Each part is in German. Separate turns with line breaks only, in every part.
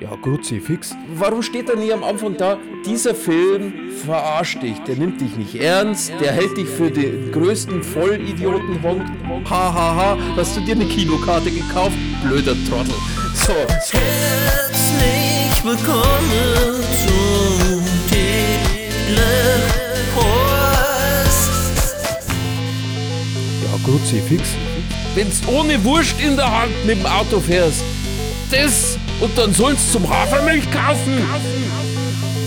Ja, Kruzifix. Warum steht da nie am Anfang da, dieser Film verarscht dich, der nimmt dich nicht ernst, der hält dich für den größten Vollidioten Honk. Ha, ha, ha, hast du dir eine Kinokarte gekauft? Blöder Trottel. So, so.
Herzlich willkommen zum Telepost.
Ja, Kruzifix. Wenn's ohne Wurst in der Hand mit dem Auto fährst, das und dann sollst zum Hafermilch kaufen.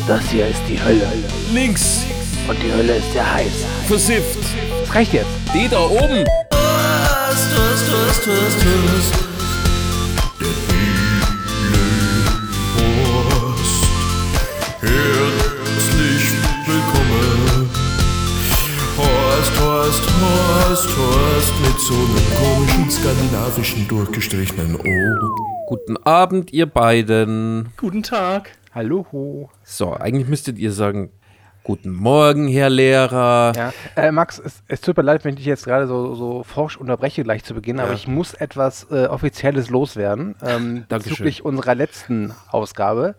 Das hier ist die Hölle.
Links,
Und die Hölle ist sehr heiß.
versifft.
Das reicht jetzt.
Die da oben.
Toast, Toast, Toast, Toast, Toast.
So einem komischen skandinavischen durchgestrichenen O.
Guten Abend, ihr beiden.
Guten Tag.
Hallo.
So, eigentlich müsstet ihr sagen, guten Morgen, Herr Lehrer.
Ja. Äh, Max, es, es tut mir leid, wenn ich dich jetzt gerade so, so forsch unterbreche gleich zu Beginn, aber ich muss etwas äh, Offizielles loswerden. Ähm,
Dankeschön.
bezüglich unserer letzten Ausgabe.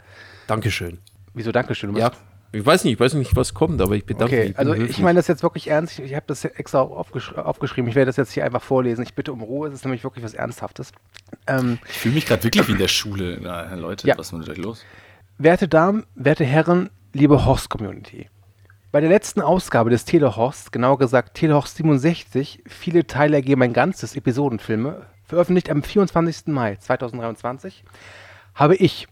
Dankeschön.
Wieso Dankeschön? Du
Ja, ich weiß nicht, ich weiß nicht, was kommt, aber ich bedanke
Okay,
mich.
also
höflich.
ich meine das jetzt wirklich ernst. Ich, ich habe das extra aufgesch aufgeschrieben. Ich werde das jetzt hier einfach vorlesen. Ich bitte um Ruhe. Es ist nämlich wirklich was Ernsthaftes. Ähm,
Ich fühle mich gerade wirklich wie in der Schule. Na, Leute,
Ja.
was ist denn mit euch los?
Werte Damen, werte Herren, liebe Horst-Community. Bei der letzten Ausgabe des Telehorst, genauer gesagt Telehorst 67, viele Teile ergeben ein ganzes Episodenfilme, veröffentlicht am 24. Mai 2023, habe ich,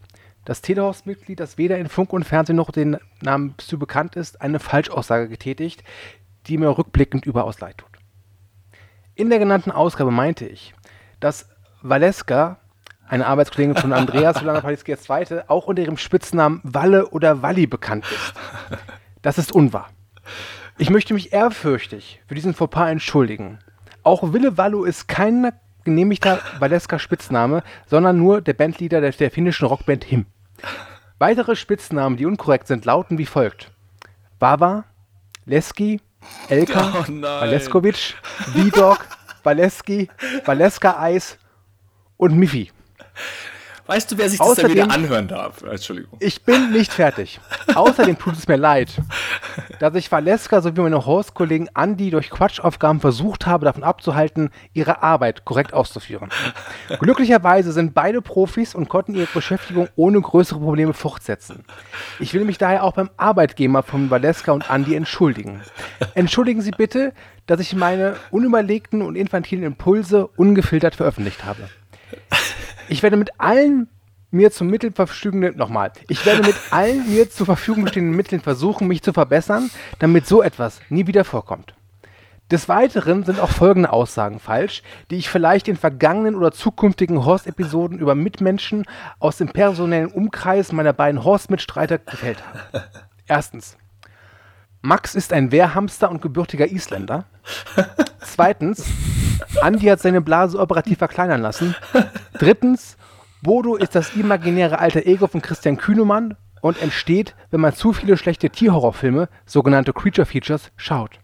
das Telehorst-Mitglied, das weder in Funk und Fernsehen noch den Namen zu bekannt ist, eine Falschaussage getätigt, die mir rückblickend überaus leid tut. In der genannten Ausgabe meinte ich, dass Valeska, eine Arbeitskollegin von Andreas Solana Palitzki II., auch unter ihrem Spitznamen Walle oder Walli bekannt ist. Das ist unwahr. Ich möchte mich ehrfürchtig für diesen Fauxpas entschuldigen. Auch Wille Wallo ist kein genehmigter Valeska-Spitzname, sondern nur der Bandleader der, der finnischen Rockband Him. Weitere Spitznamen, die unkorrekt sind, lauten wie folgt. Baba, Leski, Elka,
Oh nein.
Valeskovic, V-Dog, Valeski, Valeska Eis und Miffy.
Weißt du, wer sich das
Außerdem-
dann wieder anhören darf? Entschuldigung.
Ich bin nicht fertig. Außerdem tut es mir leid, dass ich Valeska sowie meine Horst-Kollegen Andi durch Quatschaufgaben versucht habe, davon abzuhalten, ihre Arbeit korrekt auszuführen. Glücklicherweise sind beide Profis und konnten ihre Beschäftigung ohne größere Probleme fortsetzen. Ich will mich daher auch beim Arbeitgeber von Valeska und Andi entschuldigen. Entschuldigen Sie bitte, dass ich meine unüberlegten und infantilen Impulse ungefiltert veröffentlicht habe. Ich werde mit allen mir zum Mittel verfügenden, nochmal, ich werde mit allen mir zur Verfügung stehenden Mitteln versuchen, mich zu verbessern, damit so etwas nie wieder vorkommt. Des Weiteren sind auch folgende Aussagen falsch, die ich vielleicht in vergangenen oder zukünftigen Horst-Episoden über Mitmenschen aus dem personellen Umkreis meiner beiden Horst-Mitstreiter gefällt habe. Erstens. Max ist ein Wehrhamster und gebürtiger Isländer. Zweitens. Andi hat seine Blase operativ verkleinern lassen. Drittens. Bodo ist das imaginäre alter Ego von Christian Kühnemann und entsteht, wenn man zu viele schlechte Tierhorrorfilme, sogenannte Creature Features, schaut.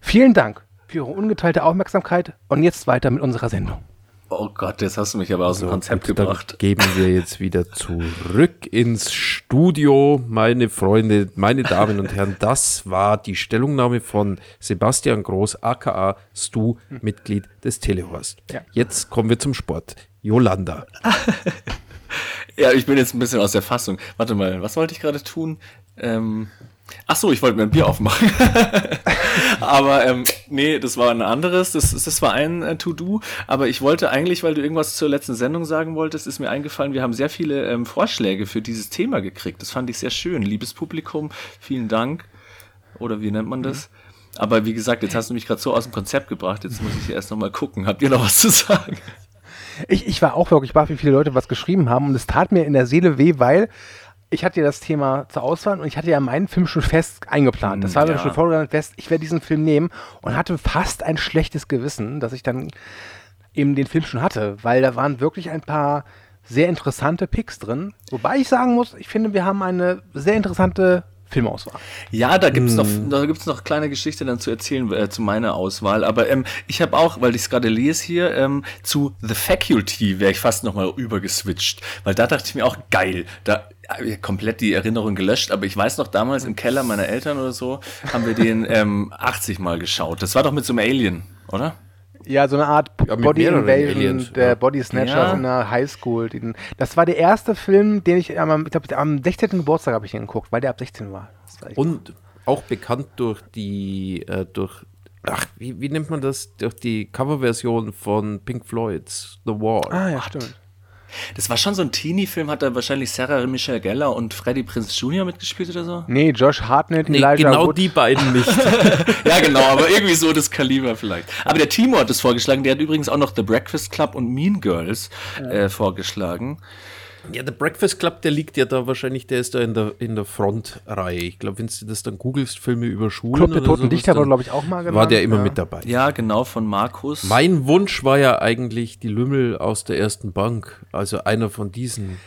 Vielen Dank für Ihre ungeteilte Aufmerksamkeit und jetzt weiter mit unserer Sendung.
Oh Gott, jetzt hast du mich aber aus dem Konzept
Dann
gebracht.
geben wir jetzt wieder zurück ins Studio, meine Freunde, meine Damen und Herren. Das war die Stellungnahme von Sebastian Groß, aka Stu, Mitglied des Telehorst.
Ja.
Jetzt kommen wir zum Sport. Jolanda.
Ja, ich bin jetzt ein bisschen aus der Fassung. Warte mal, was wollte ich gerade tun? Ähm, ach so, ich wollte mir ein Bier aufmachen. aber ähm, nee, das war ein anderes. Das, das war ein äh, To-Do. Aber ich wollte eigentlich, weil du irgendwas zur letzten Sendung sagen wolltest, ist mir eingefallen, wir haben sehr viele ähm, Vorschläge für dieses Thema gekriegt. Das fand ich sehr schön. Liebes Publikum, vielen Dank. Oder wie nennt man das? Aber wie gesagt, jetzt hast du mich gerade so aus dem Konzept gebracht. Jetzt muss ich hier erst nochmal gucken. Habt ihr noch was zu sagen?
Ich, ich war auch wirklich baff, wie viele Leute was geschrieben haben und es tat mir in der Seele weh, weil ich hatte ja das Thema zur Auswahl und ich hatte ja meinen Film schon fest eingeplant. Das war mir
ja.
schon vorgegangen fest, ich werde diesen Film nehmen und hatte fast ein schlechtes Gewissen, dass ich dann eben den Film schon hatte, weil da waren wirklich ein paar sehr interessante Picks drin. Wobei ich sagen muss, ich finde, wir haben eine sehr interessante Filmauswahl.
Ja, da gibt's noch, da gibt's noch kleine Geschichte dann zu erzählen äh, zu meiner Auswahl. Aber ähm, ich habe auch, weil ich es gerade lese hier, ähm, zu The Faculty wäre ich fast noch mal übergeswitcht, weil da dachte ich mir auch geil. Da äh, komplett die Erinnerung gelöscht, aber ich weiß noch damals im Keller meiner Eltern oder so haben wir den ähm, 80 Mal geschaut. Das war doch mit so einem Alien, oder?
Ja, so eine Art
Ja,
Body Invasion
Aliens,
der
ja.
Body Snatchers
Ja.
in der Highschool. Das war der erste Film, den ich am, ich glaub, am 16. Geburtstag habe ich ihn geguckt, weil der ab 16 war. War
Und auch bekannt durch die, äh, durch, ach, wie, wie nennt man das? Durch die Coverversion von Pink Floyds, The Wall.
ah, ja, stimmt.
Das war schon so ein Teenie-Film, hat da wahrscheinlich Sarah Michelle Gellar und Freddie Prinze Jr. mitgespielt oder so?
Nee, Josh Hartnett,
Nee,
Elijah
genau
Wood.
die beiden nicht.
Ja, genau, aber irgendwie so das Kaliber vielleicht. Aber der Timo hat es vorgeschlagen, der hat übrigens auch noch The Breakfast Club und Mean Girls äh, vorgeschlagen.
Ja, der Breakfast Club, der liegt ja da wahrscheinlich, der ist da in der, in der Frontreihe. Ich glaube, wenn du das dann googelst, Filme über Schulen
Club der Toten Dichter wurde, glaube ich, auch mal genannt.
war der immer
ja.
mit dabei.
Ja, genau, von Markus.
Mein Wunsch war ja eigentlich die Lümmel aus der ersten Bank. Also einer von diesen.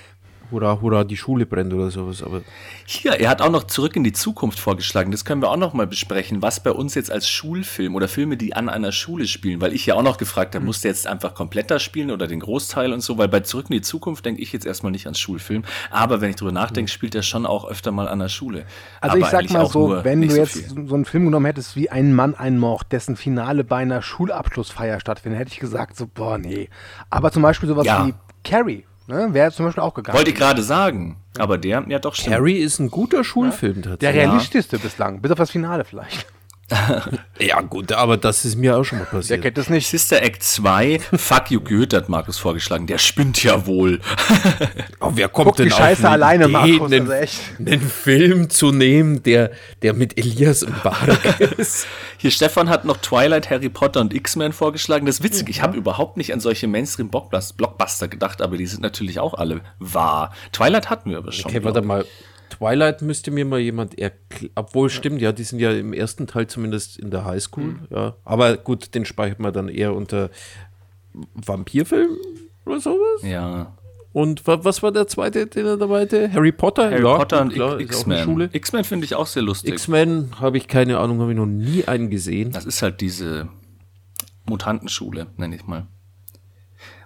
Hurra, hurra, die Schule brennt oder sowas. Aber
Hier, er hat auch noch Zurück in die Zukunft vorgeschlagen. Das können wir auch noch mal besprechen, was bei uns jetzt als Schulfilm oder Filme, die an einer Schule spielen, weil ich ja auch noch gefragt habe, muss der jetzt einfach komplett da spielen oder den Großteil und so, weil bei Zurück in die Zukunft denke ich jetzt erstmal nicht ans Schulfilm, aber wenn ich drüber nachdenke, spielt der schon auch öfter mal an der Schule.
Also
aber
ich sag mal
auch
so, wenn du
so
jetzt
viel.
so einen Film genommen hättest wie Ein Mann, ein Mord, dessen Finale bei einer Schulabschlussfeier stattfindet, hätte ich gesagt, so, boah, nee. Aber zum Beispiel sowas
Ja.
wie Carrie, ne, wäre zum Beispiel auch gegangen.
Wollte ich gerade sagen, aber der, ja doch stimmt.
Harry ist ein guter Schulfilm
Der
tatsächlich.
realistischste bislang, bis auf das Finale vielleicht.
Ja, gut, aber das ist mir auch schon mal
Wer
passiert.
kennt das nicht?
Sister Act 2, Fuck You Goethe hat Markus vorgeschlagen, der spinnt ja wohl.
Oh, wer kommt
Guck die
denn
Scheiße
auf eine
alleine,
Idee,
Markus,
einen,
also echt.
einen Film zu nehmen, der, der mit Elias und Barak ist?
Hier, Stefan hat noch Twilight, Harry Potter und X-Men vorgeschlagen. Das ist witzig, ich habe überhaupt nicht an solche Mainstream-Blockbuster gedacht, aber die sind natürlich auch alle wahr. Twilight hatten wir aber schon.
Okay, warte mal. Twilight müsste mir mal jemand erklären. Obwohl, stimmt, ja, die sind ja im ersten Teil zumindest in der Highschool. Ja. Aber gut, den speichert man dann eher unter Vampirfilm oder sowas.
Ja.
Und wa was war der zweite, den er dabei hatte? Harry Potter?
Harry
ja,
Potter und X-Men. X-Men finde ich auch sehr lustig.
X-Men habe ich keine Ahnung, habe ich noch nie einen gesehen.
das ist halt diese Mutantenschule, nenne ich mal.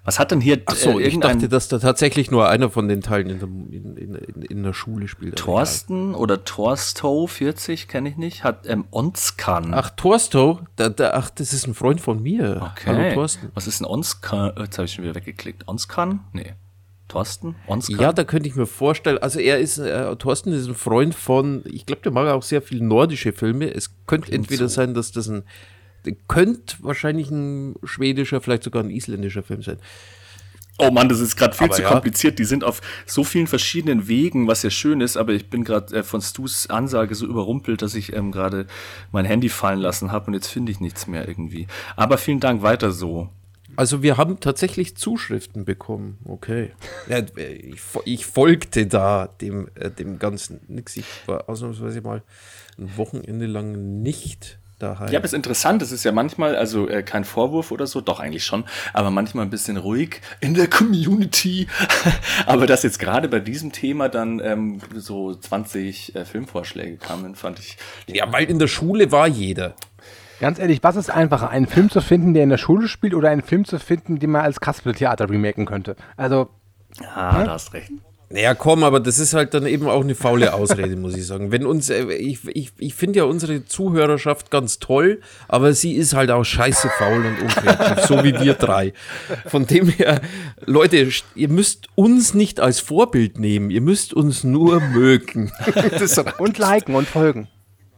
Was hat denn hier
Achso,
äh,
ich dachte, dass da tatsächlich nur einer von den Teilen in der, in, in, in, der Schule spielt.
Thorsten oder Torstow 40, kenne ich nicht, hat ähm, Onskan.
egal. Ach, Torsto, da, da, ach, das ist ein Freund von mir.
okay.
Hallo, Thorsten.
Was ist ein Onskan? Jetzt habe ich schon wieder weggeklickt. Onskan? Nee. Thorsten? Onskan?
Ja, da könnte ich mir vorstellen, also er ist, äh, Thorsten ist ein Freund von, ich glaube, der mag auch sehr viel nordische Filme. Es könnte entweder sein, dass das ein, könnte wahrscheinlich ein schwedischer, vielleicht sogar ein isländischer Film sein.
Oh Mann, das ist gerade viel
Aber
zu
ja.
kompliziert. Die sind auf so vielen verschiedenen Wegen, was ja schön ist, aber ich bin gerade äh, von Stus Ansage so überrumpelt, dass ich ähm, gerade mein Handy fallen lassen habe und jetzt finde ich nichts mehr irgendwie. Aber vielen Dank, weiter so.
Also wir haben tatsächlich Zuschriften bekommen. Okay. Ja, ich, ich folgte da dem, äh, dem Ganzen. Nix, ich war ausnahmsweise mal ein Wochenende lang nicht daheim.
Ja, aber es ist interessant, es ist ja manchmal, also äh, kein Vorwurf oder so, doch eigentlich schon, aber manchmal ein bisschen ruhig in der Community. aber dass jetzt gerade bei diesem Thema dann ähm, so 20 äh, Filmvorschläge kamen, fand ich.
ja, weil in der Schule war jeder.
Ganz ehrlich, was ist einfacher, einen Film zu finden, der in der Schule spielt, oder einen Film zu finden, den man als Kasperle-Theater remaken könnte? Also,
Ah, da hast recht.
Naja, komm, aber das ist halt dann eben auch eine faule Ausrede, muss ich sagen. Wenn uns, äh, ich, ich, ich finde ja unsere Zuhörerschaft ganz toll, aber sie ist halt auch scheiße faul und unkreativ, so wie wir drei. Von dem her, Leute, ihr müsst uns nicht als Vorbild nehmen, ihr müsst uns nur mögen.
Und liken und folgen.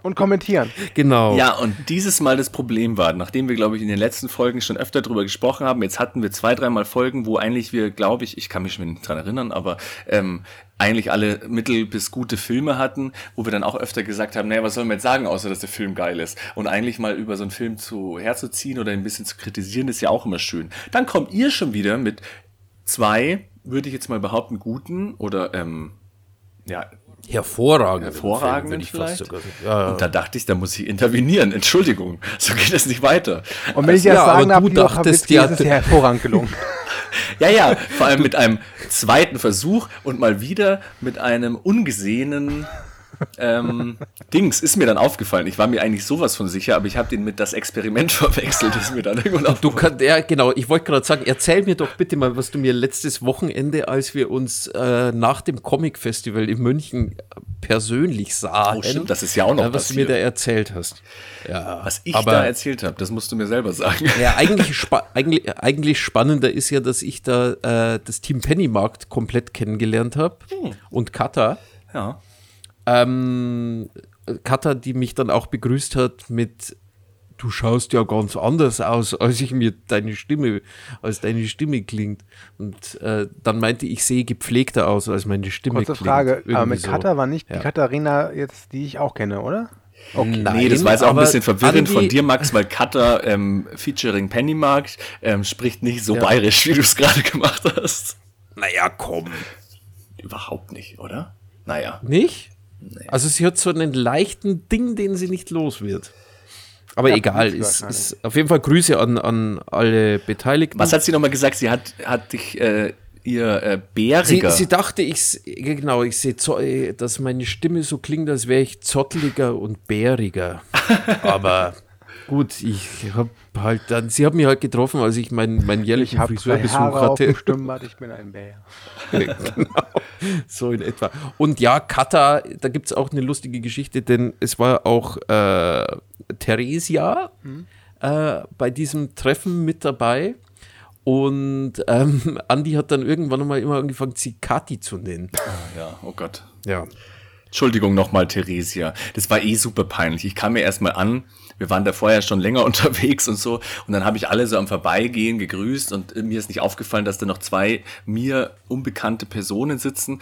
Und kommentieren.
genau.
Ja, und dieses Mal das Problem war, nachdem wir, glaube ich, in den letzten Folgen schon öfter drüber gesprochen haben, jetzt hatten wir zwei, dreimal Folgen, wo eigentlich wir, glaube ich, ich kann mich schon nicht dran erinnern, aber ähm, eigentlich alle mittel- bis gute Filme hatten, wo wir dann auch öfter gesagt haben, naja, was sollen wir jetzt sagen, außer dass der Film geil ist? Und eigentlich mal über so einen Film zu herzuziehen oder ein bisschen zu kritisieren, ist ja auch immer schön. Dann kommt ihr schon wieder mit zwei, würde ich jetzt mal behaupten, guten oder ähm, ja,
Hervorragend.
hervorragenden
würde ich fast
vielleicht.
sogar. Ja, ja.
Und da dachte ich, da muss ich intervenieren. Entschuldigung, so geht es nicht weiter.
Und wenn ich
Ja,
das sagen darf,
du dachtest ja-
ist es ja hervorragend gelungen.
Ja, ja, vor allem mit einem zweiten Versuch und mal wieder mit einem ungesehenen ähm, Dings ist mir dann aufgefallen. Ich war mir eigentlich sowas von sicher, aber ich habe den mit das Experiment verwechselt. Ist mir dann irgendwann
Du kannst, ja, genau, ich wollte gerade sagen, erzähl mir doch bitte mal, was du mir letztes Wochenende, als wir uns äh, nach dem Comic-Festival in München persönlich sahen,
Oh, stimmt, das ist ja auch noch
äh, was du mir
passiert.
da erzählt hast. Ja,
Was ich
aber,
da erzählt habe, das musst du mir selber sagen.
Ja, eigentlich, spa eigentlich, eigentlich spannender ist ja, dass ich da äh, das Team Pennymarkt komplett kennengelernt habe
Hm.
und Kata.
Ja.
Ähm, Kata, die mich dann auch begrüßt hat mit Du schaust ja ganz anders aus, als ich mir deine Stimme, als deine Stimme klingt. Und äh, dann meinte ich, sehe gepflegter aus, als meine Stimme
Kurze
klingt.
Frage, aber
Irgendwie
mit
so.
Katha war nicht
Ja.
die Katharina jetzt, die ich auch kenne, oder?
nee, das war jetzt auch ein
aber
bisschen verwirrend von dir, Max, weil Cutter ähm, featuring Pennymarkt ähm, spricht nicht so
Ja.
bayerisch, wie du es gerade gemacht hast.
Naja, komm.
Überhaupt nicht, oder? Naja.
Nicht? Also sie hat so einen leichten Ding, den sie nicht los wird. Aber
Ja,
egal, ist, ist auf jeden Fall Grüße an, an alle Beteiligten.
Was hat sie nochmal gesagt? Sie hat, hat dich äh, ihr äh,
sie,
bäriger.
sie dachte, ich, genau, ich sehe, äh, dass meine Stimme so klingt, als wäre ich zotteliger und bäriger. Aber gut, ich habe halt dann, sie hat mich halt getroffen, als ich meinen mein
Ich
jährlichen
zwei
Friseurbesuch
Haare auf dem
hatte.
Stimmbad, ich bin ein Bär.
genau. So in etwa. Und ja, Kata, da gibt es auch eine lustige Geschichte, denn es war auch äh, Theresia äh, bei diesem Treffen mit dabei. Und ähm, Andi hat dann irgendwann mal immer angefangen, sie Kati zu nennen.
ja, oh Gott.
Ja.
Entschuldigung nochmal, Theresia. Das war eh super peinlich. Ich kam mir erstmal an, wir waren da vorher schon länger unterwegs und so. Und dann habe ich alle so am Vorbeigehen gegrüßt und mir ist nicht aufgefallen, dass da noch zwei mir unbekannte Personen sitzen.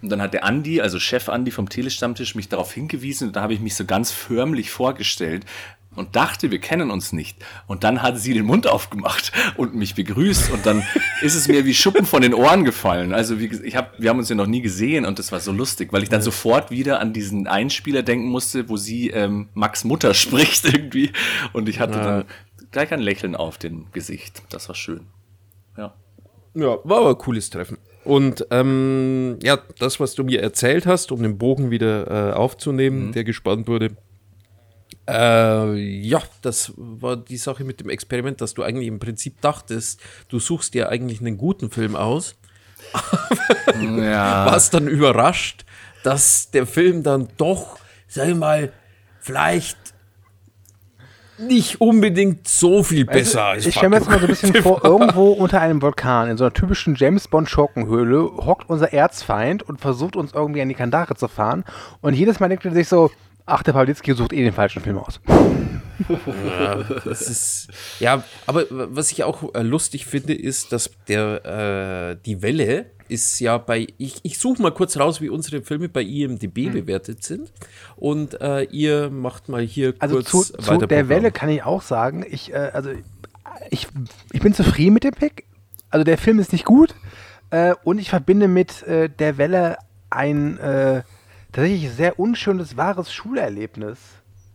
Und dann hat der Andi, also Chef Andi vom Telestammtisch, mich darauf hingewiesen und da habe ich mich so ganz förmlich vorgestellt und dachte, wir kennen uns nicht. Und dann hat sie den Mund aufgemacht und mich begrüßt und dann ist es mir wie Schuppen von den Ohren gefallen. Also wie, ich hab, wir haben uns ja noch nie gesehen und das war so lustig, weil ich dann sofort wieder an diesen Einspieler denken musste, wo sie ähm, Max Mutter spricht irgendwie und ich hatte dann gleich ein Lächeln auf dem Gesicht. Das war schön. Ja.
Ja, war aber ein cooles Treffen. Und ähm, ja, das, was du mir erzählt hast, um den Bogen wieder äh, aufzunehmen, der gespannt wurde. Äh, ja, das war die Sache mit dem Experiment, dass du eigentlich im Prinzip dachtest, du suchst dir eigentlich einen guten Film aus,
Ja.
warst dann überrascht, dass der Film dann doch, sag ich mal, vielleicht nicht unbedingt so viel besser ist.
Ich stelle mir jetzt mal so ein bisschen vor, irgendwo unter einem Vulkan, in so einer typischen James Bond Schurkenhöhle, hockt unser Erzfeind und versucht uns irgendwie an die Kandare zu fahren. Und jedes Mal denkt er sich so, ach, der Pawlitzki sucht eh den falschen Film aus.
Das ist, ja, aber was ich auch äh, lustig finde, ist, dass der, äh, die Welle ist ja bei, ich, ich suche mal kurz raus, wie unsere Filme bei IMDB
Hm.
bewertet sind. Und äh, ihr macht mal hier
Also
kurz
zu, zu
weiter
der
Programm.
Welle kann ich auch sagen, ich, äh, also, ich, ich bin zufrieden mit dem Pick. Also der Film ist nicht gut äh, und ich verbinde mit äh, der Welle ein tatsächlich sehr unschönes, wahres Schulerlebnis.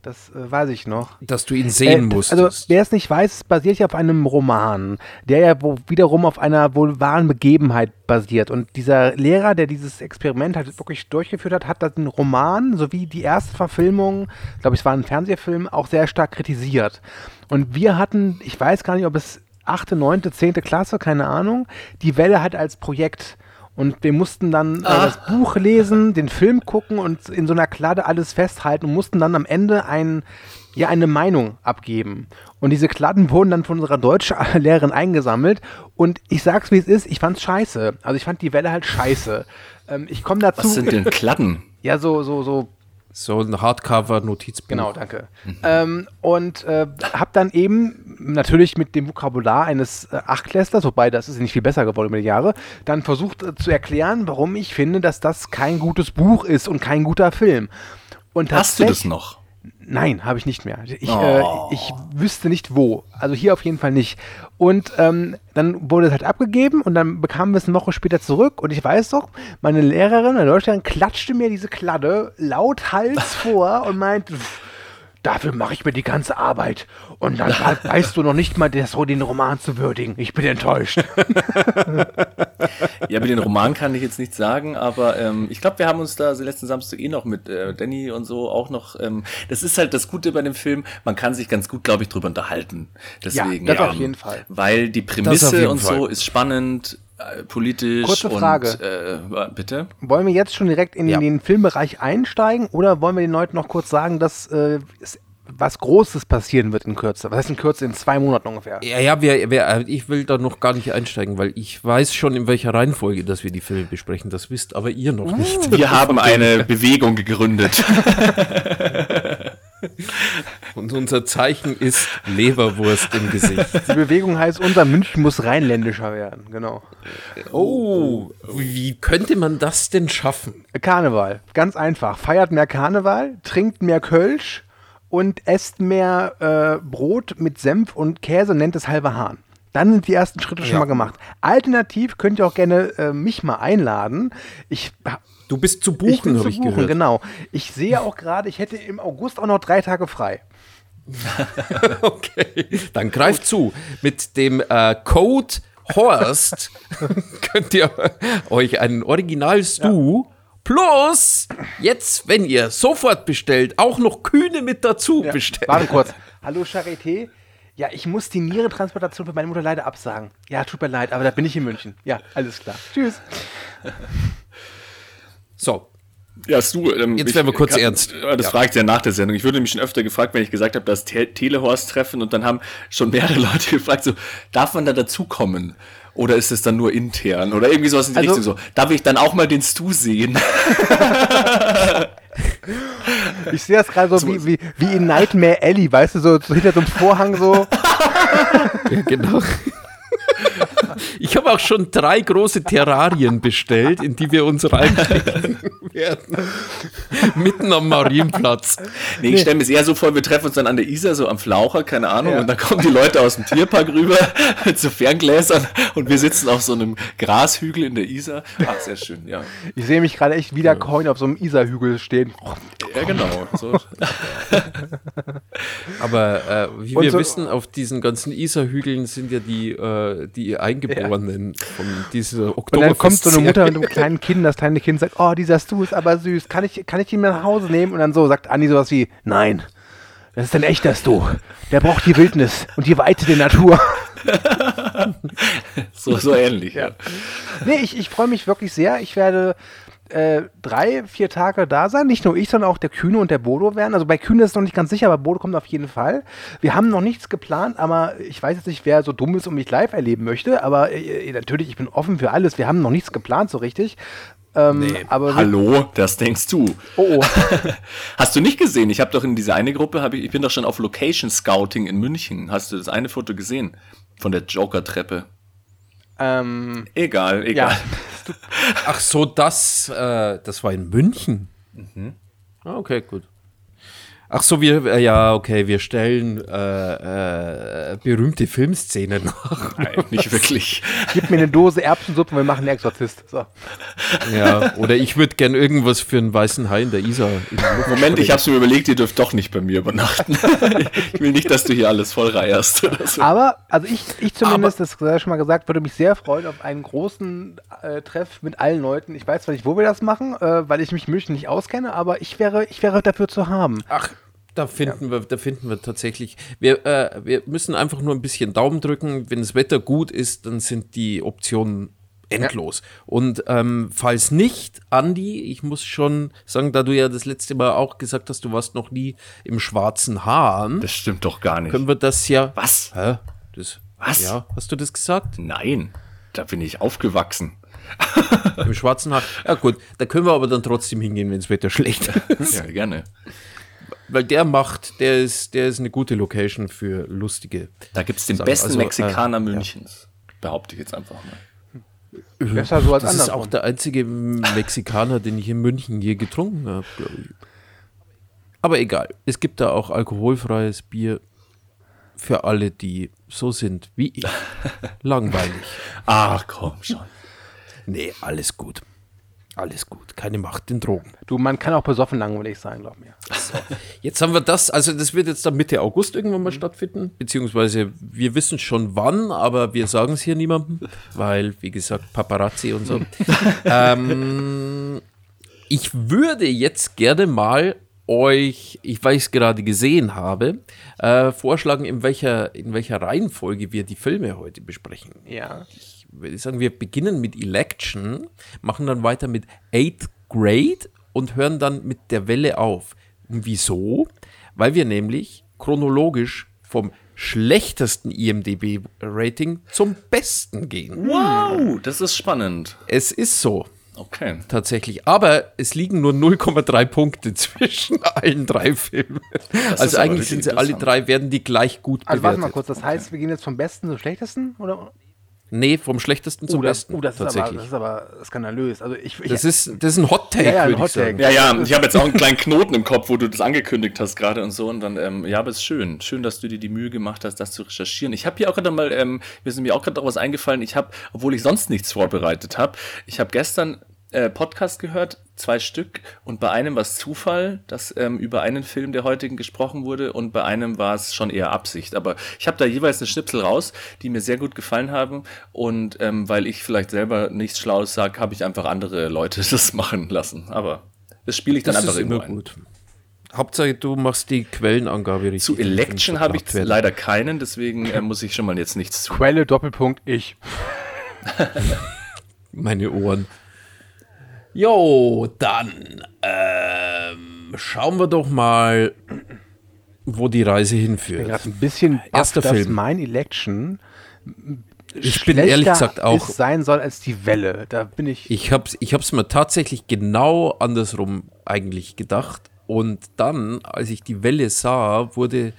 Das äh, weiß ich noch.
Dass du ihn sehen
Äh,
musst.
Also, wer es nicht weiß, basiert ja auf einem Roman, der ja wo wiederum auf einer wohl wahren Begebenheit basiert. Und dieser Lehrer, der dieses Experiment halt wirklich durchgeführt hat, hat den Roman sowie die erste Verfilmung, ich glaube, es war ein Fernsehfilm, auch sehr stark kritisiert. Und wir hatten, ich weiß gar nicht, ob es achte, neunte, zehnte Klasse, keine Ahnung, die Welle halt als Projekt. Und wir mussten dann äh, das Buch lesen, den Film gucken und in so einer Kladde alles festhalten und mussten dann am Ende ein, ja, eine Meinung abgeben. Und diese Kladden wurden dann von unserer Deutschlehrerin eingesammelt. Und ich sag's wie es ist, ich fand's scheiße. Also ich fand die Welle halt scheiße. Ähm, ich komme dazu.
Was sind denn Kladden?
Ja, so, so, so
so ein Hardcover-Notizbuch.
Genau, danke. Ähm, und äh, habe dann eben natürlich mit dem Vokabular eines äh, Achtklässlers, wobei das ist nicht viel besser geworden über die Jahre, dann versucht äh, zu erklären, warum ich finde, dass das kein gutes Buch ist und kein guter Film. Und
Hast du das noch?
Nein, habe ich nicht mehr. Ich,
Oh.
äh, ich wüsste nicht wo. Also hier auf jeden Fall nicht. Und ähm, dann wurde es halt abgegeben und dann bekamen wir es eine Woche später zurück. Und ich weiß doch, meine Lehrerin, meine Deutschlehrerin, klatschte mir diese Kladde lauthals vor und meinte, "Pff, dafür mache ich mir die ganze Arbeit. Und dann weißt du noch nicht mal, das, den Roman zu würdigen. Ich bin enttäuscht.
Ja, mit den Roman kann ich jetzt nichts sagen, aber ähm, ich glaube, wir haben uns da letzten Samstag eh noch mit äh, Danny und so auch noch. Ähm, das ist halt das Gute bei dem Film, man kann sich ganz gut, glaube ich, drüber unterhalten. Deswegen,
das auf jeden Fall.
Weil die Prämisse und so
Fall.
ist spannend, äh, politisch
Kurze Frage.
und äh, bitte.
Wollen wir jetzt schon direkt in
Ja.
den Filmbereich einsteigen oder wollen wir den Leuten noch kurz sagen, dass äh, es was Großes passieren wird in Kürze? Was heißt in Kürze? In zwei Monaten ungefähr.
Ja, ja, wer, wer, ich will da noch gar nicht einsteigen, weil ich weiß schon, in welcher Reihenfolge, dass wir die Filme besprechen. Das wisst aber ihr noch nicht.
Wir haben eine Bewegung gegründet.
Und unser Zeichen ist Leberwurst im Gesicht.
Die Bewegung heißt, unser München muss rheinländischer werden. Genau.
Oh, wie könnte man das denn schaffen?
Karneval. Ganz einfach. Feiert mehr Karneval, trinkt mehr Kölsch und esst mehr äh, Brot mit Senf und Käse und nennt es halbe Hahn. Dann sind die ersten Schritte schon
Ja.
mal gemacht. Alternativ könnt ihr auch gerne äh, mich mal einladen. Ich
Du bist zu buchen, habe ich
buchen,
gehört.
genau. Ich sehe auch gerade, ich hätte im August auch noch drei Tage frei.
Okay, dann greift zu. Mit dem äh, Code Horst könnt ihr euch einen Original Stu plus jetzt, wenn ihr sofort bestellt, auch noch Kühne mit dazu bestellen.
Warte kurz. Hallo Charité. Ja, ich muss die Nierentransplantation für meine Mutter leider absagen. Ja, tut mir leid, aber da bin ich in München. Ja, alles klar. Tschüss.
So,
Ja, du, ähm,
Jetzt werden wir kurz
kann-
ernst.
Das
Ja.
fragt ja nach der Sendung. Ich wurde mich schon öfter gefragt, wenn ich gesagt habe, das Te Telehorst-Treffen und dann haben schon mehrere Leute gefragt, so, darf man da dazukommen? Oder ist es dann nur intern? Oder irgendwie sowas in die
Also-
Richtung so. Darf ich dann auch mal den Stu sehen?
Ich sehe das gerade so wie, wie, wie in Nightmare Alley, weißt du, so, so hinter so einem Vorhang so.
ja, genau. Ich habe auch schon drei große Terrarien bestellt, in die wir uns reinlegen werden. Mitten am Marienplatz.
Nee, ich stelle mir es eher so vor, wir treffen uns dann an der Isar, so am Flaucher, keine Ahnung,
Ja.
und dann kommen die Leute aus dem Tierpark rüber mit so Ferngläsern und wir sitzen auf so einem Grashügel in der Isar. Ach, sehr schön, ja.
Ich sehe mich gerade echt wieder Coin auf so einem Isar-Hügel stehen.
Ja, genau. So.
Aber äh, wie
Und
wir
so-
wissen, auf diesen ganzen Isar-Hügeln sind ja die, äh, die Eingeborenen von dieser
Und dann kommt so eine Mutter mit
Oktoberfest-
einem kleinen Kind, das kleine Kind sagt, oh, dieser Stu ist aber süß, kann ich, kann ich ihn mit nach Hause nehmen? Und dann so sagt Andi sowas wie, nein, das ist ein echter Stu. Der braucht die Wildnis und die Weite der Natur.
So, so ähnlich, ja.
Nee, ich, ich freue mich wirklich sehr. Ich werde äh, drei, vier Tage da sein. Nicht nur ich, sondern auch der Kühne und der Bodo werden. Also bei Kühne ist es noch nicht ganz sicher, aber Bodo kommt auf jeden Fall. Wir haben noch nichts geplant, aber ich weiß jetzt nicht, wer so dumm ist und mich live erleben möchte. Aber äh, natürlich, ich bin offen für alles. Wir haben noch nichts geplant so richtig. Ähm, aber wir-
Hallo, das denkst du.
Oh, oh.
Hast du nicht gesehen? Ich habe doch in dieser eine Gruppe, ich, ich bin doch schon auf Location Scouting in München. Hast du das eine Foto gesehen? Von der Joker-Treppe.
ähm,
Egal, egal.
ja.
Ach so, das, äh, das war in München. Ah, okay, gut. Ach so, wir, äh, ja, okay, wir stellen äh, äh, berühmte Filmszenen nach.
Nein, nicht wirklich.
Gib mir eine Dose Erbsensuppe und wir machen einen Exorzist. So.
Ja, oder ich würde gern irgendwas für einen weißen Hai in der Isar. Luft
Moment, ich habe mir überlegt, ihr dürft doch nicht bei mir übernachten. ich will nicht, dass du hier alles voll reierst oder so.
Aber, also ich, ich zumindest, das sei schon mal gesagt, würde mich sehr freuen auf einen großen äh, Treff mit allen Leuten. Ich weiß zwar nicht, wo wir das machen, äh, weil ich mich München nicht auskenne, aber ich wäre, ich wäre dafür zu haben.
Ach, da finden wir, da finden wir tatsächlich. Wir, äh, wir müssen einfach nur ein bisschen Daumen drücken. Wenn das Wetter gut ist, dann sind die Optionen endlos. Und ähm, falls nicht, Andi, ich muss schon sagen, da du ja das letzte Mal auch gesagt hast, du warst noch nie im schwarzen Hahn,
Das stimmt doch gar nicht.
können wir das ja.
Was?
Hä? Das,
Was?
Ja, hast du das gesagt?
Nein, da bin ich aufgewachsen.
Im schwarzen Hahn. Ja gut, da können wir aber dann trotzdem hingehen, wenn das Wetter schlecht ist.
Ja, gerne.
Weil der macht, der ist, der ist eine gute Location für lustige.
Da gibt es den
Sagen,
besten
also,
Mexikaner
äh,
Münchens. Behaupte ich jetzt einfach mal.
Besser so als
Das ist auch der einzige Mexikaner, den ich in München je getrunken habe, glaube ich. Aber egal, es gibt da auch alkoholfreies Bier für alle, die so sind wie ich. Langweilig.
Ach komm schon.
Nee, alles gut. Alles gut, keine Macht den Drogen.
Du, man kann auch besoffen langweilig sein, glaub mir.
Jetzt haben wir das, also das wird jetzt dann Mitte August irgendwann mal stattfinden, beziehungsweise wir wissen schon wann, aber wir sagen es hier niemandem, weil, wie gesagt, Paparazzi und so. ähm, ich würde jetzt gerne mal euch, ich weil ich es gerade gesehen habe, äh, vorschlagen, in welcher, in welcher Reihenfolge wir die Filme heute besprechen.
Ja.
Ich würde sagen, wir beginnen mit Election, machen dann weiter mit Eighth Grade und hören dann mit der Welle auf. Und wieso? Weil wir nämlich chronologisch vom schlechtesten IMDB-Rating zum besten gehen.
Wow, das ist spannend.
Es ist so,
Okay.
tatsächlich. Aber es liegen nur 0,3 Punkte zwischen allen drei Filmen.
ist
Also eigentlich sind sie alle drei, werden die gleich gut
Also warte
bewertet.
mal kurz, das heißt, wir gehen jetzt vom Besten zum Schlechtesten? Oder?
Nee, vom schlechtesten zum
oh, das,
besten.
oh, das, ist aber,
tatsächlich.
das ist aber skandalös. Also ich, ich,
das, ist, das ist ein Hot Take,
Ja, ja, ein
würde ich sagen.
Ja, ja, ich habe jetzt auch einen kleinen Knoten im Kopf, wo du das angekündigt hast gerade und so. Und dann, ähm, ja, aber es ist schön. Schön, dass du dir die Mühe gemacht hast, das zu recherchieren. Ich habe hier auch gerade mal, ähm, mir ist mir auch gerade was eingefallen. Ich habe, obwohl ich sonst nichts vorbereitet habe, ich habe gestern äh, Podcast gehört, zwei Stück. Und bei einem war es Zufall, dass ähm, über einen Film der heutigen gesprochen wurde. Und bei einem war es schon eher Absicht. Aber ich habe da jeweils eine Schnipsel raus, die mir sehr gut gefallen haben. Und ähm, weil ich vielleicht selber nichts Schlaues sage, habe ich einfach andere Leute das machen lassen. Aber das spiele ich dann
Das
einfach
ist immer
ein.
gut. Hauptsache, du machst die Quellenangabe richtig.
Zu Election habe ich
werden.
leider keinen, deswegen äh, muss ich schon mal jetzt nichts zu.
Quelle, Doppelpunkt, ich.
Meine Ohren. Jo, dann ähm, schauen wir doch mal, wo die Reise
Ich bin
hinführt.
ein bisschen baff,
Erster
dass
Film.
mein Election
Ich bin ehrlich gesagt auch.
ist, sein soll als die Welle. Da bin ich.
Ich hab's, ich hab's mir tatsächlich genau andersrum eigentlich gedacht. Und dann, als ich die Welle sah, wurde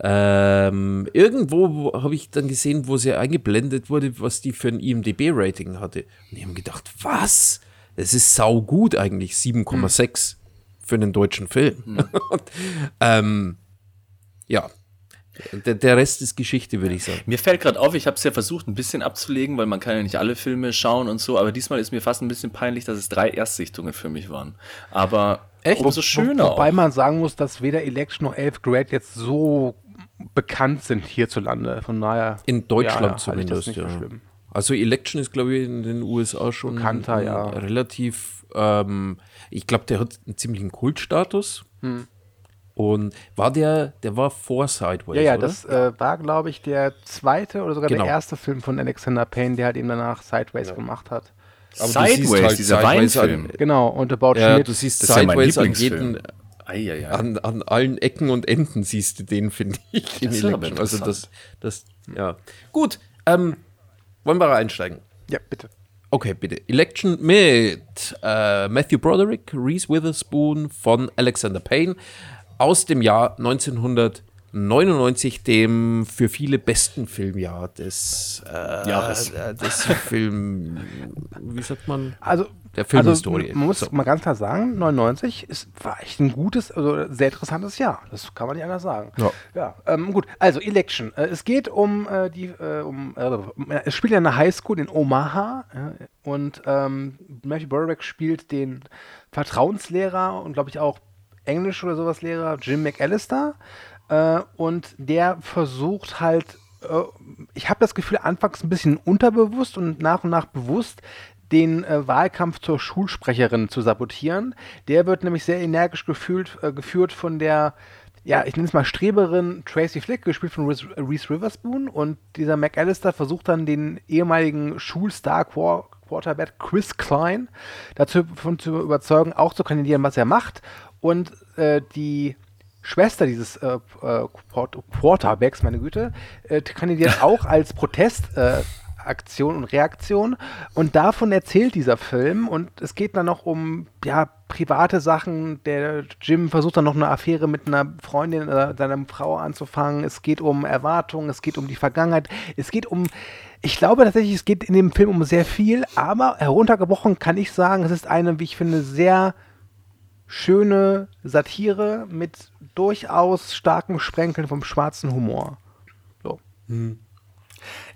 ähm, irgendwo habe ich dann gesehen, wo sie eingeblendet wurde, was die für ein IMDB-Rating hatte. Und ich habe gedacht, was? Das ist sau gut eigentlich, 7,6 für einen deutschen Film. Und, ähm, ja, der, Rest ist Geschichte, würde ich sagen.
Mir fällt gerade auf, ich habe es ja versucht, ein bisschen abzulegen, weil man kann ja nicht alle Filme schauen und so, aber diesmal ist mir fast ein bisschen peinlich, dass es drei Erstsichtungen für mich waren. Aber
Echt?
umso schöner
Wo, wobei
auch.
man sagen muss, dass weder Election noch 11 Grade jetzt so bekannt sind hierzulande. Von daher.
In Deutschland
ja,
zumindest,
nicht
ja.
schlimm.
Also Election ist, glaube ich, in den USA schon
Bekannter, ja.
relativ, ähm, ich glaube, der hat einen ziemlichen Kultstatus.
Hm.
Und war der, der war vor Sideways,
Ja, ja,
oder?
das äh, war, glaube ich, der zweite oder sogar
Genau.
der erste Film von Alexander Payne, der halt eben danach Sideways gemacht hat.
Aber
Sideways,
halt
dieser
Sideways
Weinfilm.
An,
Genau, und About
ja,
Schmidt.
du siehst
Das ist ja
Sideways an jeden, an, an allen Ecken und Enden siehst du den, finde ich. in
Das ist aber
Election. Also das, das, ja. Gut, ähm, wollen wir einsteigen?
Ja, bitte.
Okay, bitte. Election mit äh, Matthew Broderick, Reese Witherspoon von Alexander Payne aus dem Jahr 1999, dem für viele besten Filmjahr des, äh,
Jahres.
des Film, wie sagt man?
Also,
Der Filmhistorie.
Also, man muss
So.
mal ganz klar sagen, 99 ist, war echt ein gutes, also sehr interessantes Jahr. Das kann man nicht anders sagen.
Ja.
ja ähm, gut, also Election. Äh, es geht um äh, die, äh, um, äh, es spielt ja eine Highschool in Omaha und ähm, Matthew Broderick spielt den Vertrauenslehrer und glaube ich auch Englisch oder sowas Lehrer Jim McAllister äh, und der versucht halt äh, ich habe das Gefühl, anfangs ein bisschen unterbewusst und nach und nach bewusst den äh, Wahlkampf zur Schulsprecherin zu sabotieren. Der wird nämlich sehr energisch gefühlt, äh, geführt von der, ja, ich nenne es mal Streberin Tracy Flick, gespielt von Reese, Reese Witherspoon. Und dieser McAllister versucht dann den ehemaligen Schulstar Quar Quarterback Chris Klein dazu zu überzeugen, auch zu kandidieren, was er macht. Und äh, die Schwester dieses äh, äh, Quart- Quarterbacks, meine Güte, äh, kandidiert auch als Protestaktion äh, Aktion und Reaktion. Und davon erzählt dieser Film. Und es geht dann noch um ja, private Sachen. Der Jim versucht dann noch eine Affäre mit einer Freundin oder seiner Frau anzufangen. Es geht um Erwartungen, es geht um die Vergangenheit. Es geht um. Ich glaube tatsächlich, es geht in dem Film um sehr viel, aber heruntergebrochen kann ich sagen, es ist eine, wie ich finde, sehr schöne Satire mit durchaus starkem Sprenkeln vom schwarzen Humor. So.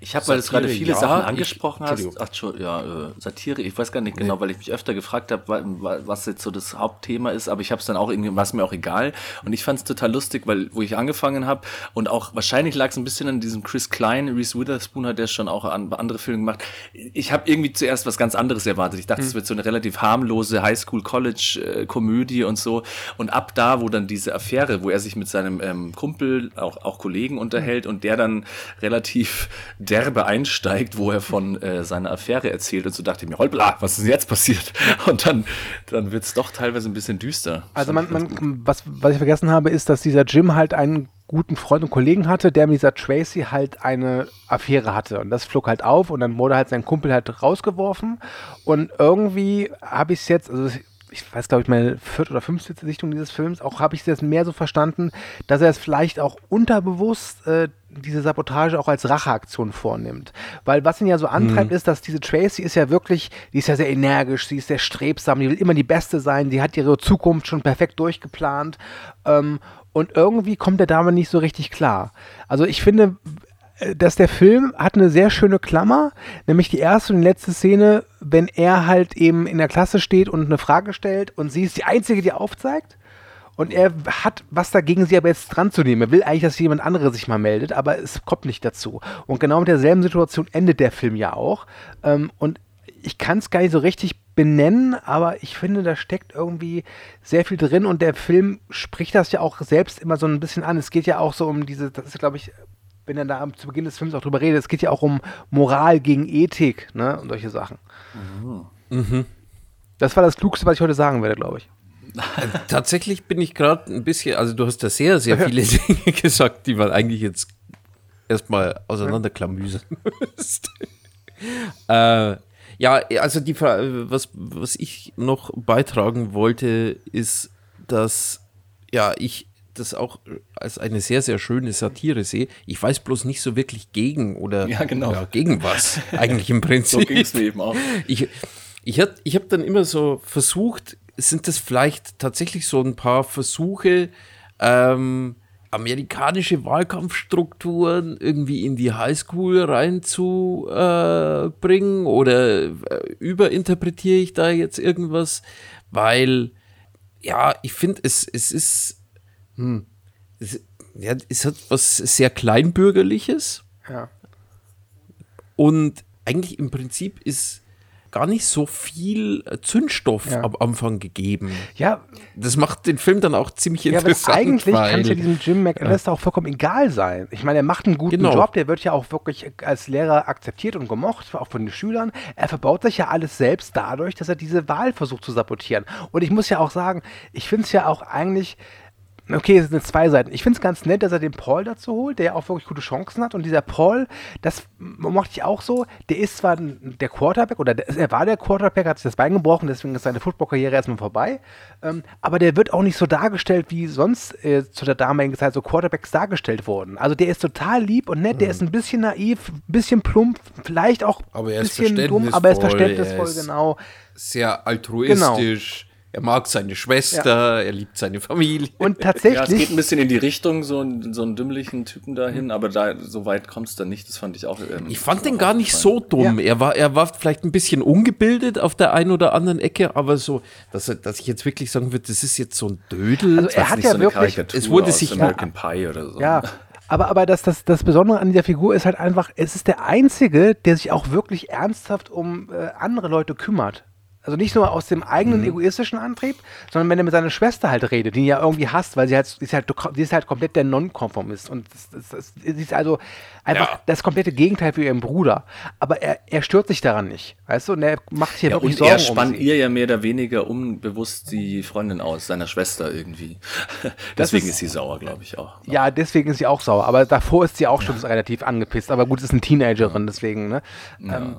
Ich habe, weil du gerade viele
ja,
Sachen
ich-
angesprochen hast,
Entschuldigung.
ach, ja, äh, Satire, ich weiß gar nicht genau, weil ich mich öfter gefragt habe, wa- wa- was jetzt so das Hauptthema ist, aber ich habe es dann auch irgendwie, war es mir auch egal. Und ich fand es total lustig, weil wo ich angefangen habe und auch wahrscheinlich lag es ein bisschen an diesem Chris Klein, Reese Witherspoon hat ja schon auch an, andere Filme gemacht. Ich habe irgendwie zuerst was ganz anderes erwartet. Ich dachte, es wird so eine relativ harmlose Highschool-College-Komödie und so. Und ab da, wo dann diese Affäre, wo er sich mit seinem ähm, Kumpel, auch, auch Kollegen unterhält und der dann relativ derbe einsteigt, wo er von äh, seiner Affäre erzählt und so dachte ich mir, hoppla, was ist denn jetzt passiert? Und dann, dann wird's doch teilweise ein bisschen düster.
Also man, man was, was ich vergessen habe, ist, dass dieser Jim halt einen guten Freund und Kollegen hatte, der mit dieser Tracy halt eine Affäre hatte. Und das flog halt auf und dann wurde halt sein Kumpel halt rausgeworfen. Und irgendwie habe ich es jetzt, also ich weiß, glaube ich, meine vierte oder fünfte Sichtung dieses Films, auch habe ich es jetzt mehr so verstanden, dass er es vielleicht auch unterbewusst äh, diese Sabotage auch als Racheaktion vornimmt. Weil was ihn ja so antreibt, ist, dass diese Tracy ist ja wirklich, die ist ja sehr energisch, sie ist sehr strebsam, die will immer die Beste sein, die hat ihre Zukunft schon perfekt durchgeplant. Ähm, und irgendwie kommt er damit nicht so richtig klar. Also ich finde, dass der Film hat eine sehr schöne Klammer, nämlich die erste und letzte Szene, wenn er halt eben in der Klasse steht und eine Frage stellt und sie ist die Einzige, die aufzeigt. Und er hat was dagegen, sie aber jetzt dran zu nehmen. Er will eigentlich, dass jemand anderes sich mal meldet, aber es kommt nicht dazu. Und genau mit derselben Situation endet der Film ja auch. Ähm, und ich kann es gar nicht so richtig benennen, aber ich finde, da steckt irgendwie sehr viel drin und der Film spricht das ja auch selbst immer so ein bisschen an. Es geht ja auch so um diese, das ist glaube ich, wenn er da am- zu Beginn des Films auch drüber redet, es geht ja auch um Moral gegen Ethik, ne, und solche Sachen. Das war das Klugste, was ich heute sagen werde, glaube ich.
Tatsächlich bin ich gerade ein bisschen, also du hast da sehr, sehr viele Dinge gesagt, die man eigentlich jetzt erstmal auseinanderklamüsern müsste. äh, ja, also die Fra was, was ich noch beitragen wollte, ist, dass ja, ich das auch als eine sehr, sehr schöne Satire sehe. Ich weiß bloß nicht so wirklich gegen oder
Ja, genau.
gegen was eigentlich im
So
Prinzip.
ging's mir eben auch.
Ich, ich habe ich hab dann immer so versucht, sind das vielleicht tatsächlich so ein paar Versuche, ähm, amerikanische Wahlkampfstrukturen irgendwie in die Highschool reinzubringen äh, oder äh, überinterpretiere ich da jetzt irgendwas? Weil, ja, ich finde, es, es ist, hm, es, ja, es hat was sehr Kleinbürgerliches.
Ja.
Und eigentlich im Prinzip ist gar nicht so viel äh, Zündstoff
Ja.
am Anfang gegeben.
Ja,
Das macht den Film dann auch ziemlich
Ja, aber
interessant.
eigentlich kann es ja diesem Jim McAllister auch vollkommen egal sein. Ich meine, er macht einen guten
Genau.
Job, der wird ja auch wirklich als Lehrer akzeptiert und gemocht, auch von den Schülern. Er verbaut sich ja alles selbst dadurch, dass er diese Wahl versucht zu sabotieren. Und ich muss ja auch sagen, ich finde es ja auch eigentlich. Okay, es sind zwei Seiten. Ich finde es ganz nett, dass er den Paul dazu holt, der auch wirklich gute Chancen hat. Und dieser Paul, das mochte ich auch so, der ist zwar der Quarterback, oder der, er war der Quarterback, hat sich das Bein gebrochen, deswegen ist seine Football-Karriere erstmal vorbei. Ähm, aber der wird auch nicht so dargestellt, wie sonst äh, zu der damaligen Zeit so Quarterbacks dargestellt wurden. Also der ist total lieb und nett, der ist ein bisschen naiv, ein bisschen plump, vielleicht auch ein bisschen dumm, aber er ist
verständnisvoll, er ist-
genau.
Sehr altruistisch. Er mag seine Schwester, er liebt seine Familie.
Und
Ja, es
tatsächlich.
geht ein bisschen in die Richtung, so, einen- so einen dümmlichen Typen dahin, aber da, so weit kommst du dann nicht, das fand ich auch. Ähm,
ich fand den gar nicht so dumm. Er, war, er war vielleicht ein bisschen ungebildet auf der einen oder anderen Ecke, aber so, dass, er- dass ich jetzt wirklich sagen würde, das ist jetzt so ein Dödel.
Also
Das
er
ist
hat
nicht
ja
so eine
wirklich-
Karikatur
es wurde
aus
sich-
American Pie oder so.
Ja, aber, aber das, das, das Besondere an dieser Figur ist halt einfach, es ist der Einzige, der sich auch wirklich ernsthaft um äh, andere Leute kümmert. Also nicht nur aus dem eigenen
Mhm.
egoistischen Antrieb, sondern wenn er mit seiner Schwester halt redet, die ihn ja irgendwie hasst, weil sie halt, sie ist halt, sie ist halt komplett der Nonkonformist. Und das, das, das, sie ist also einfach
Ja.
das komplette Gegenteil für ihren Bruder. Aber er, er stört sich daran nicht. Weißt du, und er macht sich ja, wirklich
und
Sorgen
er spannt
um sie.
ihr ja mehr oder weniger unbewusst die Freundin aus, seiner Schwester irgendwie. Deswegen
ist-
ist, sie sauer, glaube ich auch.
Ja, deswegen ist sie auch sauer. Aber davor ist sie auch schon relativ angepisst. Aber gut, es ist eine Teenagerin, deswegen, ne? Ähm,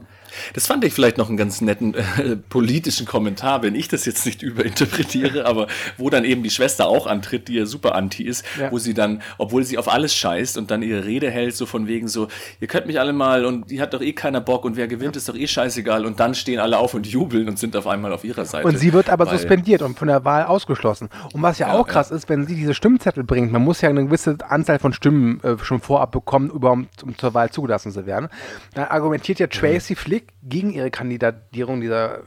Das fand ich vielleicht noch einen ganz netten äh, politischen Kommentar, wenn ich das jetzt nicht überinterpretiere, aber wo dann eben die Schwester auch antritt, die ja super anti ist,
Ja.
wo sie dann, obwohl sie auf alles scheißt und dann ihre Rede hält, so von wegen so, ihr könnt mich alle mal und die hat doch eh keiner Bock und wer gewinnt, ist doch eh scheißegal und dann stehen alle auf und jubeln und sind auf einmal auf ihrer Seite.
Und sie wird aber suspendiert und von der Wahl ausgeschlossen. Und was ja, auch krass ist, wenn sie diese Stimmzettel bringt, man muss ja eine gewisse Anzahl von Stimmen äh, schon vorab bekommen, überhaupt um zur Wahl zugelassen zu werden. Da argumentiert ja Tracy Flick gegen ihre Kandidatierung dieser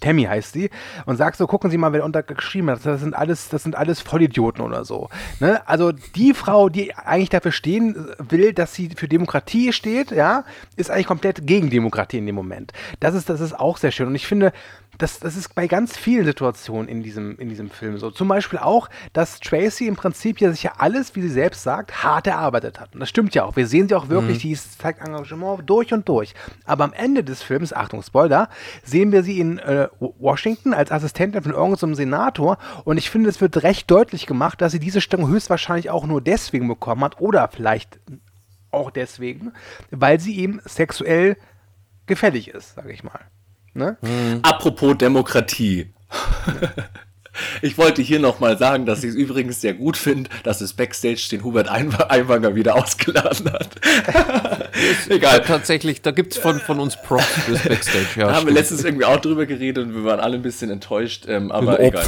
Tammy heißt sie und sagt so, gucken Sie mal, wer untergeschrieben hat. Das sind alles, das sind alles Vollidioten oder so. Ne? Also die Frau, die eigentlich dafür stehen will, dass sie für Demokratie steht, ja, ist eigentlich komplett gegen Demokratie in dem Moment. Das ist, das ist auch sehr schön. Und ich finde, das, das ist bei ganz vielen Situationen in diesem, in diesem Film so. Zum Beispiel auch, dass Tracy im Prinzip ja sich ja alles, wie sie selbst sagt, hart erarbeitet hat. Und das stimmt ja auch. Wir sehen sie auch wirklich, die ist- zeigt Engagement durch und durch. Aber am Ende des Films, Achtung, Spoiler, sehen wir sie in äh, Washington als Assistentin von irgendeinem Senator. Und ich finde, es wird recht deutlich gemacht, dass sie diese Stellung höchstwahrscheinlich auch nur deswegen bekommen hat oder vielleicht auch deswegen, weil sie eben sexuell gefällig ist, sage ich mal. Ne?
Apropos Demokratie. Ich wollte hier nochmal sagen, dass ich es übrigens sehr gut finde, dass es Backstage den Hubert Einwa- Aiwanger wieder ausgeladen hat. Egal.
tatsächlich, da gibt es von, von uns Props fürs Backstage. Ja,
Da haben wir letztens irgendwie auch drüber geredet und wir waren alle ein bisschen enttäuscht. Ähm, aber egal,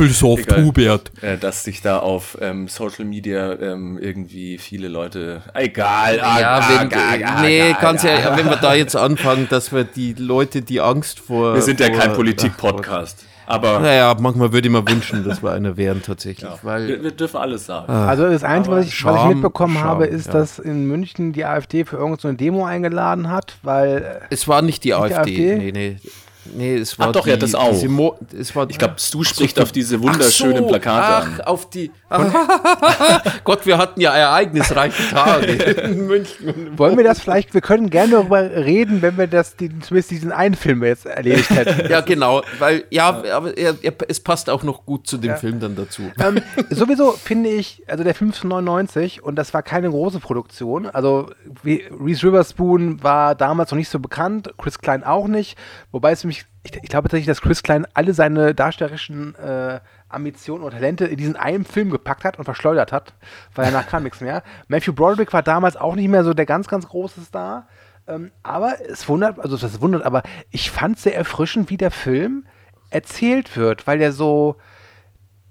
Hubert.
Äh, dass sich da auf ähm, Social Media ähm, irgendwie viele Leute. Egal. ah,
Ja,
ah,
wenn,
ah, ah,
nee,
ah,
ganz
ah,
ehrlich, wenn wir da jetzt anfangen, dass wir die Leute, die Angst vor.
Wir sind ja
vor,
kein Politik-Podcast. Aber
Naja, manchmal würde ich mir wünschen, dass wir einer wären tatsächlich. Weil
wir, wir dürfen alles sagen.
Also das Einzige, was ich, was ich mitbekommen
Charme,
habe, ist,
ja.
dass in München die AfD für irgendeine so eine Demo eingeladen hat, weil äh,
es war nicht die AfD.
AfD?
Nee, nee. Nee, es war
doch,
die,
ja, das auch.
Mo es war,
Ich glaube, Stu spricht auf diese wunderschönen
Ach so,
Plakate
ach,
an.
auf die. Gott, wir hatten ja ereignisreiche Tage in München.
wollen wir das vielleicht, wir können gerne darüber reden, wenn wir das, die, zumindest diesen einen Film jetzt erledigt hätten.
Ja, genau, weil, ja, aber er, er, es passt auch noch gut zu dem Film dann dazu.
ähm, sowieso finde ich, also der Film ist von 99 und das war keine große Produktion. Also wie, Reese Witherspoon war damals noch nicht so bekannt, Chris Klein auch nicht. Wobei es für mich, ich, ich glaube tatsächlich, dass Chris Klein alle seine darstellerischen äh, Ambitionen und Talente in diesen einen Film gepackt hat und verschleudert hat, weil danach kam nichts mehr. Matthew Broderick war damals auch nicht mehr so der ganz, ganz große Star. Ähm, aber es wundert, also das wundert, aber ich fand sehr erfrischend, wie der Film erzählt wird, weil der so,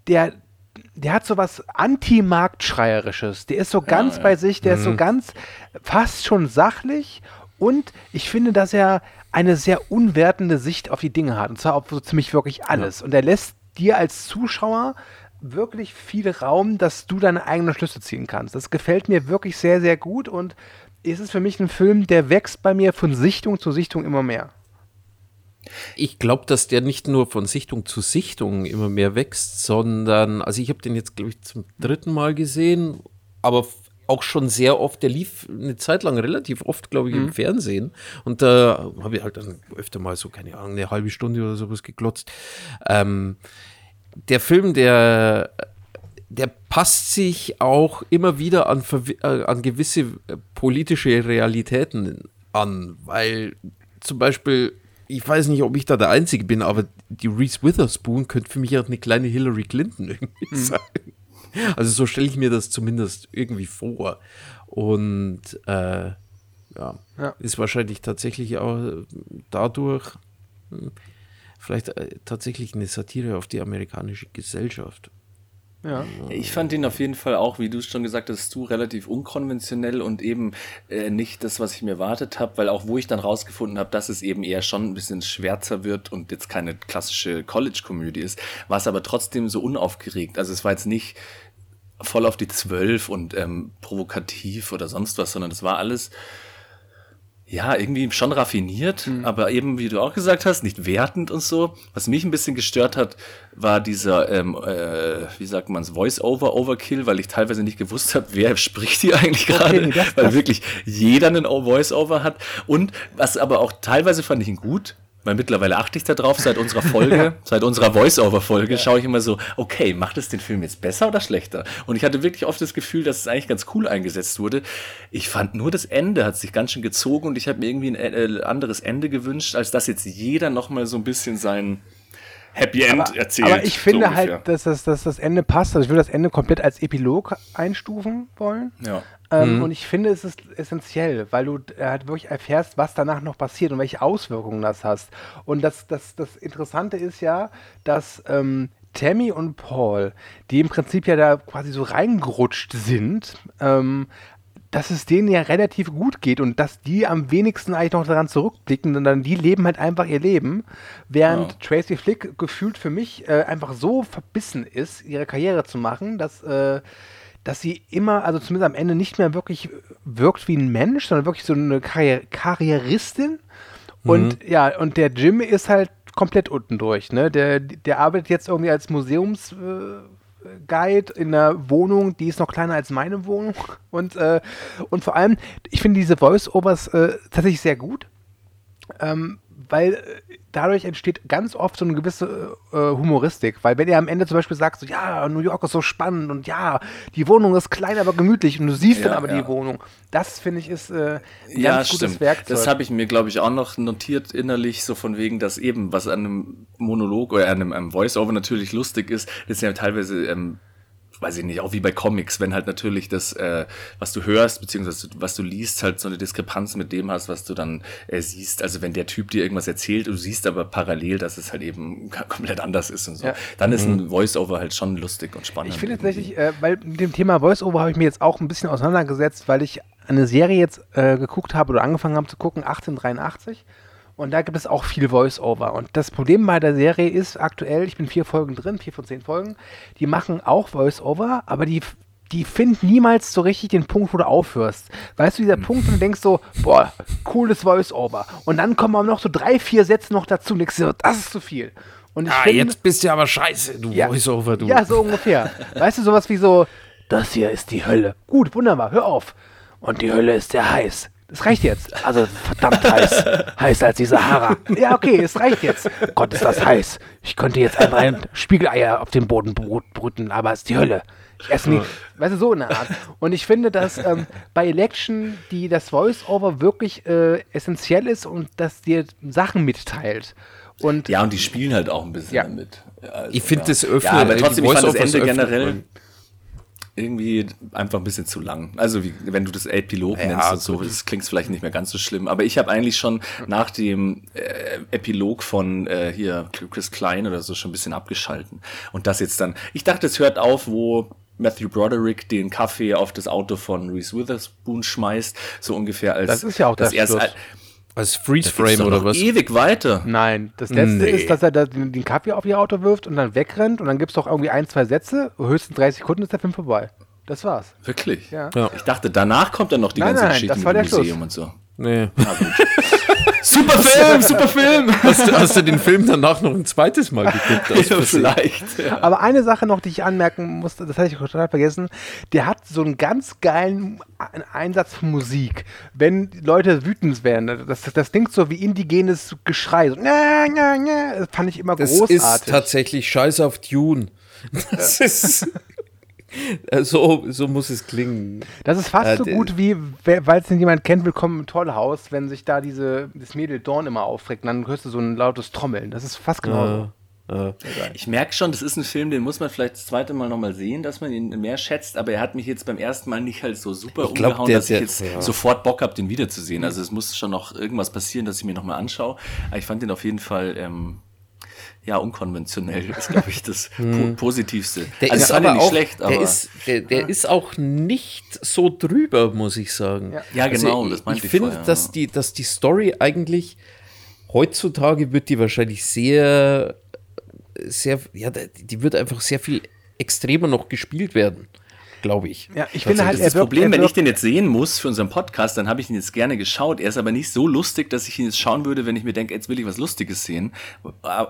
der, der hat so was Anti-Marktschreierisches. Der ist so ganz bei sich, der ist so ganz fast schon sachlich und ich finde, dass er eine sehr unwertende Sicht auf die Dinge hat und zwar auf so ziemlich wirklich alles. Und er lässt dir als Zuschauer wirklich viel Raum, dass du deine eigenen Schlüsse ziehen kannst. Das gefällt mir wirklich sehr, sehr gut und es ist für mich ein Film, der wächst bei mir von Sichtung zu Sichtung immer mehr.
Ich glaube, dass der nicht nur von Sichtung zu Sichtung immer mehr wächst, sondern, also ich habe den jetzt, glaube ich, zum dritten Mal gesehen, aber auch schon sehr oft, der lief eine Zeit lang relativ oft, glaube ich, im Fernsehen. Und da habe ich halt dann öfter mal so, keine Ahnung, eine halbe Stunde oder sowas geglotzt. Ähm, der Film, der, der passt sich auch immer wieder an, äh, an gewisse äh, politische Realitäten an, weil zum Beispiel, ich weiß nicht, ob ich da der Einzige bin, aber die Reese Witherspoon könnte für mich auch eine kleine Hillary Clinton irgendwie sein. Also so stelle ich mir das zumindest irgendwie vor. Und äh, ja,
Ja.
ist wahrscheinlich tatsächlich auch äh, dadurch hm, vielleicht äh, tatsächlich eine Satire auf die amerikanische Gesellschaft.
Ja.
Ich fand ihn auf jeden Fall auch, wie du es schon gesagt hast, du relativ unkonventionell und eben äh, nicht das, was ich mir erwartet habe, weil auch wo ich dann rausgefunden habe, dass es eben eher schon ein bisschen schwärzer wird und jetzt keine klassische College-Komödie ist, war es aber trotzdem so unaufgeregt. Also es war jetzt nicht voll auf die Zwölf und ähm, provokativ oder sonst was, sondern es war alles ja, irgendwie schon raffiniert, aber eben, wie du auch gesagt hast, nicht wertend und so. Was mich ein bisschen gestört hat, war dieser, ähm, äh, wie sagt man's, Voice-Over-Overkill, weil ich teilweise nicht gewusst habe, wer spricht hier eigentlich gerade,
das-
weil wirklich jeder einen Voice-Over hat. Und was aber auch teilweise fand ich ihn gut, Weil mittlerweile achte ich da drauf, seit unserer Folge, seit unserer Voice-Over-Folge, schaue ich immer so, okay, macht es den Film jetzt besser oder schlechter? Und ich hatte wirklich oft das Gefühl, dass es eigentlich ganz cool eingesetzt wurde. Ich fand nur das Ende hat sich ganz schön gezogen und ich habe mir irgendwie ein äh, anderes Ende gewünscht, als dass jetzt jeder nochmal so ein bisschen sein Happy End
aber,
erzählt.
aber ich finde
so
halt, dass das, dass das Ende passt. Also ich würde das Ende komplett als Epilog einstufen wollen.
Ja.
Ähm, Und ich finde, es ist essentiell, weil du äh, halt wirklich erfährst, was danach noch passiert und welche Auswirkungen das hast. Und das, das, das Interessante ist ja, dass ähm, Tammy und Paul, die im Prinzip ja da quasi so reingerutscht sind, ähm, dass es denen ja relativ gut geht und dass die am wenigsten eigentlich noch daran zurückblicken, sondern die leben halt einfach ihr Leben, während
Ja.
Tracy Flick gefühlt für mich äh, einfach so verbissen ist, ihre Karriere zu machen, dass, äh, dass sie immer, also zumindest am Ende nicht mehr wirklich wirkt wie ein Mensch, sondern wirklich so eine Karriere Karrieristin. Und ja, und der Jim ist halt komplett unten durch, ne? Der, der arbeitet jetzt irgendwie als Museums. Äh, in einer Wohnung, die ist noch kleiner als meine Wohnung. Und, äh, und vor allem, ich finde diese Voice-Overs äh, tatsächlich sehr gut, ähm, weil äh, dadurch entsteht ganz oft so eine gewisse äh, Humoristik. Weil wenn er am Ende zum Beispiel sagt, so, ja, New York ist so spannend und ja, die Wohnung ist klein, aber gemütlich und du siehst
Ja,
dann aber
ja.
die Wohnung. Das finde ich ist äh, ein
Ja,
ganz gutes
stimmt.
Werkzeug.
Das habe ich mir, glaube ich, auch noch notiert innerlich, so von wegen, dass eben, was an einem Monolog oder an einem, einem Voice-Over natürlich lustig ist, das ist ja teilweise, ähm, weiß ich nicht, auch wie bei Comics, wenn halt natürlich das, äh, was du hörst, beziehungsweise was du liest, halt so eine Diskrepanz mit dem hast, was du dann äh, siehst. Also wenn der Typ dir irgendwas erzählt, du siehst aber parallel, dass es halt eben komplett anders ist und so.
Ja.
Dann ist ein Voice-Over halt schon lustig und spannend.
Ich finde tatsächlich, äh, weil mit dem Thema Voice-Over habe ich mir jetzt auch ein bisschen auseinandergesetzt, weil ich eine Serie jetzt äh, geguckt habe oder angefangen habe zu gucken, 1883. Und da gibt es auch viel Voice-Over. Und das Problem bei der Serie ist aktuell, ich bin vier Folgen drin, vier von zehn Folgen, die machen auch Voice-Over, aber die, die finden niemals so richtig den Punkt, wo du aufhörst. Weißt du, dieser Punkt, wo du denkst so, boah, cooles Voice-Over. Und dann kommen aber noch so drei, vier Sätze noch dazu und denkst so, das ist zu viel. Und ich
Ah,
finde-
jetzt bist du aber scheiße, du
ja.
Voice-Over, du.
Ja, so ungefähr. Weißt du, sowas wie so, das hier ist die Hölle. Gut, wunderbar, hör auf. Und die Hölle ist sehr heiß. Das reicht jetzt. Also verdammt heiß. Heißer als die Sahara. Ja, okay, es reicht jetzt. Gott, ist das heiß. Ich könnte jetzt einfach ein Spiegeleier auf dem Boden brüten, aber es ist die Hölle. Ich esse nie. Weißt du, so eine Art. Und ich finde, dass ähm, bei Election die das Voice-Over wirklich äh, essentiell ist und dass dir Sachen mitteilt. Und
Ja, und die spielen halt auch ein bisschen
Ja.
damit. Also,
Ich finde,
ja.
das öffnet
Ja, aber
die
trotzdem, ich fand das Ende generell. Irgendwie einfach ein bisschen zu lang. Also wie, wenn du das Epilog
Ja,
nennst und so, das klingt vielleicht nicht mehr ganz so schlimm. Aber ich habe eigentlich schon nach dem äh, Epilog von äh, hier Chris Klein oder so schon ein bisschen abgeschalten. Und das jetzt dann, ich dachte, es hört auf, wo Matthew Broderick den Kaffee auf das Auto von Reese Witherspoon schmeißt, so ungefähr als
Das ist ja auch
das erste.
Schluss.
Als
Geht's
Freeze-Frame
doch
oder was?
ewig weiter.
Nein, das letzte
Nee.
ist, dass er da den, den Kaffee auf ihr Auto wirft und dann wegrennt und dann gibt es doch irgendwie ein, zwei Sätze, höchstens 30 Sekunden ist der Film vorbei. Das war's.
Wirklich?
Ja.
Ja.
Ich dachte, danach kommt dann noch die
Nein,
ganze
nein,
Geschichte
das
mit
war
dem
der Schluss.
Museum und so.
Nee.
Super Film, super Film.
Hast, du- hast du den Film danach noch ein zweites Mal geguckt? aus Versehen?
Vielleicht. Ja.
Aber eine Sache noch, die ich anmerken musste, das hatte ich total vergessen, der hat so einen ganz geilen Ein- Einsatz von Musik. Wenn Leute wütend werden, das, das klingt so wie indigenes Geschrei. So, na, na, na, das fand ich immer
Das
großartig.
ist tatsächlich Scheiß auf Tune. Das ist. Äh, so, so muss es klingen.
Das ist fast
Äh,
so gut wie, weil es denn jemand kennt, Willkommen im Tollhaus, wenn sich da diese, das Mädel Dawn immer aufregt, und dann hörst du so ein lautes Trommeln. Das ist fast genauso.
Äh,
Ich merke schon, das ist ein Film, den muss man vielleicht das zweite Mal nochmal sehen, dass man ihn mehr schätzt, aber er hat mich jetzt beim ersten Mal nicht halt so super
Ich glaub,
umgehauen, dass ich
der-
jetzt
ja.
sofort Bock habe, den wiederzusehen. Also es muss schon noch irgendwas passieren, dass ich mir nochmal anschaue. Aber ich fand den auf jeden Fall, ähm, ja, unkonventionell, ist, glaube ich, das po Positivste.
Hm. Der
also
ist aber
nicht
auch,
schlecht, aber
der ist, der, der ist auch nicht so drüber, muss ich sagen. Also
Ja.
Ja, genau, das meinte
ich.
ich
finde,
vorher,
dass die, dass die Story eigentlich heutzutage wird die wahrscheinlich sehr, sehr, ja, die wird einfach sehr viel extremer noch gespielt werden, glaube ich.
Ja, ich finde halt,
Das ist das
wirkt-
Problem, wenn ich den jetzt sehen muss für unseren Podcast, dann habe ich ihn jetzt gerne geschaut. Er ist aber nicht so lustig, dass ich ihn jetzt schauen würde, wenn ich mir denke, jetzt will ich was Lustiges sehen.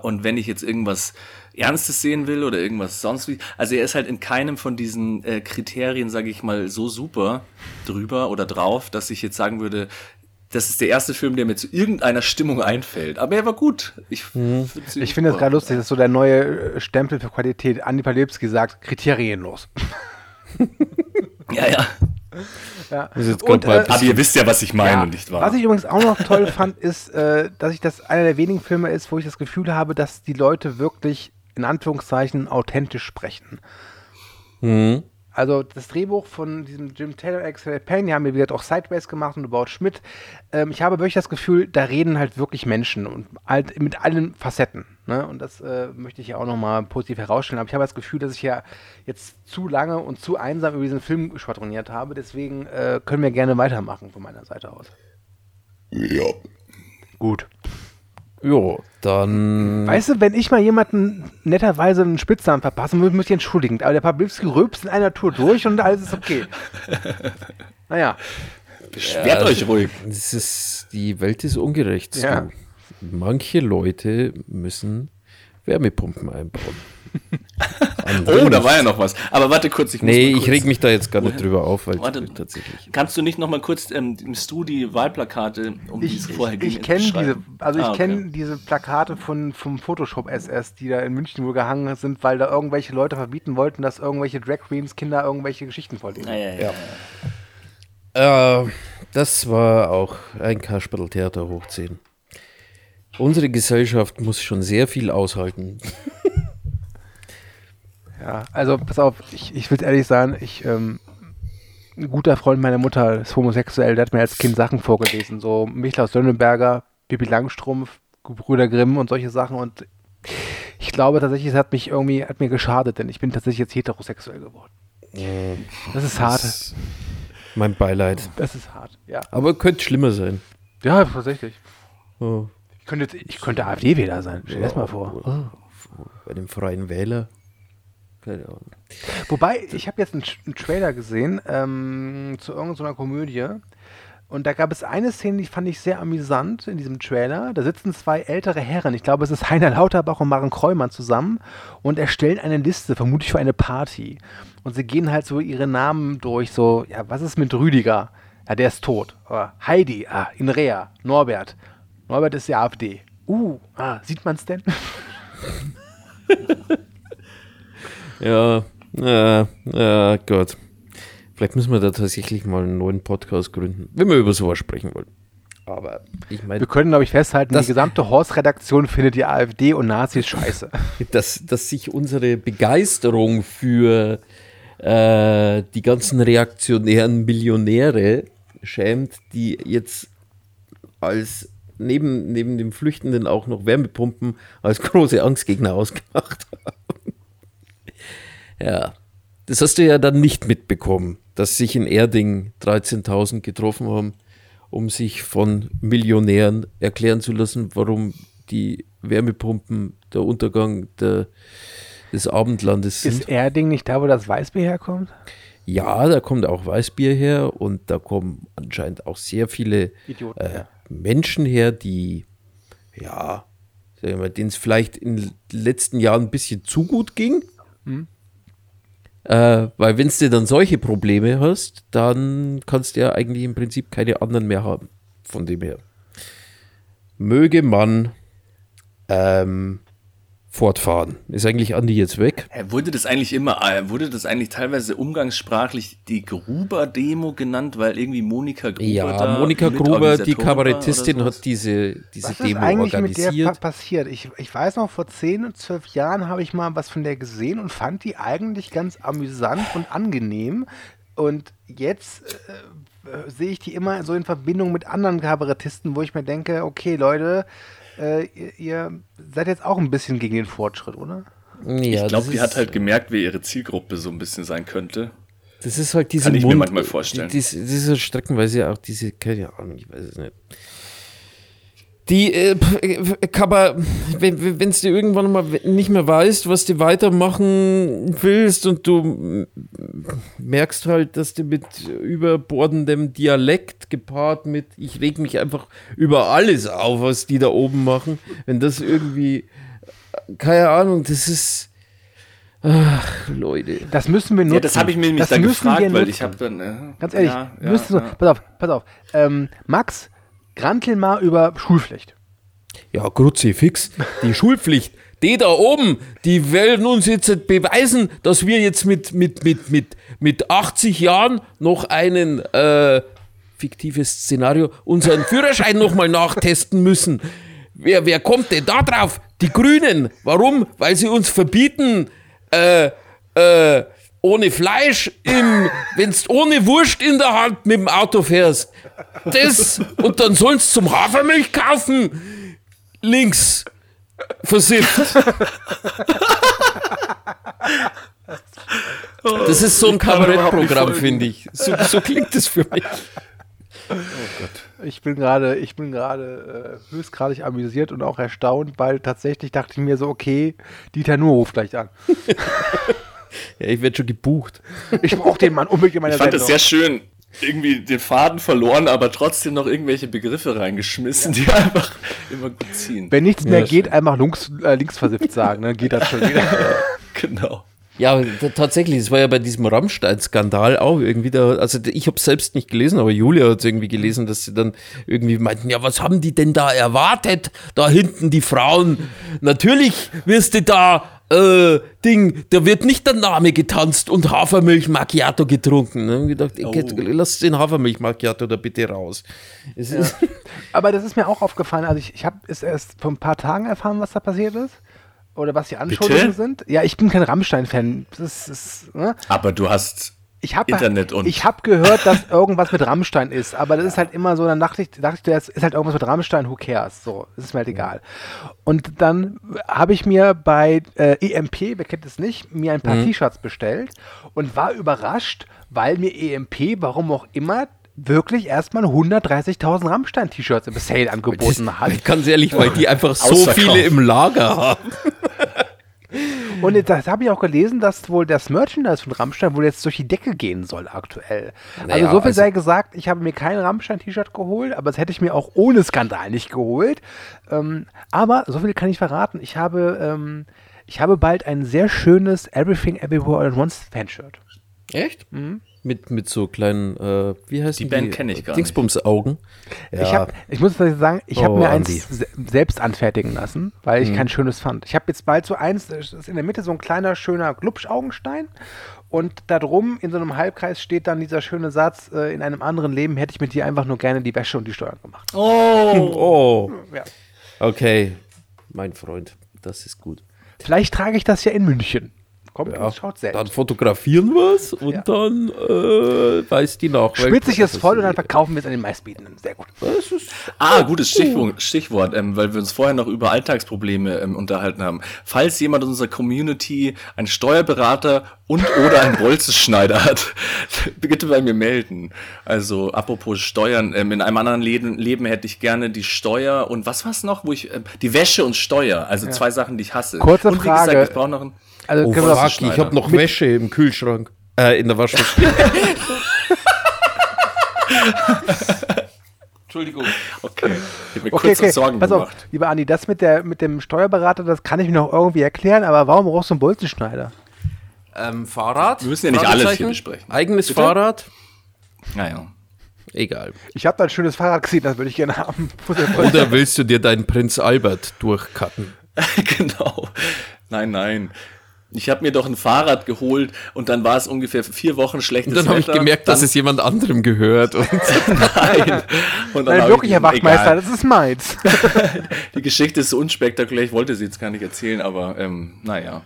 Und wenn ich jetzt irgendwas Ernstes sehen will oder irgendwas sonst wie. Also er ist halt in keinem von diesen äh, Kriterien, sage ich mal, so super drüber oder drauf, dass ich jetzt sagen würde, das ist der erste Film, der mir zu irgendeiner Stimmung einfällt. Aber er war gut. Ich,
Ich finde es gerade lustig, das ist so der neue äh, Stempel für Qualität. Andi Palewski sagt, kriterienlos.
Ja, ja.
Ja.
Das ist jetzt
Und,
mal
äh,
Aber ihr wisst ja, was ich meine,
Ja.
nicht wahr?
Was ich übrigens auch noch toll fand, ist, äh, dass ich das einer der wenigen Filme ist, wo ich das Gefühl habe, dass die Leute wirklich in Anführungszeichen authentisch sprechen.
Mhm.
Also das Drehbuch von diesem Jim Taylor, Axel Payne, die haben mir wieder auch Sideways gemacht und About Schmidt. Ähm, ich habe wirklich das Gefühl, da reden halt wirklich Menschen und halt mit allen Facetten. Ne? Und das äh, möchte ich ja auch nochmal positiv herausstellen. Aber ich habe das Gefühl, dass ich ja jetzt zu lange und zu einsam über diesen Film schwadroniert habe. Deswegen äh, können wir gerne weitermachen von meiner Seite aus.
Ja.
Gut.
Ja, dann.
Weißt du, wenn ich mal jemanden netterweise einen Spitznamen verpasse, muss ich entschuldigen. Aber der Pawlitzki rülpst in einer Tour durch und alles ist okay. naja,
Beschwert euch ruhig.
Das ist, die Welt ist ungerecht.
Ja.
Manche Leute müssen Wärmepumpen einbauen.
Oh, da war ja noch was. Aber warte kurz, ich muss
Nee,
mal
ich
kurz,
reg mich da jetzt gar nicht drüber auf, weil
Warte.
tatsächlich.
Kannst du nicht noch mal kurz ähm, nimmst du die Wahlplakate, um die
ich,
es
ich,
vorher ging,
ich kenne diese, also ich
Ah, okay.
kenne diese Plakate von vom Photoshop SS, die da in München wohl gehangen sind, weil da irgendwelche Leute verbieten wollten, dass irgendwelche Drag Queens Kinder irgendwelche Geschichten vorlesen.
Ja, ja, ja.
Äh, das war auch ein Kasperl-Theater hoch 10. Unsere Gesellschaft muss schon sehr viel aushalten.
Ja, also pass auf, ich, ich will ehrlich sagen, ich, ähm, ein guter Freund meiner Mutter ist homosexuell, der hat mir als Kind Sachen vorgelesen, so Michlaus Dönneberger, Pippi Langstrumpf, Brüder Grimm und solche Sachen und ich glaube tatsächlich, es hat mich irgendwie, hat mir geschadet, denn ich bin tatsächlich jetzt heterosexuell geworden. Das ist hart,
Das- Mein Beileid.
das ist hart, ja.
Aber könnte schlimmer sein.
Ja, tatsächlich.
Oh,
Ich könnte, ich könnte AfD-Wähler sein, stell dir das mal vor.
bei dem Freien Wähler. Keine Ahnung.
Wobei, ich habe jetzt einen, einen Trailer gesehen ähm, zu irgendeiner Komödie. Und da gab es eine Szene, die fand ich sehr amüsant in diesem Trailer. Da sitzen zwei ältere Herren, ich glaube, es ist Heiner Lauterbach und Maren Kreumann zusammen und erstellen eine Liste, vermutlich für eine Party. Und sie gehen halt so ihre Namen durch, so, ja, was ist mit Rüdiger? Ja, der ist tot. Oder Heidi, ah, Inrea, Norbert. Norbert ist die AfD. Uh, ah, sieht man's denn?
Ja, ja, ja, Gott. Vielleicht müssen wir da tatsächlich mal einen neuen Podcast gründen, wenn wir über sowas sprechen wollen. Aber ich meine,
Wir können, glaube ich, festhalten, die gesamte Horst-Redaktion findet die AfD und Nazis scheiße.
dass, dass sich unsere Begeisterung für äh, die ganzen reaktionären Millionäre schämt, die jetzt als neben, neben dem Flüchtenden auch noch Wärmepumpen als große Angstgegner ausgemacht haben. Ja, das hast du ja dann nicht mitbekommen, dass sich in Erding 13.000 getroffen haben, um sich von Millionären erklären zu lassen, warum die Wärmepumpen der Untergang der, des Abendlandes sind.
Ist Erding nicht da, wo das Weißbier herkommt?
Ja, da kommt auch Weißbier her und da kommen anscheinend auch sehr viele
Idioten,
äh,
ja.
Menschen her, die, ja, denen es vielleicht in den letzten Jahren ein bisschen zu gut ging.
Hm.
Äh, weil wenn du dann solche Probleme hast, dann kannst du ja eigentlich im Prinzip keine anderen mehr haben. Von dem her. Möge man ähm, fortfahren. Ist eigentlich Andi jetzt weg?
Wurde das eigentlich immer, äh, wurde das eigentlich teilweise umgangssprachlich die Gruber-Demo genannt, weil irgendwie Monika Gruber
Ja,
da
Monika Gruber, die Kabarettistin, hat diese, diese
Was ist
Demo
eigentlich mit der pa
organisiert.
passiert? Ich, ich weiß noch, vor 10 und 12 Jahren habe ich mal was von der gesehen und fand die eigentlich ganz amüsant und angenehm. Und jetzt äh, äh, sehe ich die immer so in Verbindung mit anderen Kabarettisten, wo ich mir denke, okay, Leute, äh, ihr, ihr seid jetzt auch ein bisschen gegen den Fortschritt, oder?
Ja,
Ich glaube, die hat halt gemerkt, wer ihre Zielgruppe so ein bisschen sein könnte.
Das ist halt diese
Kann ich mir manchmal vorstellen.
Die, diese, diese streckenweise auch diese, keine Ahnung, ich weiß es nicht. Die, äh, aber wenn wenn du irgendwann mal nicht mehr weißt, was du weitermachen willst und du merkst halt, dass du mit überbordendem Dialekt gepaart mit, ich reg mich einfach über alles auf, was die da oben machen, wenn das irgendwie, keine Ahnung, das ist, ach, Leute.
Das müssen wir nutzen.
Ja, das habe ich mir nämlich
Das
da
müssen
gefragt,
wir
weil ich habe dann. Äh,
Ganz ehrlich,
ja, ja, ja.
pass auf, pass auf. Ähm, Max, granteln mal über Schulpflicht.
Ja, Kruzifix, die Schulpflicht. Die da oben, die wollen uns jetzt beweisen, dass wir jetzt mit, mit, mit, mit, mit 80 Jahren noch einen, äh, fiktives Szenario, unseren Führerschein nochmal nachtesten müssen. Wer, wer kommt denn da drauf? Die Grünen. Warum? Weil sie uns verbieten, äh, äh, ohne Fleisch, im, wenn's ohne Wurst in der Hand mit dem Auto fährst. Das, und dann sollst zum Hafermilch kaufen. Links. Versifft. Das ist so ein Kabarettprogramm, finde ich. So, so klingt es für mich.
Ich bin gerade, ich bin gerade äh, höchstgradig amüsiert und auch erstaunt, weil tatsächlich dachte ich mir so, okay, Dieter Nuhr ruft gleich an.
Ja, ich werde schon gebucht.
Ich brauche den Mann unbedingt in meiner
Ich fand es
Sendung.
sehr schön. Irgendwie den Faden verloren, aber trotzdem noch irgendwelche Begriffe reingeschmissen, die einfach immer gut ziehen.
Wenn nichts mehr
Ja,
geht, einfach links, äh, linksversifft sagen, dann geht das schon wieder.
Genau.
Ja, tatsächlich, es war ja bei diesem Rammstein-Skandal auch irgendwie da, also ich habe selbst nicht gelesen, aber Julia hat es irgendwie gelesen, dass sie dann irgendwie meinten, ja, was haben die denn da erwartet? Da hinten die Frauen. Natürlich wirst du da, äh, Ding, da wird nicht der Name getanzt und Hafermilch Macchiato getrunken. Ne? Ich gedacht,
Oh.
lass den Hafermilch Macchiato da bitte raus. Es ist,
Aber das ist mir auch aufgefallen. Also ich, ich habe es erst vor ein paar Tagen erfahren, was da passiert ist. Oder was die Anschuldigungen sind. Ja, ich bin kein Rammstein-Fan. Ne?
Aber du hast
Ich habe
Internet und-
ich habe gehört, dass irgendwas mit Rammstein ist, aber das ist halt immer so, dann dachte ich, dachte ich, das ist halt irgendwas mit Rammstein, who cares? So, das ist mir halt egal. Und dann habe ich mir bei äh, EMP, wer kennt es nicht, mir ein paar
Mhm.
T-Shirts bestellt und war überrascht, weil mir EMP, warum auch immer, wirklich erstmal 130.000 Rammstein-T-Shirts im Sale angeboten hat.
ganz ehrlich, weil die einfach so viele im Lager haben.
Und das habe ich auch gelesen, dass wohl das Merchandise von Rammstein wohl jetzt durch die Decke gehen soll aktuell.
Naja,
also so viel
also-
sei gesagt, ich habe mir kein Rammstein-T-Shirt geholt, aber das hätte ich mir auch ohne Skandal nicht geholt. Ähm, aber so viel kann ich verraten. Ich habe, ähm, ich habe bald ein sehr schönes Everything Everywhere All at Once Fanshirt.
Echt? Mit, mit so kleinen, äh, wie heißt
Die Band kenn ich gar nicht.
Dingsbums-Augen. Ja.
Ich, hab, ich muss sagen, ich habe
Oh,
mir
Andi.
eins se selbst anfertigen lassen, weil ich kein schönes fand. Ich habe jetzt bald so eins, das ist in der Mitte so ein kleiner, schöner Glubsch-Augenstein und da drum in so einem Halbkreis steht dann dieser schöne Satz, äh, in einem anderen Leben hätte ich mit dir einfach nur gerne die Wäsche und die Steuern gemacht.
oh,
Ja.
okay. Mein Freund, das ist gut.
Vielleicht trage ich das ja in München. Kommt,
Ja,
schaut selbst.
dann fotografieren wir es und
Ja.
dann äh, weiß die nach.
Schwitzig ist voll und dann verkaufen wir es an den meistbietenden. Sehr gut.
Das ist,
Ah, gutes Stichwort, Stichwort ähm, weil wir uns vorher noch über Alltagsprobleme ähm, unterhalten haben. Falls jemand in unserer Community einen Steuerberater und oder einen Bolzenschneider hat, bitte bei mir melden. Also apropos Steuern, ähm, in einem anderen Leben, Leben hätte ich gerne die Steuer und was war's noch, wo ich ähm, die Wäsche und Steuer, also zwei Sachen, die ich hasse.
Kurze
und wie
Frage.
gesagt, ich brauche noch einen
Also
oh, fuck, ich habe noch Wäsche im Kühlschrank. Äh, in der Waschmaschine. Entschuldigung.
Okay, ich hab mir
Okay,
kurz
okay.
Sorgen
Pass auf,
gemacht.
lieber Andi, das mit, der, mit dem Steuerberater, das kann ich mir noch irgendwie erklären, aber warum brauchst du einen Bolzenschneider?
Ähm, Fahrrad?
Wir müssen ja nicht alles hier besprechen.
Eigenes
Bitte?
Fahrrad?
Naja.
Egal.
Ich habe da ein schönes Fahrrad gesehen, das würde ich gerne haben.
Oder willst du dir deinen Prinz Albert durchcutten?
genau. Nein, nein. Ich habe mir doch ein Fahrrad geholt und dann war es ungefähr vier Wochen schlechtes
Und dann habe ich
Wetter.
gemerkt, dass es jemand anderem gehört. Und
Nein. Und dann
Nein, wirklich,
ich,
Herr Wachtmeister,
egal.
das ist meins.
Die Geschichte ist so unspektakulär, ich wollte sie jetzt gar nicht erzählen, aber ähm, naja.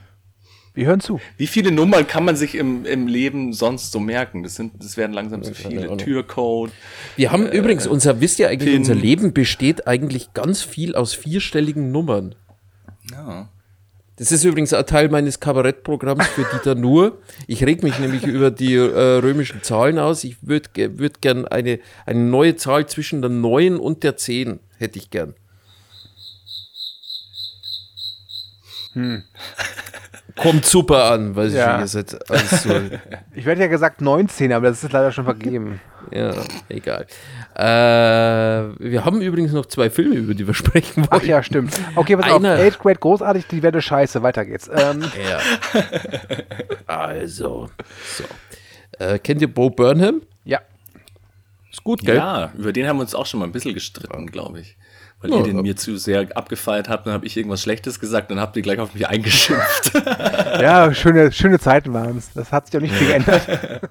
Wir hören zu.
Wie viele Nummern kann man sich im, im Leben sonst so merken? Das, sind, das werden langsam zu viele. Türcode.
wir haben übrigens, unser, wisst ihr eigentlich,
Pin.
unser Leben besteht eigentlich ganz viel aus vierstelligen Nummern.
Ja.
Das ist übrigens ein Teil meines Kabarettprogramms für Dieter Nuhr. Ich reg mich nämlich über die äh, römischen Zahlen aus. Ich würde würd gern eine, eine neue Zahl zwischen der 9 und der 10 hätte ich gern. Kommt super an, weiß
Ja.
ich, alles so,
Ich werde ja gesagt 19, aber das ist leider schon vergeben.
ja, egal. Äh, wir haben übrigens noch zwei Filme, über die wir sprechen wollen.
Ach ja, stimmt. Okay, pass
Einer-
auf. Eighth Grade großartig, die Werte scheiße. Weiter geht's. Ähm,
Ja. Also, so. Äh, kennt ihr Bo Burnham?
ja.
Ist gut, gell?
Ja, über den haben wir uns auch schon mal ein bisschen gestritten, glaube ich. Weil
Ja,
ihr den
ja.
mir zu sehr abgefeiert habt, dann habe ich irgendwas Schlechtes gesagt, dann habt ihr gleich auf mich eingeschimpft.
Ja, schöne, schöne Zeiten waren es. Das hat sich auch nicht viel geändert.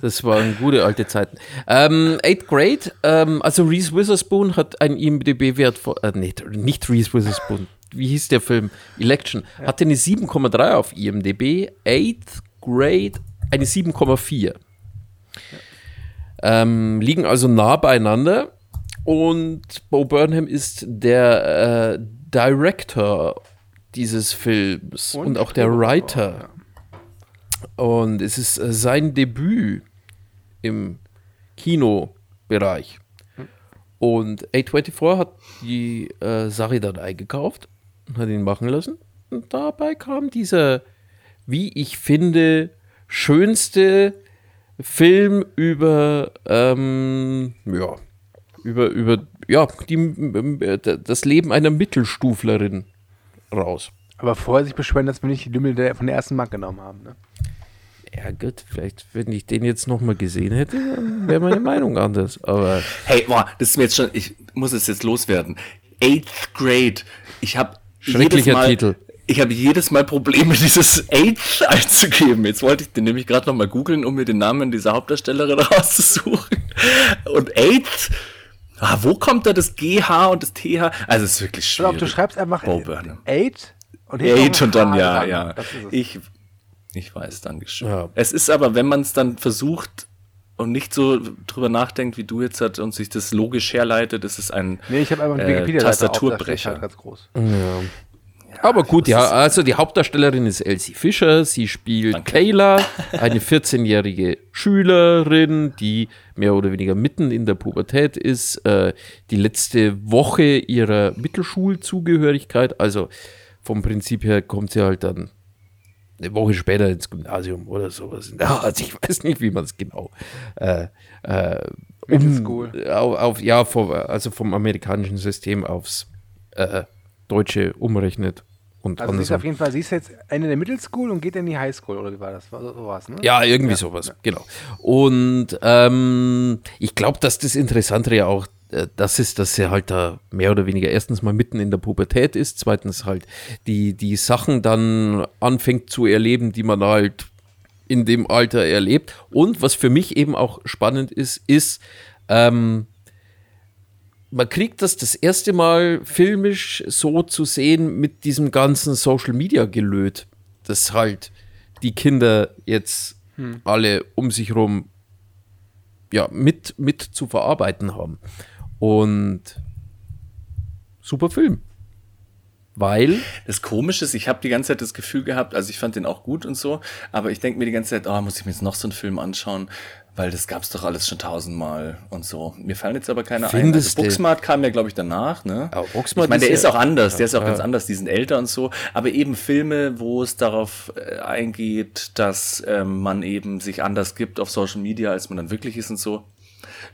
Das waren gute alte Zeiten. Ähm, Eighth Grade, ähm, also Reese Witherspoon hat einen IMDb-Wert von, äh, nicht, nicht Reese Witherspoon, wie hieß der Film? Election. Hatte eine 7,3 auf IMDb, Eighth Grade eine 7,4. Ähm, liegen also nah beieinander und Bo Burnham ist der äh, Director dieses Films und, auch der Writer. Und es ist äh, sein Debüt im Kinobereich. Und A24 hat die äh, Sache dann eingekauft und hat ihn machen lassen. Und dabei kam dieser, wie ich finde, schönste Film über, ähm, ja, über, über, ja, die, das Leben einer Mittelstuflerin raus.
Aber vorher sich beschweren, dass wir nicht die Lümmel der, von der ersten Mark genommen haben. Ne?
Ja gut, vielleicht, wenn ich den jetzt nochmal gesehen hätte, wäre meine Meinung anders. Aber
hey, boah, das ist mir jetzt schon, ich muss es jetzt loswerden. Eighth Grade. Ich habe
Schrecklicher Titel.
Ich habe jedes Mal Probleme, dieses Eighth einzugeben. Jetzt wollte ich den nämlich gerade nochmal googeln, um mir den Namen dieser Hauptdarstellerin rauszusuchen. Und Eighth, ah, wo kommt da das GH und das TH? Also es ist wirklich schwierig.
auf, du schreibst einfach
Bo Burnham.
Eight und
Eight und dann,
H
ja, ja. Ich, ich weiß, danke schön.
Ja.
Es ist aber, wenn man es dann versucht und nicht so drüber nachdenkt, wie du jetzt hat und sich das logisch herleitet, ist es ein
nee, ich einfach eine
äh,
steht
Tastaturbrecher.
halt ganz groß.
Aber gut, ja, also die Hauptdarstellerin ist Elsie Fischer. Sie spielt
Danke.
Kayla, eine 14-jährige Schülerin, die mehr oder weniger mitten in der Pubertät ist, äh, die letzte Woche ihrer Mittelschulzugehörigkeit. Also vom Prinzip her kommt sie halt dann eine Woche später ins Gymnasium oder sowas. Also ich weiß nicht, wie man es genau äh, äh, um-. Auf, auf, ja, vom, also vom amerikanischen System aufs äh, Deutsche umrechnet. Und
Also sie ist auf jeden Fall, sie ist jetzt Ende der Middle-School und geht in die Highschool, oder wie war das? So, so ne?
Ja, irgendwie sowas, genau. Und ähm, ich glaube, dass das Interessantere ja auch äh, das ist, dass er halt da mehr oder weniger erstens mal mitten in der Pubertät ist, zweitens halt die, die Sachen dann anfängt zu erleben, die man halt in dem Alter erlebt. Und was für mich eben auch spannend ist, ist, ähm, man kriegt das das erste Mal filmisch so zu sehen mit diesem ganzen Social Media Gelöt, das halt die Kinder jetzt alle um sich rum ja, mit, mit zu verarbeiten haben. Und super Film. Weil,
Das Komische ist, ich habe die ganze Zeit das Gefühl gehabt, also ich fand den auch gut und so, aber ich denke mir die ganze Zeit, oh, muss ich mir jetzt noch so einen Film anschauen, weil das gab's doch alles schon tausendmal und so. Mir fallen jetzt aber keine ein.
Findest
Also
du?
Booksmart kam ja, glaube ich, danach, ne?
Ja, Booksmart
ich meine, der
ist
ist
ja-
auch anders, der ist auch ganz anders, die sind älter und so, aber eben Filme, wo es darauf äh, eingeht, dass ähm, man eben sich anders gibt auf Social Media, als man dann wirklich ist und so.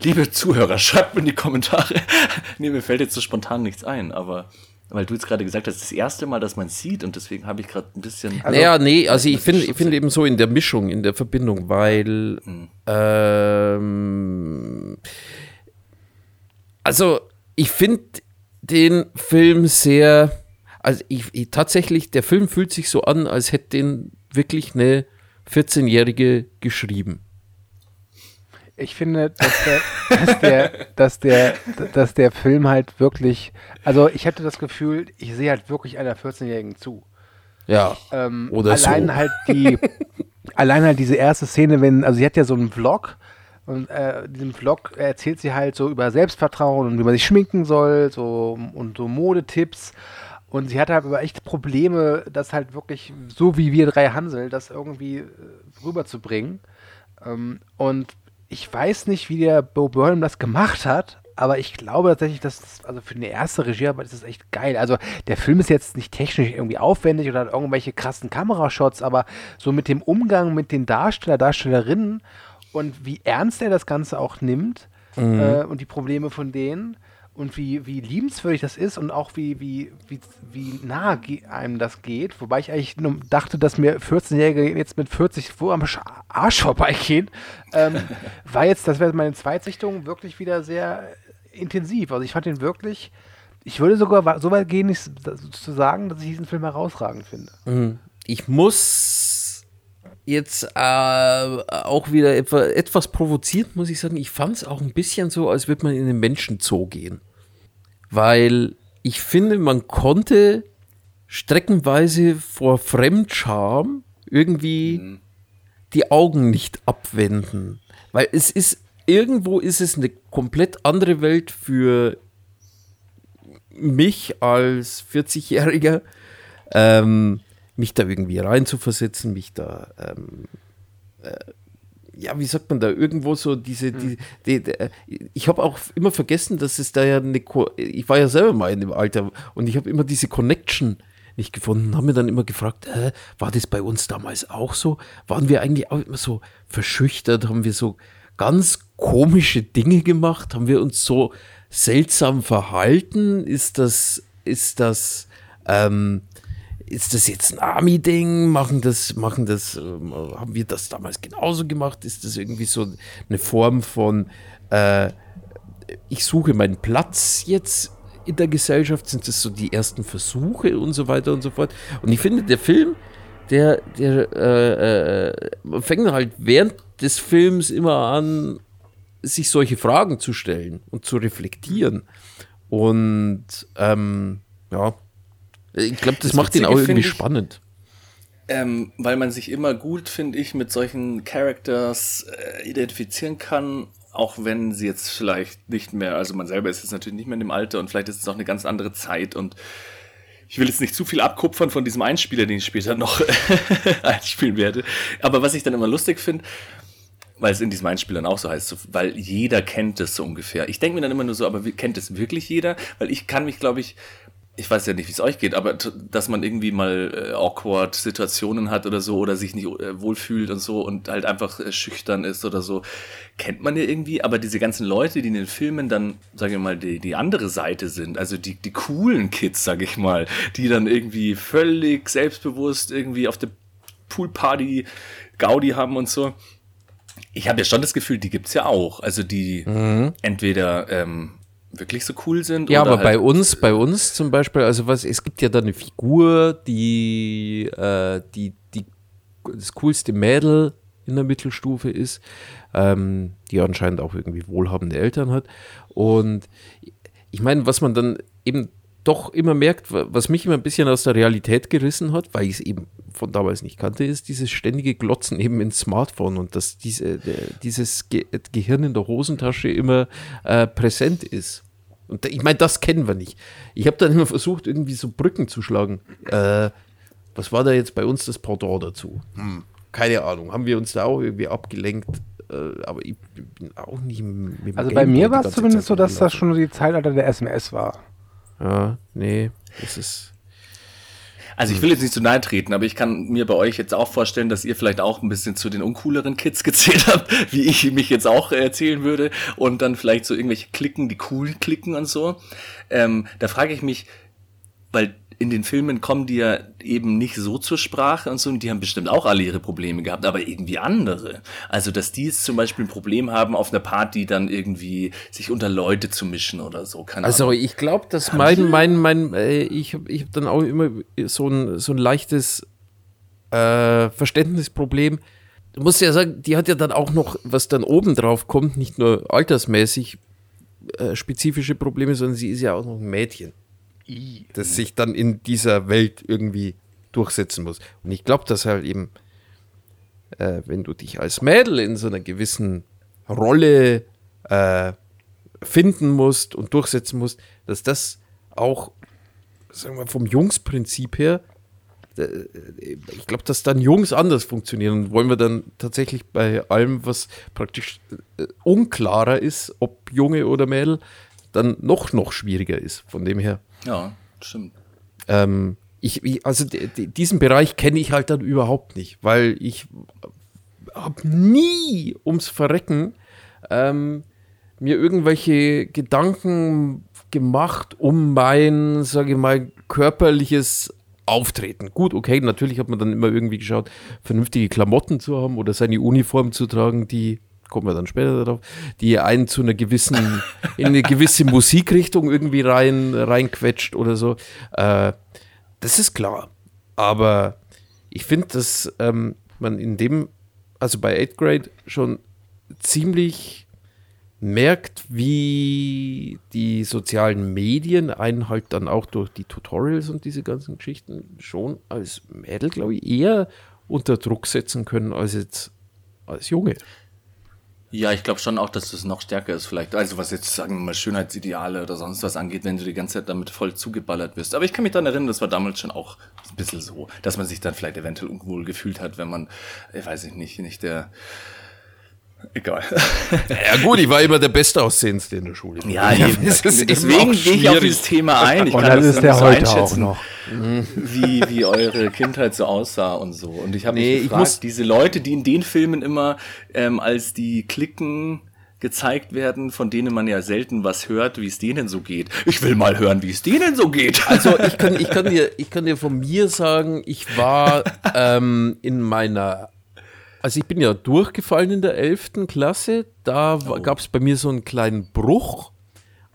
Liebe Zuhörer, schreibt mir in die Kommentare. nee, mir fällt jetzt so spontan nichts ein, aber weil du jetzt gerade gesagt hast, das erste Mal, dass man sieht und deswegen habe ich gerade ein bisschen.
naja, nee, also ich finde ich finde eben so in der Mischung, in der Verbindung, weil
Hm.
ähm, also ich finde den Film sehr, also ich, ich tatsächlich, der Film fühlt sich so an, als hätte den wirklich eine 14-Jährige geschrieben.
Ich finde, dass der, dass, der, dass, der, dass der Film halt wirklich, also ich hatte das Gefühl, ich sehe halt wirklich einer 14-Jährigen zu.
Ja.
Ähm,
Oder
allein
so.
halt die, allein halt diese erste Szene, wenn, also sie hat ja so einen Vlog und äh, in diesem Vlog erzählt sie halt so über Selbstvertrauen und wie man sich schminken soll, so und so Modetipps. Und sie hat halt aber echt Probleme, das halt wirklich, so wie wir drei Hansel, das irgendwie rüberzubringen. Ähm, und ich weiß nicht, wie der Bo Burnham das gemacht hat, aber ich glaube tatsächlich, dass das, also für eine erste Regiearbeit ist das echt geil. Also der Film ist jetzt nicht technisch irgendwie aufwendig oder hat irgendwelche krassen Kamerashots, aber so mit dem Umgang mit den Darsteller, Darstellerinnen und wie ernst er das Ganze auch nimmt äh, und die Probleme von denen und wie, wie liebenswürdig das ist und auch wie, wie, wie, wie nah einem das geht. Wobei ich eigentlich nur dachte, dass mir 14-Jährige jetzt mit 40 vor am Sch- Arsch vorbeigehen. Ähm, war jetzt, das wäre meine Zweitsichtung, wirklich wieder sehr intensiv. Also ich fand den wirklich, ich würde sogar so weit gehen, nicht zu sagen, dass ich diesen Film herausragend finde.
Ich muss jetzt äh, auch wieder etwa, etwas provoziert, muss ich sagen. Ich fand es auch ein bisschen so, als würde man in den Menschenzoo gehen. Weil ich finde, man konnte streckenweise vor Fremdscham irgendwie die Augen nicht abwenden. Weil es ist, irgendwo ist es eine komplett andere Welt für mich als 40-Jähriger, ähm, mich da irgendwie reinzuversetzen, mich da, ähm, äh, ja, wie sagt man da, irgendwo so diese, die, die, die, äh, ich habe auch immer vergessen, dass es da ja eine, Ko ich war ja selber mal in dem Alter und ich habe immer diese Connection nicht gefunden, habe mir dann immer gefragt, äh, war das bei uns damals auch so? Waren wir eigentlich auch immer so verschüchtert? Haben wir so ganz komische Dinge gemacht? Haben wir uns so seltsam verhalten? Ist das, ist das, ähm, ist das jetzt ein Army-Ding? Machen das, machen das, ähm, haben wir das damals genauso gemacht? Ist das irgendwie so eine Form von, äh, ich suche meinen Platz jetzt in der Gesellschaft? Sind das so die ersten Versuche und so weiter und so fort? Und ich finde, der Film, der, der äh, äh, man fängt halt während des Films immer an, sich solche Fragen zu stellen und zu reflektieren. Und ähm, ja, ich glaube, das,
Das
macht ihn auch irgendwie
ich-
spannend.
Ähm, weil man sich immer gut, finde ich, mit solchen Characters äh, identifizieren kann, auch wenn sie jetzt vielleicht nicht mehr, also man selber ist jetzt natürlich nicht mehr in dem Alter und vielleicht ist es auch eine ganz andere Zeit und ich will jetzt nicht zu viel abkupfern von diesem Einspieler, den ich später noch einspielen werde. Aber was ich dann immer lustig finde, weil es in diesem Einspielern auch so heißt, weil jeder kennt es so ungefähr. Ich denke mir dann immer nur so, aber kennt es wirklich jeder? Weil ich kann mich, glaube ich, ich weiß ja nicht, wie es euch geht, aber dass man irgendwie mal äh, awkward Situationen hat oder so oder sich nicht äh, wohlfühlt und so und halt einfach äh, schüchtern ist oder so, kennt man ja irgendwie. Aber diese ganzen Leute, die in den Filmen dann, sage ich mal, die, die andere Seite sind, also die, die coolen Kids, sage ich mal, die dann irgendwie völlig selbstbewusst irgendwie auf der Poolparty Gaudi haben und so. Ich habe ja schon das Gefühl, die gibt's ja auch. Also die entweder ähm, wirklich so cool sind
Ja, aber bei
halt,
uns, bei uns zum Beispiel, also was, es gibt ja da eine Figur, die, äh, die, die das coolste Mädel in der Mittelstufe ist, ähm, die anscheinend auch irgendwie wohlhabende Eltern hat. Und ich meine, was man dann eben doch immer merkt, wa- was mich immer ein bisschen aus der Realität gerissen hat, weil ich es eben von damals nicht kannte, ist dieses ständige Glotzen eben ins Smartphone und dass diese, dieses Ge Gehirn in der Hosentasche immer äh, präsent ist. Und da- ich meine, das kennen wir nicht. Ich habe dann immer versucht, irgendwie so Brücken zu schlagen. Äh, was war da jetzt bei uns das Pendant dazu? Hm, keine Ahnung. Haben wir uns da auch irgendwie abgelenkt? Äh, aber ich bin auch nicht mit dem
Also
Gameboy
bei mir war es zumindest
Zeit
so, dass das schon die Zeitalter der SMS war.
Ja, nee, das ist.
Also ich will jetzt nicht zu nahe treten, aber ich kann mir bei euch jetzt auch vorstellen, dass ihr vielleicht auch ein bisschen zu den uncooleren Kids gezählt habt, wie ich mich jetzt auch erzählen würde. Und dann vielleicht so irgendwelche Klicken, die cool klicken und so. Ähm, da frage ich mich, weil in den Filmen kommen die ja eben nicht so zur Sprache und so, und die haben bestimmt auch alle ihre Probleme gehabt, aber irgendwie andere. Also, dass die jetzt zum Beispiel ein Problem haben, auf einer Party dann irgendwie sich unter Leute zu mischen oder so. Keine
Also
Ahnung.
ich glaube, dass mein, mein, mein, äh, ich habe ich hab dann auch immer so ein, so ein leichtes äh, Verständnisproblem. Du musst ja sagen, die hat ja dann auch noch, was dann oben drauf kommt, nicht nur altersmäßig äh, spezifische Probleme, sondern sie ist ja auch noch ein Mädchen, das sich dann in dieser Welt irgendwie durchsetzen muss. Und ich glaube, dass halt eben, äh, wenn du dich als Mädel in so einer gewissen Rolle äh, finden musst und durchsetzen musst, dass das auch, sagen wir, vom Jungsprinzip her, äh, ich glaube, dass dann Jungs anders funktionieren. Und wollen wir dann tatsächlich bei allem, was praktisch äh, unklarer ist, ob Junge oder Mädel, dann noch, noch schwieriger ist. Von dem her.
Ja, stimmt.
Ähm, ich, ich, also diesen Bereich kenne ich halt dann überhaupt nicht, weil ich habe nie ums Verrecken ähm, mir irgendwelche Gedanken gemacht, um mein, sage ich mal, körperliches Auftreten. Gut, okay, natürlich hat man dann immer irgendwie geschaut, vernünftige Klamotten zu haben oder seine Uniform zu tragen, die kommen wir dann später darauf, die einen zu einer gewissen, in eine gewisse Musikrichtung irgendwie rein, reinquetscht oder so. Äh, das ist klar. Aber ich finde, dass ähm, man in dem, also bei 8th Grade schon ziemlich merkt, wie die sozialen Medien einen halt dann auch durch die Tutorials und diese ganzen Geschichten schon als Mädel, glaube ich, eher unter Druck setzen können als jetzt als Junge.
Ja, ich glaube schon auch, dass das noch stärker ist vielleicht. Also was jetzt, sagen wir mal, Schönheitsideale oder sonst was angeht, wenn du die ganze Zeit damit voll zugeballert wirst. Aber ich kann mich daran erinnern, das war damals schon auch ein bisschen so, dass man sich dann vielleicht eventuell unwohl gefühlt hat, wenn man, ich weiß ich nicht, nicht der Egal.
Ja gut, ich war immer der Bestaussehendste in der Schule.
Ja, eben. Deswegen gehe ich auf dieses Thema ein. Ich
Und
kann
das ist der
so
heute auch
einschätzen,
noch.
Wie, wie eure Kindheit so aussah und so. Und ich habe mich
Nee, ich
gefragt,
muss-
diese Leute, die in den Filmen immer ähm, als die Klicken gezeigt werden, von denen man ja selten was hört, wie es denen so geht. Ich will mal hören, wie es denen so geht.
Also ich kann, ich, kann dir, ich kann dir von mir sagen, ich war ähm, in meiner, also ich bin ja durchgefallen in der 11. Klasse, da
Oh.
gab es bei mir so einen kleinen Bruch.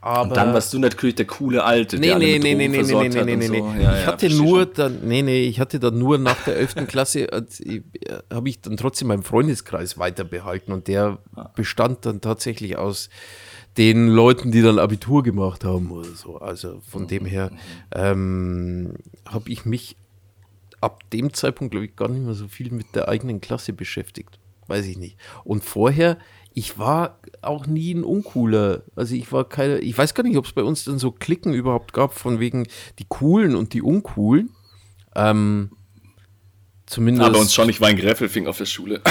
Aber
Und dann warst du natürlich der coole Alte,
Nee,
der alle
nee,
mit
nee, nee, nee, nee, nee, nee, nee,
so.
nee.
Ja,
Ich
ja,
hatte
verstehe
nur dann, nee, nee, ich hatte dann nur nach der 11. Klasse, habe ich dann trotzdem meinen Freundeskreis weiter behalten und der bestand dann tatsächlich aus den Leuten, die dann Abitur gemacht haben oder so. Also von dem her ähm, habe ich mich ab dem Zeitpunkt, glaube ich, gar nicht mehr so viel mit der eigenen Klasse beschäftigt. Weiß ich nicht. Und vorher, ich war auch nie ein Uncooler. Also ich war keine, ich weiß gar nicht, ob es bei uns dann so Klicken überhaupt gab, von wegen die Coolen und die Uncoolen. Ähm, zumindest.
Aber uns schon, ich war in Gräfelfing auf der Schule.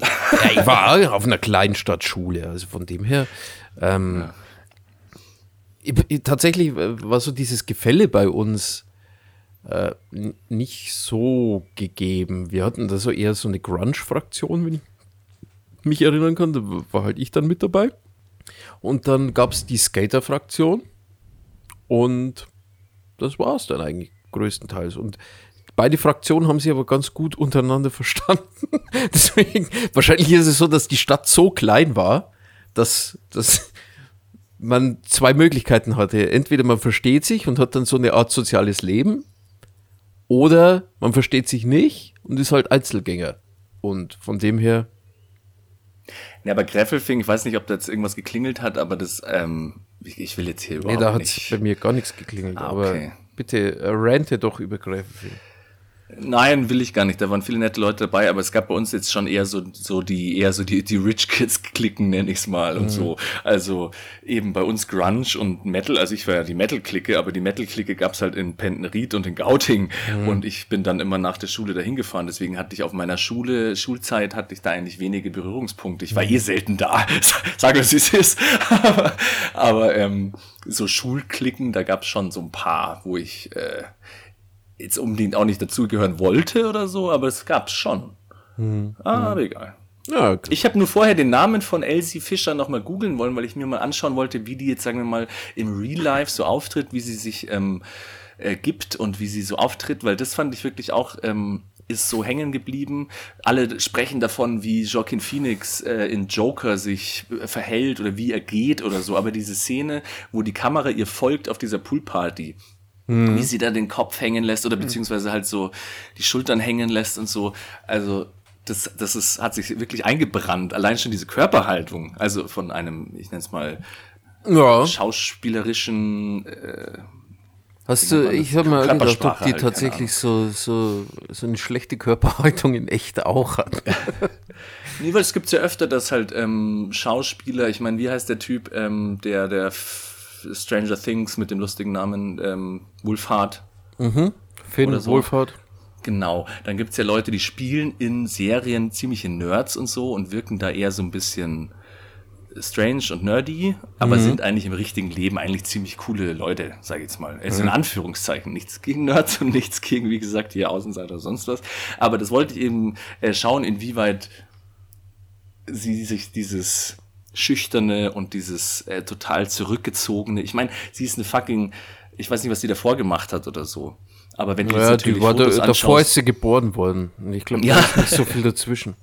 Ja, ich war auch auf einer Kleinstadtschule, also von dem her. Ähm, ich, ich, tatsächlich äh, war so dieses Gefälle bei uns äh, nicht so gegeben. Wir hatten da so eher so eine Grunge-Fraktion, wenn ich mich erinnern kann. Da war halt ich dann mit dabei. Und dann gab es die Skater-Fraktion. Und das war es dann eigentlich größtenteils. Und beide Fraktionen haben sich aber ganz gut untereinander verstanden. Deswegen, wahrscheinlich ist es so, dass die Stadt so klein war, dass, dass man zwei Möglichkeiten hatte. Entweder man versteht sich und hat dann so eine Art soziales Leben, oder man versteht sich nicht und ist halt Einzelgänger. Und von dem her,
Ja, aber Gräfelfing, ich weiß nicht, ob da jetzt irgendwas geklingelt hat, aber das, ähm, ich, will jetzt hier
nee,
überhaupt
da hat
nicht.
bei mir gar nichts geklingelt.
Ah,
Aber
okay.
bitte äh, rante doch über Gräfelfing.
Nein, will ich gar nicht. Da waren viele nette Leute dabei, aber es gab bei uns jetzt schon eher so, so die, eher so die, die Rich Kids klicken, nenne ich's mal und so. Also eben bei uns Grunge und Metal, also ich war ja die Metal-Clique, aber die Metal-Clique gab's halt in Pentenried und in Gauting und ich bin dann immer nach der Schule dahin gefahren. Deswegen hatte ich auf meiner Schule, Schulzeit hatte ich da eigentlich wenige Berührungspunkte. Ich war eh selten da, sag es, wie es ist. aber aber ähm, so Schulklicken, da gab's schon so ein paar, wo ich äh, jetzt unbedingt auch nicht dazugehören wollte oder so, aber es gab's schon. Ah, aber egal.
Ja, okay.
Ich habe nur vorher den Namen von Elsie Fischer nochmal googeln wollen, weil ich mir mal anschauen wollte, wie die jetzt, sagen wir mal, im Real Life so auftritt, wie sie sich ähm, äh, gibt und wie sie so auftritt, weil das fand ich wirklich auch, ähm, ist so hängen geblieben. Alle sprechen davon, wie Joaquin Phoenix äh, in Joker sich äh, verhält oder wie er geht oder so, aber diese Szene, wo die Kamera ihr folgt auf dieser Poolparty, wie sie da den Kopf hängen lässt oder beziehungsweise halt so die Schultern hängen lässt und so. Also das, das ist, hat sich wirklich eingebrannt. Allein schon diese Körperhaltung, also von einem, ich nenne es mal,
ja.
schauspielerischen, äh,
Hast du, ich habe mal gedacht, ob die
halt,
tatsächlich so, so, so eine schlechte Körperhaltung in echt auch hat.
nee, weil es gibt's ja öfter, dass halt ähm, Schauspieler, ich meine, wie heißt der Typ, ähm, der, der Stranger Things mit dem lustigen Namen
Finn
ähm, Wolfhard, Oder so.
Wohlfahrt.
Genau, dann gibt's ja Leute, die spielen in Serien ziemliche Nerds und so und wirken da eher so ein bisschen strange und nerdy, aber sind eigentlich im richtigen Leben eigentlich ziemlich coole Leute, sage ich jetzt mal. Es ist in Anführungszeichen nichts gegen Nerds und nichts gegen, wie gesagt, hier Außenseiter oder sonst was. Aber das wollte ich eben äh, schauen, inwieweit sie sich dieses Schüchterne und dieses äh, total Zurückgezogene. Ich meine, sie ist eine fucking, ich weiß nicht, was sie davor gemacht hat oder so. Aber wenn du jetzt
Ja,
natürlich
die war da,
Fotos
davor
anschaust-
ist sie geboren worden. Ich glaube,
Ja.
da ist nicht so viel dazwischen.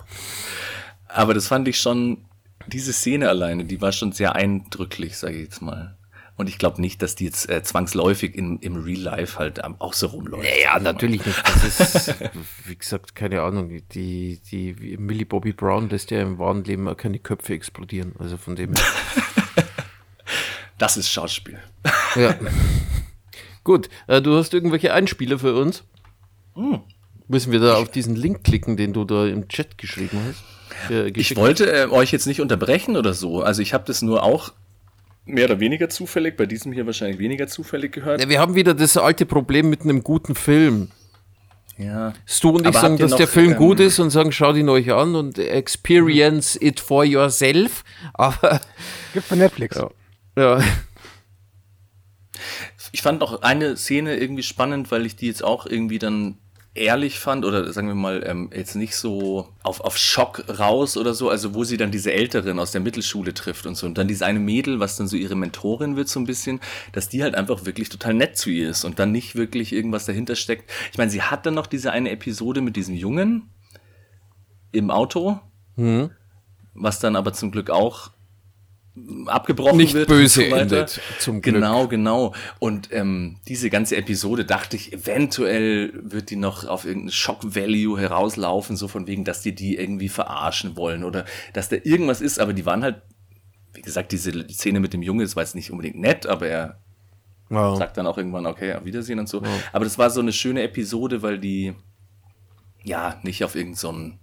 Aber das fand ich schon, diese Szene alleine, die war schon sehr eindrücklich, sage ich jetzt mal. Und ich glaube nicht, dass die jetzt äh, zwangsläufig in, im Real Life halt ähm, auch so rumläuft.
Ja, natürlich nicht. Das ist, wie gesagt, keine Ahnung. Die, die Millie Bobby Brown lässt ja im wahren Leben auch keine Köpfe explodieren. Also von dem.
Das ist Schauspiel.
Ja. Gut, äh, du hast irgendwelche Einspieler für uns? Müssen wir da auf diesen Link klicken, den du da im Chat geschrieben hast? Äh,
Ich wollte äh, euch jetzt nicht unterbrechen oder so. Also ich habe das nur auch mehr oder weniger zufällig, bei diesem hier wahrscheinlich weniger zufällig gehört.
Ja, wir haben wieder das alte Problem mit einem guten Film.
Ja.
Stu und ich
Aber
sagen, dass der
noch,
Film
ähm,
gut ist und sagen, schaut ihn euch an und experience it for yourself. Aber
Gibt für Netflix.
ja,
Ich fand auch eine Szene irgendwie spannend, weil ich die jetzt auch irgendwie dann ehrlich fand oder sagen wir mal ähm, jetzt nicht so auf, auf Schock raus oder so, also wo sie dann diese Älteren aus der Mittelschule trifft und so und dann diese eine Mädel, was dann so ihre Mentorin wird so ein bisschen, dass die halt einfach wirklich total nett zu ihr ist und dann nicht wirklich irgendwas dahinter steckt. Ich meine, sie hat dann noch diese eine Episode mit diesem Jungen im Auto, was dann aber zum Glück auch abgebrochen
Nicht
wird.
böse
und so
endet, zum Glück.
Genau, genau. Und ähm, diese ganze Episode dachte ich, eventuell wird die noch auf irgendeinen Shock-Value herauslaufen, so von wegen, dass die die irgendwie verarschen wollen oder dass da irgendwas ist, aber die waren halt, wie gesagt, diese Szene mit dem Junge, das war jetzt nicht unbedingt nett, aber er
ja.
sagt dann auch irgendwann, okay, auf Wiedersehen und so. Aber das war so eine schöne Episode, weil die ja nicht auf irgendeinen so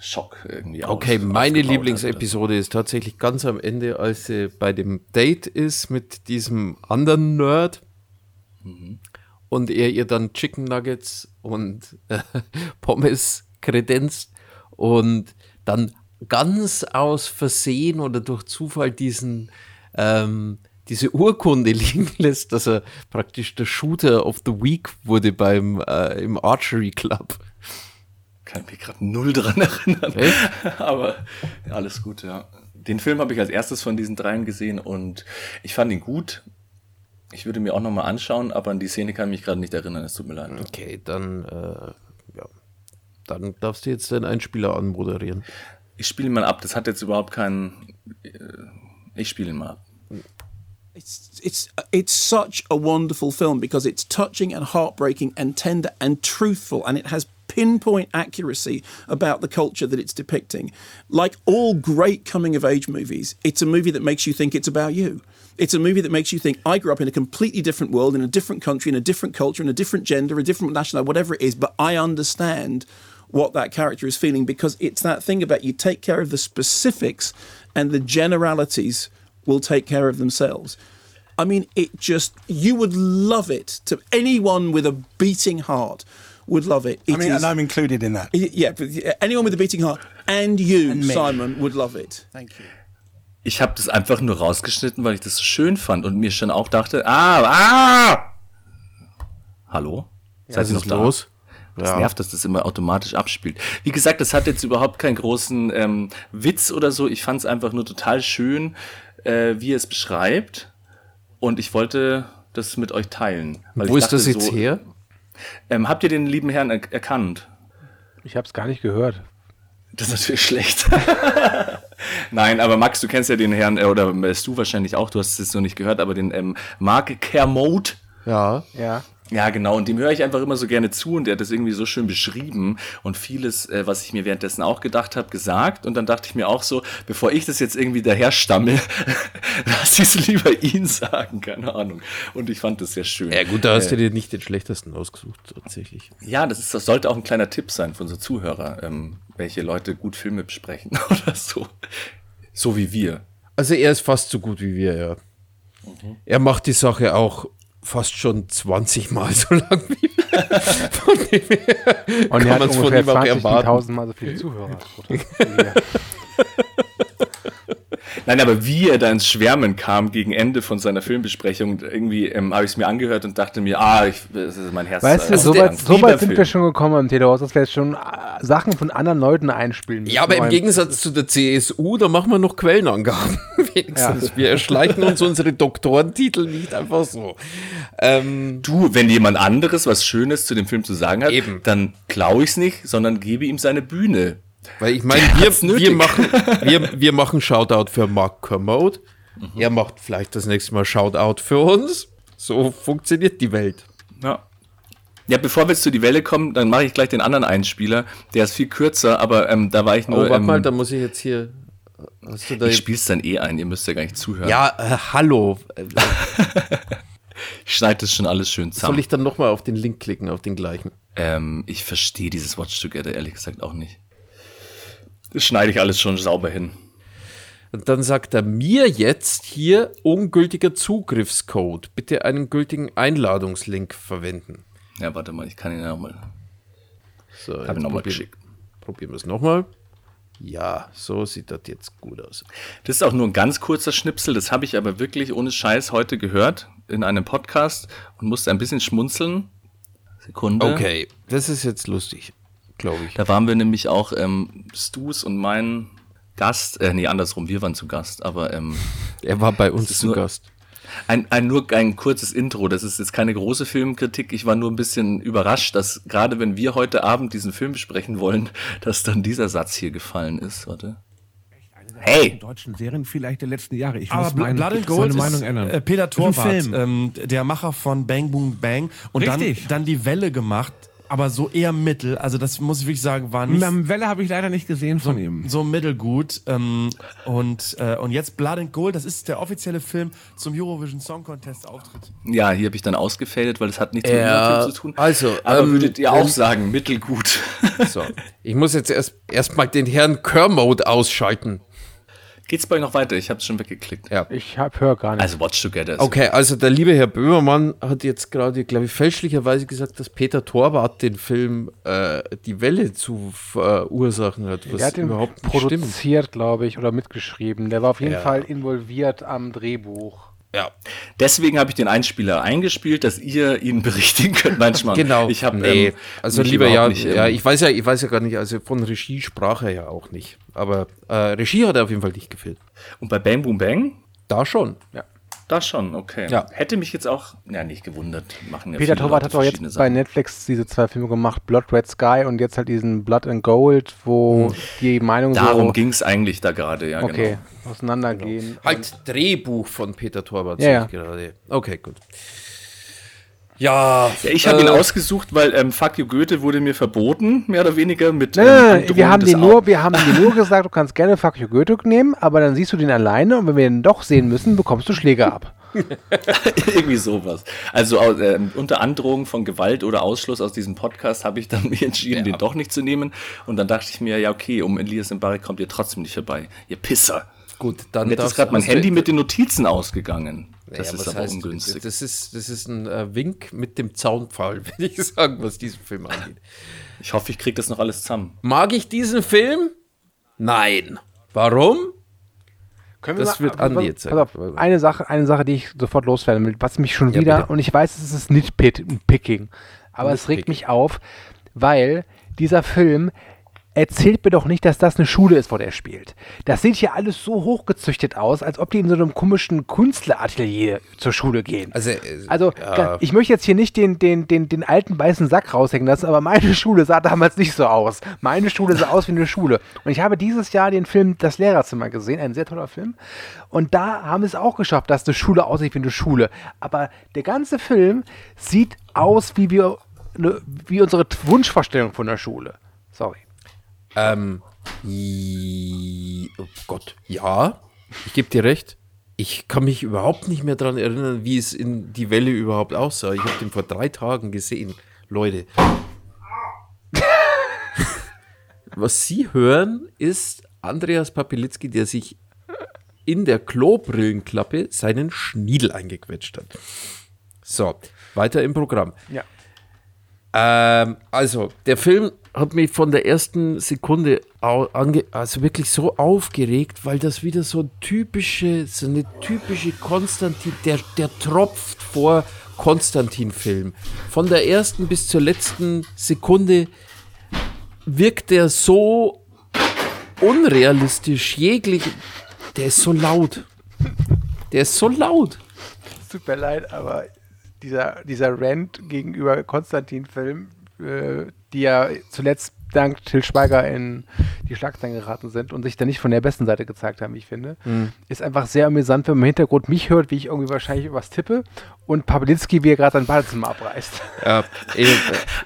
Schock irgendwie
Okay,
auf-
meine. Lieblingsepisode ist tatsächlich ganz am Ende, als sie bei dem Date ist mit diesem anderen Nerd und er ihr dann Chicken Nuggets und äh, Pommes kredenzt und dann ganz aus Versehen oder durch Zufall diesen ähm, diese Urkunde liegen lässt, dass er praktisch der Shooter of the Week wurde beim äh, im Archery Club.
Kann mich gerade null dran erinnern.
Echt?
Aber alles gut, ja. Den Film habe ich als erstes von diesen dreien gesehen und ich fand ihn gut. Ich würde mir auch nochmal anschauen, aber an die Szene kann ich mich gerade nicht erinnern. Es tut mir leid.
Okay, dann, äh, ja. Dann darfst du jetzt deinen Einspieler anmoderieren.
Ich spiele ihn mal ab. Das hat jetzt überhaupt keinen. äh, Ich spiele ihn mal ab.
It's it's it's such a wonderful film because it's touching and heartbreaking and tender and truthful and it has pinpoint accuracy about the culture that it's depicting. Like all great coming of age movies it's a movie that makes you think it's about you. It's a movie that makes you think i grew up in a completely different world in a different country in a different culture in a different gender a different nationality whatever it is but i understand what that character is feeling because it's that thing about you take care of the specifics and the generalities will take care of themselves. I mean, it just, you would love it to anyone with a beating heart would love it.
I
It
mean,
is-
and I'm included in that.
yeah, anyone with a beating heart and you,
And.
Simon, would love it.
Thank you.
Ich habe das einfach nur rausgeschnitten, weil ich das so schön fand und mir schon auch dachte, ah, ah! Hallo? Seid
Was
ihr noch
ist
da?
los?
Das
Ja.
nervt, dass das immer automatisch abspielt. Wie gesagt, das hat jetzt überhaupt keinen großen ähm, Witz oder so. Ich fand es einfach nur total schön, äh, wie er es beschreibt. Und ich wollte das mit euch teilen. weil
Wo
ich
ist das
dachte
jetzt
so,
her?
Ähm, habt ihr den lieben Herrn er erkannt?
Ich habe es gar nicht gehört.
Das ist natürlich schlecht. Nein, aber Max, du kennst ja den Herrn, äh, oder äh, du wahrscheinlich auch, du hast es jetzt noch nicht gehört, aber den ähm, Mark Kermode.
Ja.
Ja.
Ja, genau. Und dem höre ich einfach immer so gerne zu und der hat das irgendwie so schön beschrieben und vieles, äh, was ich mir währenddessen auch gedacht habe, gesagt. Und dann dachte ich mir auch so, bevor ich das jetzt irgendwie daher stammel, lass ich es lieber ihn sagen, keine Ahnung. Und ich fand das sehr schön.
Ja gut, da hast du dir nicht den schlechtesten ausgesucht, tatsächlich.
Ja, das, ist, das sollte auch ein kleiner Tipp sein für unsere Zuhörer, ähm, welche Leute gut Filme besprechen oder so. So wie wir.
Also er ist fast so gut wie wir, ja. Er macht die Sache auch fast schon 20 Mal so lang wie wir. Von dem her
Und er hat ungefähr
ihm auch erwarten.
20.000 Mal so viele Zuhörer.
Nein, aber wie er da ins Schwärmen kam gegen Ende von seiner Filmbesprechung, irgendwie ähm, habe ich es mir angehört und dachte mir, ah, ich, das ist mein Herz.
Weißt du, so weit, so weit sind
Film.
wir schon gekommen am Täterhaus, dass wir jetzt schon äh, Sachen von anderen Leuten einspielen müssen.
Ja, aber im Gegensatz zu der CSU, da machen wir noch Quellenangaben. Wenigstens. Wir erschleichen uns unsere Doktorentitel nicht einfach so. Ähm,
Du, wenn jemand anderes was Schönes zu dem Film zu sagen hat,
Eben.
dann klaue ich's nicht, sondern gebe ihm seine Bühne.
Weil ich meine, wir, wir, machen, wir, wir machen Shoutout für Mark Kermode. Er macht vielleicht das nächste Mal Shoutout für uns. So funktioniert die Welt.
Ja. Ja, bevor wir jetzt zu die Welle kommen, dann mache ich gleich den anderen Einspieler. Der ist viel kürzer, aber ähm, da war ich
Oh,
nur.
warte
ähm,
mal, da muss ich jetzt hier. Hast du da
ich spiel's dann eh ein, ihr müsst ja gar nicht zuhören.
ja, äh, hallo.
Ich schneide das schon alles schön zusammen.
Soll ich dann nochmal auf den Link klicken, auf den gleichen?
Ähm, ich verstehe dieses Watch Together ehrlich gesagt auch nicht. Das schneide ich alles schon sauber hin.
Und dann sagt er mir jetzt hier ungültiger Zugriffscode. Bitte einen gültigen Einladungslink verwenden.
Ja, warte mal, ich kann ihn nochmal.
So,
Hab ihn nochmal geschickt.
Probieren wir es nochmal. Ja, so sieht das jetzt gut aus.
Das ist auch nur ein ganz kurzer Schnipsel, das habe ich aber wirklich ohne Scheiß heute gehört in einem Podcast und musste ein bisschen schmunzeln. Sekunde.
Okay, das ist jetzt lustig, glaube ich.
Da waren wir nämlich auch ähm, Stus und mein Gast, äh, nee, andersrum, wir waren zu Gast, aber ähm,
Er war bei uns zu
nur-
Gast.
ein, ein, nur ein kurzes Intro. Das ist jetzt keine große Filmkritik. Ich war nur ein bisschen überrascht, dass gerade wenn wir heute Abend diesen Film besprechen wollen, dass dann dieser Satz hier gefallen ist. Warte. Hey!
deutschen Serien vielleicht der letzten Jahre. Ich
Aber
muss meine,
Blood and
meine
Gold
Meinung
ist
ändern.
äh, Peter Torwart,
Film.
ähm, der Macher von Bang Boom Bang und dann, dann die Welle gemacht, aber so eher mittel. Also das muss ich wirklich sagen, war nicht
Welle habe ich leider nicht gesehen von ihm.
so mittelgut. Ähm, und, äh, und jetzt Blood and Gold, das ist der offizielle Film zum Eurovision Song Contest Auftritt.
Ja, hier habe ich dann ausgefadet, weil es hat nichts mit
Ja,
dem Film zu tun.
also,
aber
ähm,
würdet ihr auch sagen, mittelgut.
So, ich muss jetzt erst erstmal den Herrn Kermode ausschalten.
Geht's bei euch noch weiter? Ich habe es schon weggeklickt.
Ja.
Ich hab, hör gar nicht.
Also Watch Together. Ist
Okay, also der liebe Herr Böhmermann hat jetzt gerade, glaube ich, fälschlicherweise gesagt, dass Peter Torwart den Film äh, Die Welle zu verursachen hat. Was
der hat ihn
überhaupt
produziert, glaube ich, oder mitgeschrieben. Der war auf jeden
Ja.
Fall involviert am Drehbuch.
Ja,
Deswegen habe ich den Einspieler eingespielt, dass ihr ihn berichtigen könnt manchmal.
genau.
Ich habe
nee,
ähm,
also lieber ja,
nicht, ähm,
ja, ich weiß ja, ich weiß ja gar nicht, also von Regie sprach er ja auch nicht. Aber äh, Regie hat er auf jeden Fall nicht gefehlt.
Und bei Bang Boom Bang?
Da schon. Ja.
Da schon, okay.
Ja.
Hätte mich jetzt auch, ja, nicht gewundert. Machen ja
Peter Torwart hat doch jetzt
verschiedene
bei
Sachen.
Netflix diese zwei Filme gemacht, Blood Red Sky und jetzt halt diesen Blood and Gold, wo die Meinungen
Darum
so
ging es eigentlich da gerade, ja,
okay,
genau.
auseinandergehen.
Halt Drehbuch von Peter Torwart.
Ja, ja.
gerade. Okay, gut. Ja,
Ja, ich habe ihn
äh,
ausgesucht, weil ähm, Fuck You Goethe wurde mir verboten, mehr oder weniger mit.
Nein,
ähm,
wir haben, dir nur, wir haben dir nur gesagt, du kannst gerne Fuck You Goethe nehmen, aber dann siehst du den alleine und wenn wir den doch sehen müssen, bekommst du Schläge ab.
Irgendwie sowas. Also ähm, unter Androhung von Gewalt oder Ausschluss aus diesem Podcast habe ich dann mich entschieden, den doch nicht zu nehmen. Und dann dachte ich mir, ja, okay, um Elias Mbarek kommt ihr trotzdem nicht vorbei. Ihr Pisser.
gut, dann
jetzt ist gerade mein Handy mit den Notizen ausgegangen. Das ist aber
heißt,
ungünstig.
Das ist, das ist ein äh, Wink mit dem Zaunpfahl, will ich sagen, was diesen Film angeht.
Ich hoffe, ich kriege das noch alles zusammen.
Mag ich diesen Film? Nein. Warum?
Können
Das wird
pass-
Andi jetzt
pass auf,
sagen.
eine Sache, eine Sache, die ich sofort loswerden will, was mich schon
Ja,
wieder,
bitte.
und ich weiß, es ist Nitpicking, aber es regt mich auf, weil dieser Film erzählt mir doch nicht, dass das eine Schule ist, wo der spielt. Das sieht hier alles so hochgezüchtet aus, als ob die in so einem komischen Künstleratelier zur Schule gehen.
Also, äh,
Also, ga- ich möchte jetzt hier nicht den, den, den, den alten weißen Sack raushängen lassen, aber meine Schule sah damals nicht so aus. Meine Schule sah aus wie eine Schule. Und ich habe dieses Jahr den Film Das Lehrerzimmer gesehen, ein sehr toller Film. Und da haben wir es auch geschafft, dass eine Schule aussieht wie eine Schule. Aber der ganze Film sieht aus wie wir, ne, wie unsere Wunschvorstellung von der Schule.
Ähm, oh Gott, ja, ich gebe dir recht. Ich kann mich überhaupt nicht mehr daran erinnern, wie es in die Welle überhaupt aussah. Ich habe den vor drei Tagen gesehen, Leute. Was Sie hören, ist Andreas Papilitzki, der sich in der Klobrillenklappe seinen Schniedel eingequetscht hat. So, weiter im Programm.
Ja.
Ähm, also, der Film hat mich von der ersten Sekunde also wirklich so aufgeregt, weil das wieder so typische, so eine typische Konstantin, der, der tropft vor Konstantin-Film. Von der ersten bis zur letzten Sekunde wirkt der so unrealistisch, jeglich. Der ist so laut. Der ist so laut.
Tut mir leid, aber dieser, dieser Rant gegenüber Konstantin-Film, äh, die ja zuletzt dank Till Schweiger in die Schlagzeilen geraten sind und sich da nicht von der besten Seite gezeigt haben, wie ich finde, ist einfach sehr amüsant, wenn man im Hintergrund mich hört, wie ich irgendwie wahrscheinlich was tippe und Pawlitzki, wie er gerade sein Badezimmer abreißt.
Ja, eben,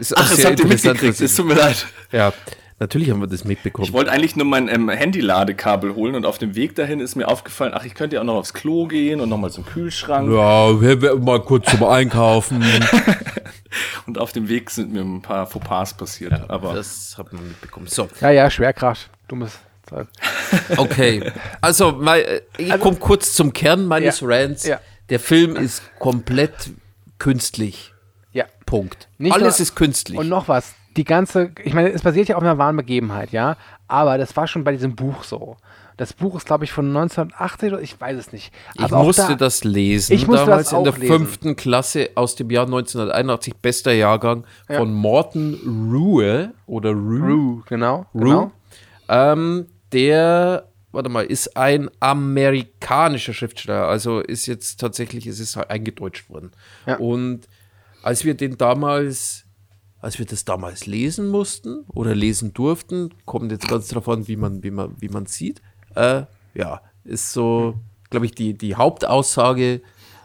ist auch
Ach, das
sehr
habt ihr
interessant,
mitgekriegt. Es tut mir leid.
Ja, natürlich haben wir das mitbekommen.
Ich wollte eigentlich nur mein ähm, Handy-Ladekabel holen und auf dem Weg dahin ist mir aufgefallen, ach, ich könnte ja auch noch aufs Klo gehen und nochmal zum Kühlschrank.
ja, wir, wir mal kurz zum Einkaufen.
Und auf dem Weg sind mir ein paar Fauxpas passiert. aber
Das hat man mitbekommen. So,
Ja, ja, Schwerkraft. Dummes Zeug.
okay. Also, mal, äh, ich komme kurz zum Kern meines
Ja,
Rants.
ja.
Der Film ist komplett künstlich.
Ja.
Punkt.
Nicht
Alles
nur-
ist künstlich.
Und noch was. Die ganze, ich meine, es basiert ja auf einer wahren Begebenheit, ja. Aber das war schon bei diesem Buch so. Das Buch ist, glaube ich, von 1980 oder ich weiß es nicht.
Ich
Aber auch
musste
da-
das lesen.
Ich musste
damals
das
in der
auch
fünften Klasse aus dem Jahr 1981, bester Jahrgang von Morton Rue oder Rue.
Rue, genau.
Rue.
genau.
Ähm, der, warte mal, ist ein amerikanischer Schriftsteller. Also ist jetzt tatsächlich, es ist halt eingedeutscht worden.
Ja.
Und als wir den damals, als wir das damals lesen mussten oder lesen durften, kommt jetzt ganz drauf an, wie man, wie man, wie man sieht. Äh, ja, ist so, glaube ich, die, die Hauptaussage,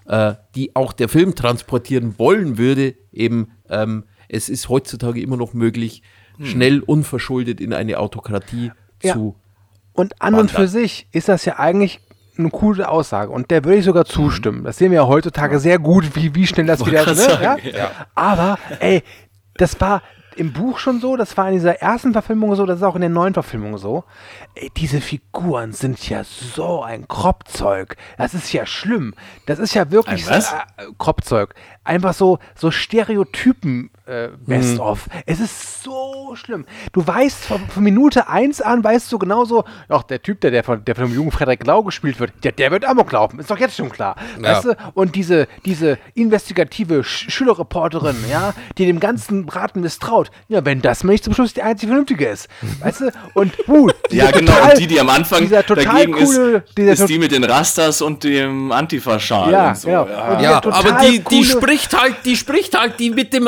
äh, die auch der Film transportieren wollen würde, eben, ähm, es ist heutzutage immer noch möglich, schnell unverschuldet in eine Autokratie
Ja.
zu.
Und an und für sich ist das ja eigentlich eine coole Aussage und der würde ich sogar zustimmen. Das sehen wir ja heutzutage sehr gut, wie, wie schnell das wieder
grad
ne? ja?
ja.
Aber ey, das war im Buch schon so, das war in dieser ersten Verfilmung so, das ist auch in der neuen Verfilmung so. Ey, diese Figuren sind ja so ein Kropfzeug. Das ist ja schlimm. Das ist ja wirklich
Ein was?
so äh, Kropfzeug. Einfach so so Stereotypen äh, best of. Es ist so schlimm. Du weißt von, von Minute 1 an, weißt du genauso, ach, der Typ, der, der, von, der von dem jungen Frederik Lau gespielt wird, der, der wird Amok laufen. Ist doch jetzt schon klar. Weißt du? Und diese, diese investigative Sch Schülerreporterin, ja, die dem ganzen Braten misstraut. Ja, wenn das nicht zum Schluss die einzige Vernünftige ist. Weißt du? Und, uh,
Ja, genau.
total-
und die, die am Anfang
dieser total
dagegen
coole,
ist,
dieser
ist die mit den Rastas und dem Antifa-Schal.
Ja,
und so.
genau.
Ja.
Und
Ja,
der
aber die, die
coole-
spricht halt, die spricht halt, die mit dem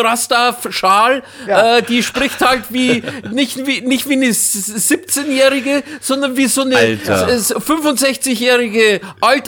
Rasta-Schal,
Ja.
äh, die spricht halt wie, nicht wie, nicht wie eine S- 17-Jährige, sondern wie so eine
Alter.
s- 65-jährige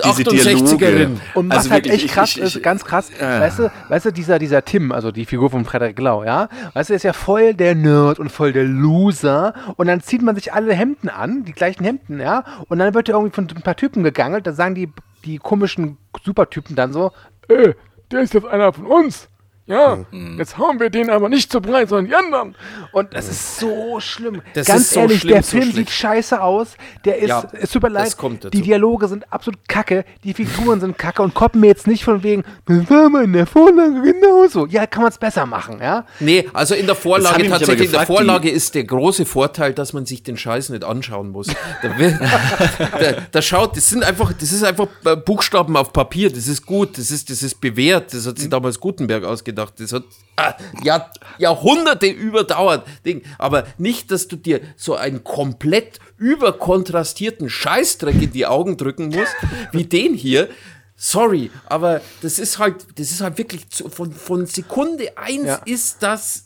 Diese Dialoge.
Alt-68erin.
Und was
Also
halt
wirklich,
echt
ich-
krass
ich-
ist,
ich-
ganz krass, weißt du, weißt du, dieser, dieser Tim, also die Figur von Frederik Lau, ja, weißt du, ist ja voll der Nerd und voll der Loser und dann zieht man sich alle Hemden an, die gleichen Hemden, ja, und dann wird er irgendwie von ein paar Typen gegangelt, da sagen die, die komischen Supertypen dann so, äh, der ist jetzt einer von uns. Ja,
Mhm.
jetzt hauen wir den aber nicht zu breit, sondern die anderen. Und das ist so schlimm.
Das
Ganz
ist so
ehrlich,
schlimm,
der
so
Film
schlimm.
sieht scheiße aus. Der ist,
Ja,
es tut mir leid, die Dialoge sind absolut kacke, die Figuren sind kacke und kommen mir jetzt nicht von wegen, das war mal in der Vorlage genauso. Ja, kann man es besser machen, ja?
Nee, also in der Vorlage, tatsächlich, in der
gefragt,
Vorlage ist der große Vorteil, dass man sich den Scheiß nicht anschauen muss. Da, da, da schaut, das sind einfach, das ist einfach äh, Buchstaben auf Papier, das ist gut, das ist, das ist bewährt, das hat sich damals Gutenberg ausgedacht, das hat ah, Jahr, Jahrhunderte überdauert. Ding. Aber nicht, dass du dir so einen komplett überkontrastierten Scheißdreck in die Augen drücken musst, wie den hier. Sorry, aber das ist halt, das ist halt wirklich zu, von, von Sekunde eins
Ja.
ist das,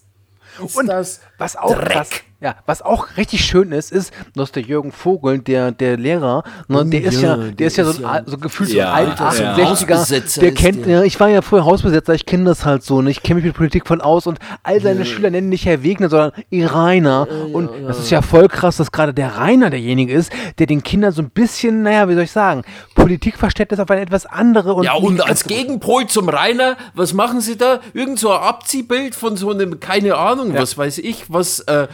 ist
Und
das
was auch
Dreck.
krass, ja, was auch richtig schön ist, ist, dass der Jürgen Vogel, der, der Lehrer, ne, der ist ja, der, ist ja so, ein, Al- so gefühlt
Ja,
so ein alt
das ist ein
68er,
Hausbesetzer
der
ist
kennt,
der.
ja, ich war ja früher Hausbesetzer, ich kenne das halt so, ne, ich kenne mich mit Politik von aus und all seine Schüler nennen nicht Herr Wegner, sondern Rainer. Und das ist ja voll krass, dass gerade der Rainer derjenige ist, der den Kindern so ein bisschen, naja, wie soll ich sagen, Politikverständnis auf eine etwas andere und
Ja, und als Gegenpol zum Rainer, was machen sie da? Irgend so ein Abziehbild von so einem, keine Ahnung, was weiß ich, was äh,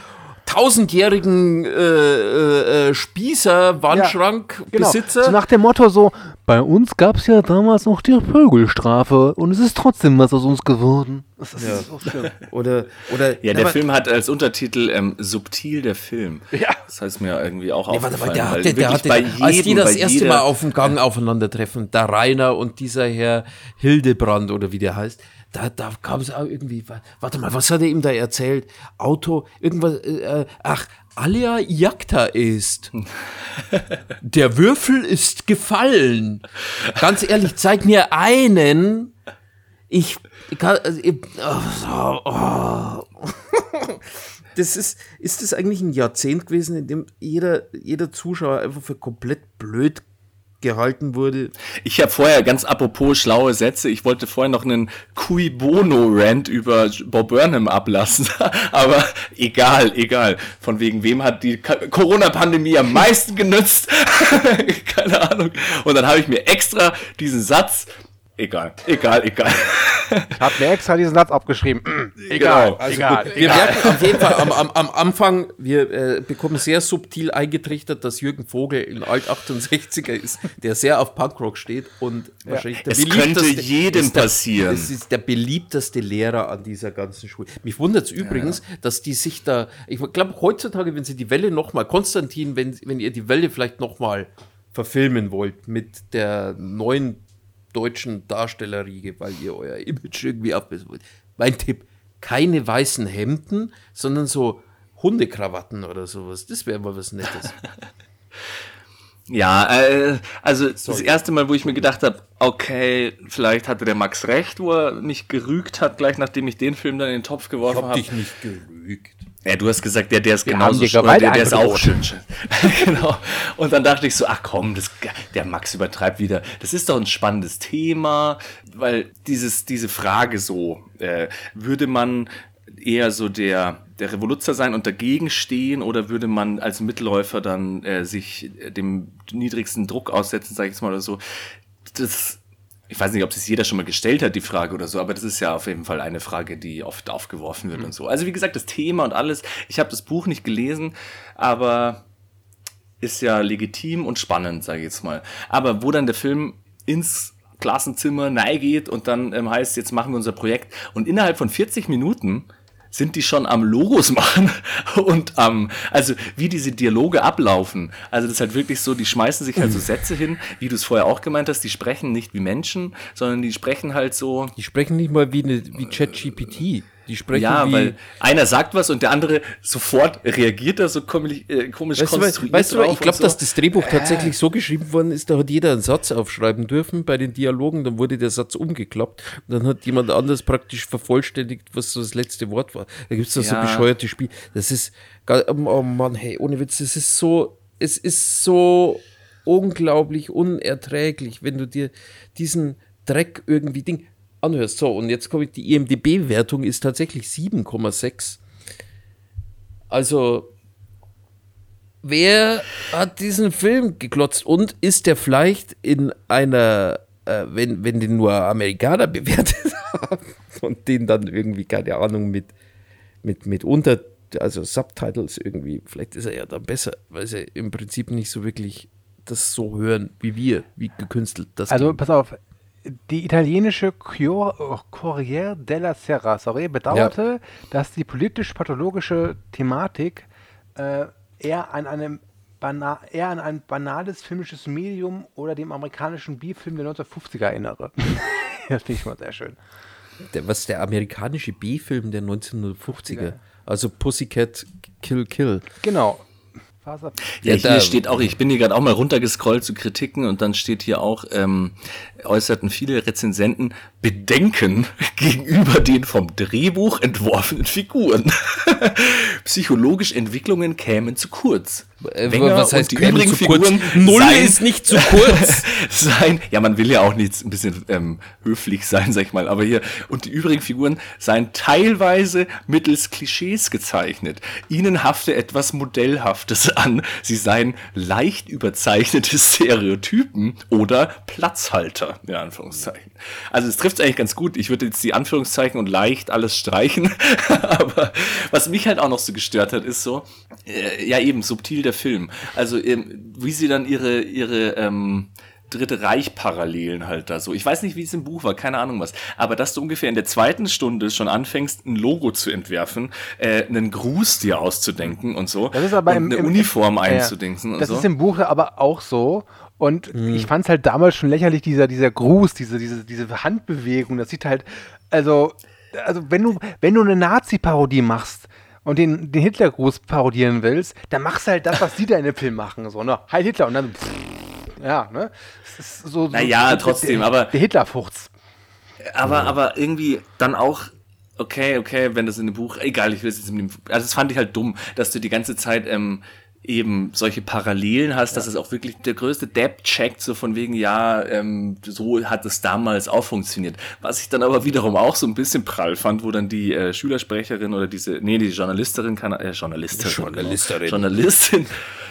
tausendjährigen äh, äh, äh, Spießer,
Genau.
Wandschrankbesitzer.
So nach dem Motto so, bei uns gab es ja damals noch die Prügelstrafe und es ist trotzdem was aus uns geworden. Das ist so schlimm.
Oder, oder,
Ja, der
aber-
Film hat als Untertitel ähm, Subtil der Film.
Ja.
Das heißt mir irgendwie auch
Nee, warte
aufgefallen.
mal, der hatte, der hatte, als die das
bei
erste
jeder-
Mal auf dem Gang aufeinandertreffen, der Rainer und dieser Herr Hildebrand oder wie der heißt, da, da kam es auch irgendwie, wa- warte mal, was hat er ihm da erzählt? Auto, irgendwas, äh, ach, Alia Jagda ist. Der Würfel ist gefallen. Ganz ehrlich, zeig mir einen. Ich, ich kann, also, ich, oh, oh. Das ist, ist das eigentlich ein Jahrzehnt gewesen, in dem jeder, jeder Zuschauer einfach für komplett blöd gehalten wurde?
Ich habe vorher ganz apropos schlaue Sätze. Ich wollte vorher noch einen Cui Bono Rant über Bob Burnham ablassen, aber egal, egal. Von wegen wem hat die Ka- Corona-Pandemie am meisten genützt? Keine Ahnung. Und dann habe ich mir extra diesen Satz. Egal, egal, egal.
Ich habe mir extra diesen Satz abgeschrieben. egal,
Genau.
egal,
Wir merken auf jeden Fall am, am, am Anfang, wir äh, bekommen sehr subtil eingetrichtert, dass Jürgen Vogel ein Alt-68er ist, der sehr auf Punkrock steht und wahrscheinlich der
Es könnte
beliebteste-
jedem
ist der,
passieren.
Das ist der beliebteste Lehrer an dieser ganzen Schule. Mich wundert es übrigens, dass die sich da, ich glaube heutzutage, wenn sie die Welle nochmal, Konstantin, wenn, wenn ihr die Welle vielleicht nochmal verfilmen wollt mit der neuen deutschen Darstellerriege, weil ihr euer Image irgendwie abbessern wollt. Mein Tipp, keine weißen Hemden, sondern so Hundekrawatten oder sowas. Das wäre mal was Nettes.
Ja, äh, also das erste Mal, wo ich mir gedacht habe, okay, vielleicht hatte der Max recht, wo er mich gerügt hat, gleich nachdem ich den Film dann in den Topf geworfen habe.
nicht gerügt.
Ja, du hast gesagt, der, der ist
haben
genauso schön, der, der ist auch schön. genau. Und dann dachte ich so, ach komm, das, der Max übertreibt wieder. Das ist doch ein spannendes Thema, weil dieses, diese Frage so, äh, würde man eher so der, der Revoluzer sein und dagegen stehen oder würde man als Mitläufer dann äh, sich dem niedrigsten Druck aussetzen, sage ich jetzt mal oder so. Das, ich weiß nicht, ob sich jeder schon mal gestellt hat, die Frage oder so, aber das ist ja auf jeden Fall eine Frage, die oft aufgeworfen wird und so. Also wie gesagt, das Thema und alles, ich habe das Buch nicht gelesen, aber ist ja legitim und spannend, sage ich jetzt mal. Aber wo dann der Film ins Klassenzimmer geht und dann ähm, heißt, jetzt machen wir unser Projekt und innerhalb von 40 Minuten sind die schon am Logos machen und am, also wie diese Dialoge ablaufen. Also das ist halt wirklich so, die schmeißen sich halt so Sätze hin, wie du es vorher auch gemeint hast, die sprechen nicht wie Menschen, sondern die sprechen halt so,
Die sprechen nicht mal wie, eine, wie ChatGPT. Die sprechen
ja,
wie.
weil einer sagt was und der andere sofort reagiert da so komisch, äh, komisch
Weißt du,
konstruiert
weißt du, ich glaube,
so.
dass das Drehbuch tatsächlich so geschrieben worden ist, da hat jeder einen Satz aufschreiben dürfen bei den Dialogen, dann wurde der Satz umgeklappt und dann hat jemand anders praktisch vervollständigt, was so das letzte Wort war. Da gibt es da so
Ja.
bescheuerte Spiel. Das ist, ga- oh Mann, hey, ohne Witz, das ist so, es ist so unglaublich unerträglich, wenn du dir diesen Dreck irgendwie Ding anhörst. So, und jetzt komme ich, die IMDB-Wertung ist tatsächlich 7,6. Also, wer hat diesen Film geklotzt und ist der vielleicht in einer, äh, wenn, wenn den nur Amerikaner bewertet haben und den dann irgendwie, keine Ahnung, mit, mit, mit unter, also Subtitles irgendwie, vielleicht ist er ja dann besser, weil sie im Prinzip nicht so wirklich das so hören wie wir, wie gekünstelt das
Also
klingt.
pass auf, die italienische Cor Corriere della Sera sorry, bedauerte, dass die politisch-pathologische Thematik äh, eher an einem bana eher an ein banales filmisches Medium oder dem amerikanischen B-Film der 1950er erinnere. das finde ich mal sehr schön.
der, was der amerikanische B-Film der 1950er, also Pussycat Kill Kill.
Genau. Faser
Ja,
Ja,
hier
da-
steht auch, ich bin hier gerade auch mal runtergescrollt zu Kritiken und dann steht hier auch, ähm, äußerten viele Rezensenten Bedenken gegenüber den vom Drehbuch entworfenen Figuren. Psychologische Entwicklungen kämen zu kurz.
Äh,
Wenger
was heißt
und die übrigen
zu kurz?
Figuren
Null
seien-
ist nicht zu kurz.
sein, ja, man will ja auch nicht ein bisschen ähm, höflich sein, sag ich mal, aber hier, und die übrigen Figuren seien teilweise mittels Klischees gezeichnet. Ihnen hafte etwas Modellhaftes an. Sie seien leicht überzeichnete Stereotypen oder Platzhalter, in Anführungszeichen. Also es trifft eigentlich ganz gut. Ich würde jetzt die Anführungszeichen und leicht alles streichen. aber was mich halt auch noch so gestört hat, ist so, äh, ja eben subtil der Film. Also ähm, wie sie dann ihre, ihre ähm, Dritte Reich-Parallelen halt da so. Ich weiß nicht, wie es im Buch war, keine Ahnung was. Aber dass du ungefähr in der zweiten Stunde schon anfängst, ein Logo zu entwerfen, äh, einen Gruß dir auszudenken und so.
Das ist aber
und
im,
eine
im,
Uniform
ja,
einzudingsen und
Das
so.
ist im Buch aber auch so. Und ich fand es halt damals schon lächerlich, dieser, dieser Gruß, diese, diese, diese Handbewegung. Das sieht halt, also, also wenn du, wenn du eine Nazi-Parodie machst und den, den Hitlergruß parodieren willst, dann machst du halt das, was die da in dem Film machen. So, ne? Heil Hitler und dann, pff, ja, ne? Das ist so, so
Naja,
der-
trotzdem,
der,
aber-
Der Hitlerfurz.
Aber, aber irgendwie dann auch, okay, okay, wenn das in dem Buch, egal, ich will es jetzt in dem, also das fand ich halt dumm, dass du die ganze Zeit ähm, eben solche Parallelen hast, dass es auch wirklich der größte Depp checkt, so von wegen, ja, ähm, so hat es damals auch funktioniert. Was ich dann aber wiederum auch so ein bisschen prall fand, wo dann die äh, Schülersprecherin oder diese, nee, die Journalistin kann, äh, Journalistin,
Journalisterin.
Genau, Journalistin,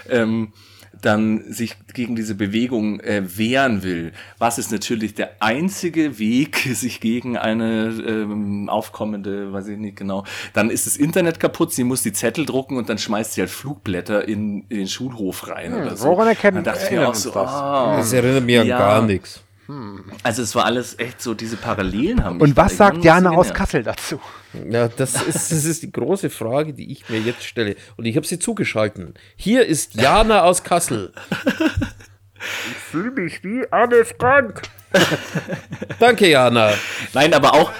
ähm, dann sich gegen diese Bewegung äh, wehren will, was ist natürlich der einzige Weg, sich gegen eine ähm, aufkommende, weiß ich nicht genau, dann ist das Internet kaputt, sie muss die Zettel drucken und dann schmeißt sie halt Flugblätter in, in den Schulhof rein oder so.
woran erkennen-
Dann dachte ich mir auch so,
das?
ah,
Das erinnert mich an
Ja.
gar nichts.
Also es war alles echt so, diese Parallelen haben
Und was sagt Jana aus. Kassel dazu?
Ja, das ist, das ist die große Frage, die ich mir jetzt stelle. Und ich habe sie zugeschalten. Hier ist Jana aus Kassel. Ich fühle mich wie Anne Frank. Danke, Jana.
Nein, aber auch,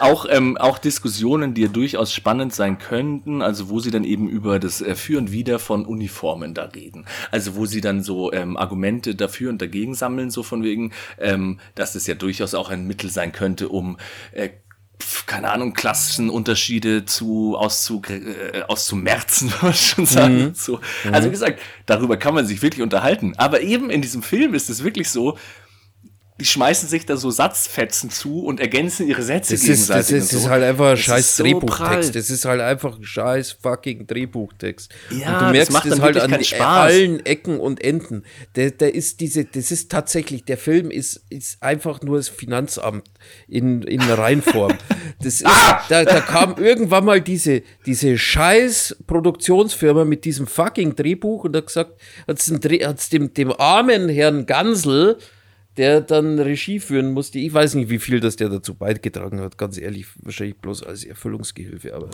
auch, ähm, auch Diskussionen, die ja durchaus spannend sein könnten, also wo sie dann eben über das äh, Für und Wider von Uniformen da reden. Also wo sie dann so ähm, Argumente dafür und dagegen sammeln, so von wegen, ähm, dass es ja durchaus auch ein Mittel sein könnte, um äh, keine Ahnung, Klassenunterschiede zu auszu, äh, auszumerzen, würde man schon sagen. So. Also wie gesagt, darüber kann man sich wirklich unterhalten. Aber eben in diesem Film ist es wirklich so, die schmeißen sich da so Satzfetzen zu und ergänzen ihre Sätze
Das ist, das
gegenseitig.
ist, das
und
ist
so.
halt einfach ein
Das
scheiß
so
Drehbuchtext.
prall.
Das ist halt einfach ein scheiß fucking Drehbuchtext.
Ja,
und du
das
merkst
macht
es
dann
halt an allen Ecken und Enden. Der, der ist diese, das ist tatsächlich, der Film ist, ist einfach nur das Finanzamt in, in Reinform. Das ist, da, da kam irgendwann mal diese, diese scheiß Produktionsfirma mit diesem fucking Drehbuch und hat gesagt, hat's Dreh- hat's dem, dem armen Herrn Gansel, der dann Regie führen musste. Ich weiß nicht, wie viel das der dazu beigetragen hat, ganz ehrlich, wahrscheinlich bloß als Erfüllungsgehilfe, aber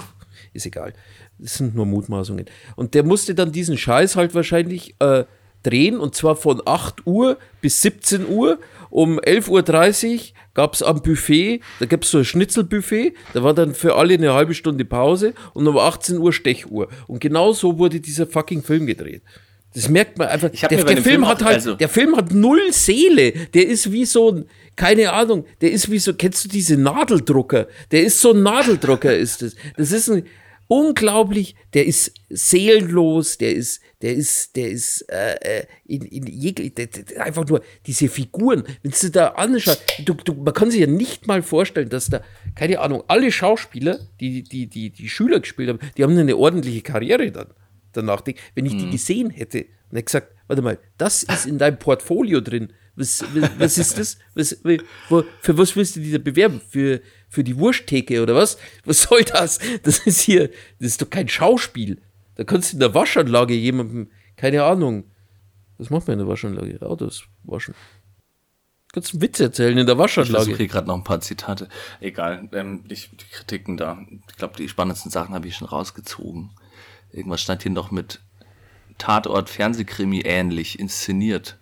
ist egal. Das sind nur Mutmaßungen. Und der musste dann diesen Scheiß halt wahrscheinlich äh, drehen und zwar von 8 Uhr bis 17 Uhr. Um 11.30 Uhr gab es am Buffet, da gab es so ein Schnitzelbuffet, da war dann für alle eine halbe Stunde Pause und um 18 Uhr Stechuhr. Und genau so wurde dieser fucking Film gedreht. Das merkt man einfach. Der, der Film
Film
hat halt,
also-
der Film hat null Seele. Der ist wie so ein, keine Ahnung, der ist wie so, kennst du diese Nadeldrucker? Der ist so ein Nadeldrucker, ist das. Das ist ein unglaublich, der ist seelenlos, der ist, der ist, der ist äh, äh, in, in jeglich, einfach nur diese Figuren, wenn du da anschaust, du, du, man kann sich ja nicht mal vorstellen, dass da, keine Ahnung, alle Schauspieler, die die, die, die Schüler gespielt haben, die haben eine ordentliche Karriere dann danach. Wenn ich die gesehen hätte und hätte gesagt, warte mal, das ist in deinem Portfolio drin. Was, was, was ist das? Was, wo, für was willst du dich da bewerben? Für, für die Wursttheke oder was? Was soll das? Das ist hier, das ist doch kein Schauspiel. Da kannst du in der Waschanlage jemandem, keine Ahnung, was macht man in der Waschanlage? Autos waschen. Kannst du einen Witz erzählen in der
Ich
Waschanlage.
hier gerade noch ein paar Zitate. Egal, ähm, ich, die Kritiken da. Ich glaube, die spannendsten Sachen habe ich schon rausgezogen. Irgendwas stand hier noch mit Tatort Fernsehkrimi ähnlich inszeniert.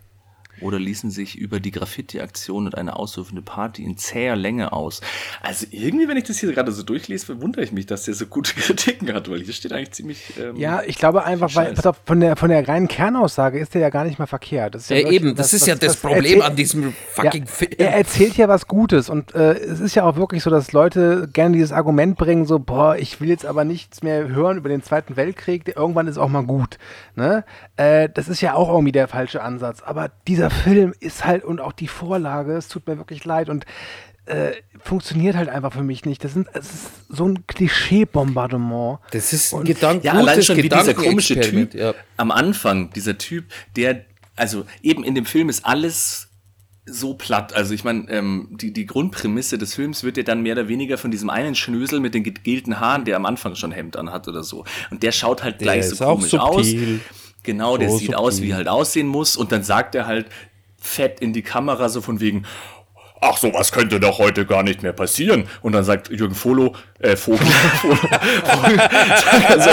Oder ließen sich über die Graffiti-Aktion und eine ausrufende Party in zäher Länge aus. Also irgendwie, wenn ich das hier gerade so durchlese, wundere ich mich, dass der so gute Kritiken hat, weil hier steht eigentlich ziemlich. Ähm,
Ja, ich glaube einfach, weil pass auf, von der von der reinen Kernaussage ist der ja gar nicht mal verkehrt. Das ist
Ja,
wirklich
eben, das ist ja das
was
Problem an diesem fucking
ja,
Film.
Er erzählt ja was Gutes und äh, es ist ja auch wirklich so, dass Leute gerne dieses Argument bringen, so, boah, ich will jetzt aber nichts mehr hören über den Zweiten Weltkrieg, der, irgendwann ist auch mal gut. Ne? Äh, das ist ja auch irgendwie der falsche Ansatz. Aber dieser Film ist halt und auch die Vorlage, es tut mir wirklich leid und äh, funktioniert halt einfach für mich nicht. Das, sind, es ist so ein Klischee-Bombardement.
Das ist ein
Und-
Gedank
Ja, allein schon wie dieser komische Typ
ja.
am Anfang, dieser Typ, der, also eben in dem Film ist alles so platt. Also ich meine, ähm, die, die Grundprämisse des Films wird ja dann mehr oder weniger von diesem einen Schnösel mit den gegelten Haaren, der am Anfang schon Hemd anhat oder so. Und der schaut halt gleich
ist
so
auch
komisch aus. Genau, der sieht aus, wie er halt aussehen muss. Und dann sagt er halt fett in die Kamera so von wegen, ach, sowas könnte doch heute gar nicht mehr passieren. Und dann sagt Jürgen Volo, äh, Vogel, Vogel, Vogel sagt er so,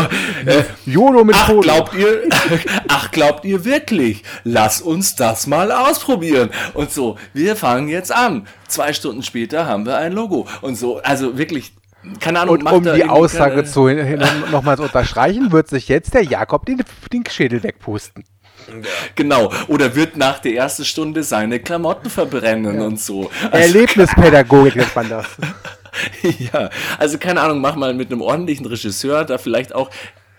äh,
YOLO mit
Ach, glaubt ihr, ach, glaubt ihr wirklich? Lass uns das mal ausprobieren. Und so, wir fangen jetzt an. Zwei Stunden später haben wir ein Logo. Und so, also wirklich, keine Ahnung,
Und um die Aussage
keine-
zu nochmal zu unterstreichen, wird sich jetzt der Jakob den, den Schädel wegpusten.
Genau. Oder wird nach der ersten Stunde seine Klamotten verbrennen und so. Also,
Erlebnispädagogik nennt man das.
ja, also keine Ahnung, mach mal mit einem ordentlichen Regisseur da vielleicht auch.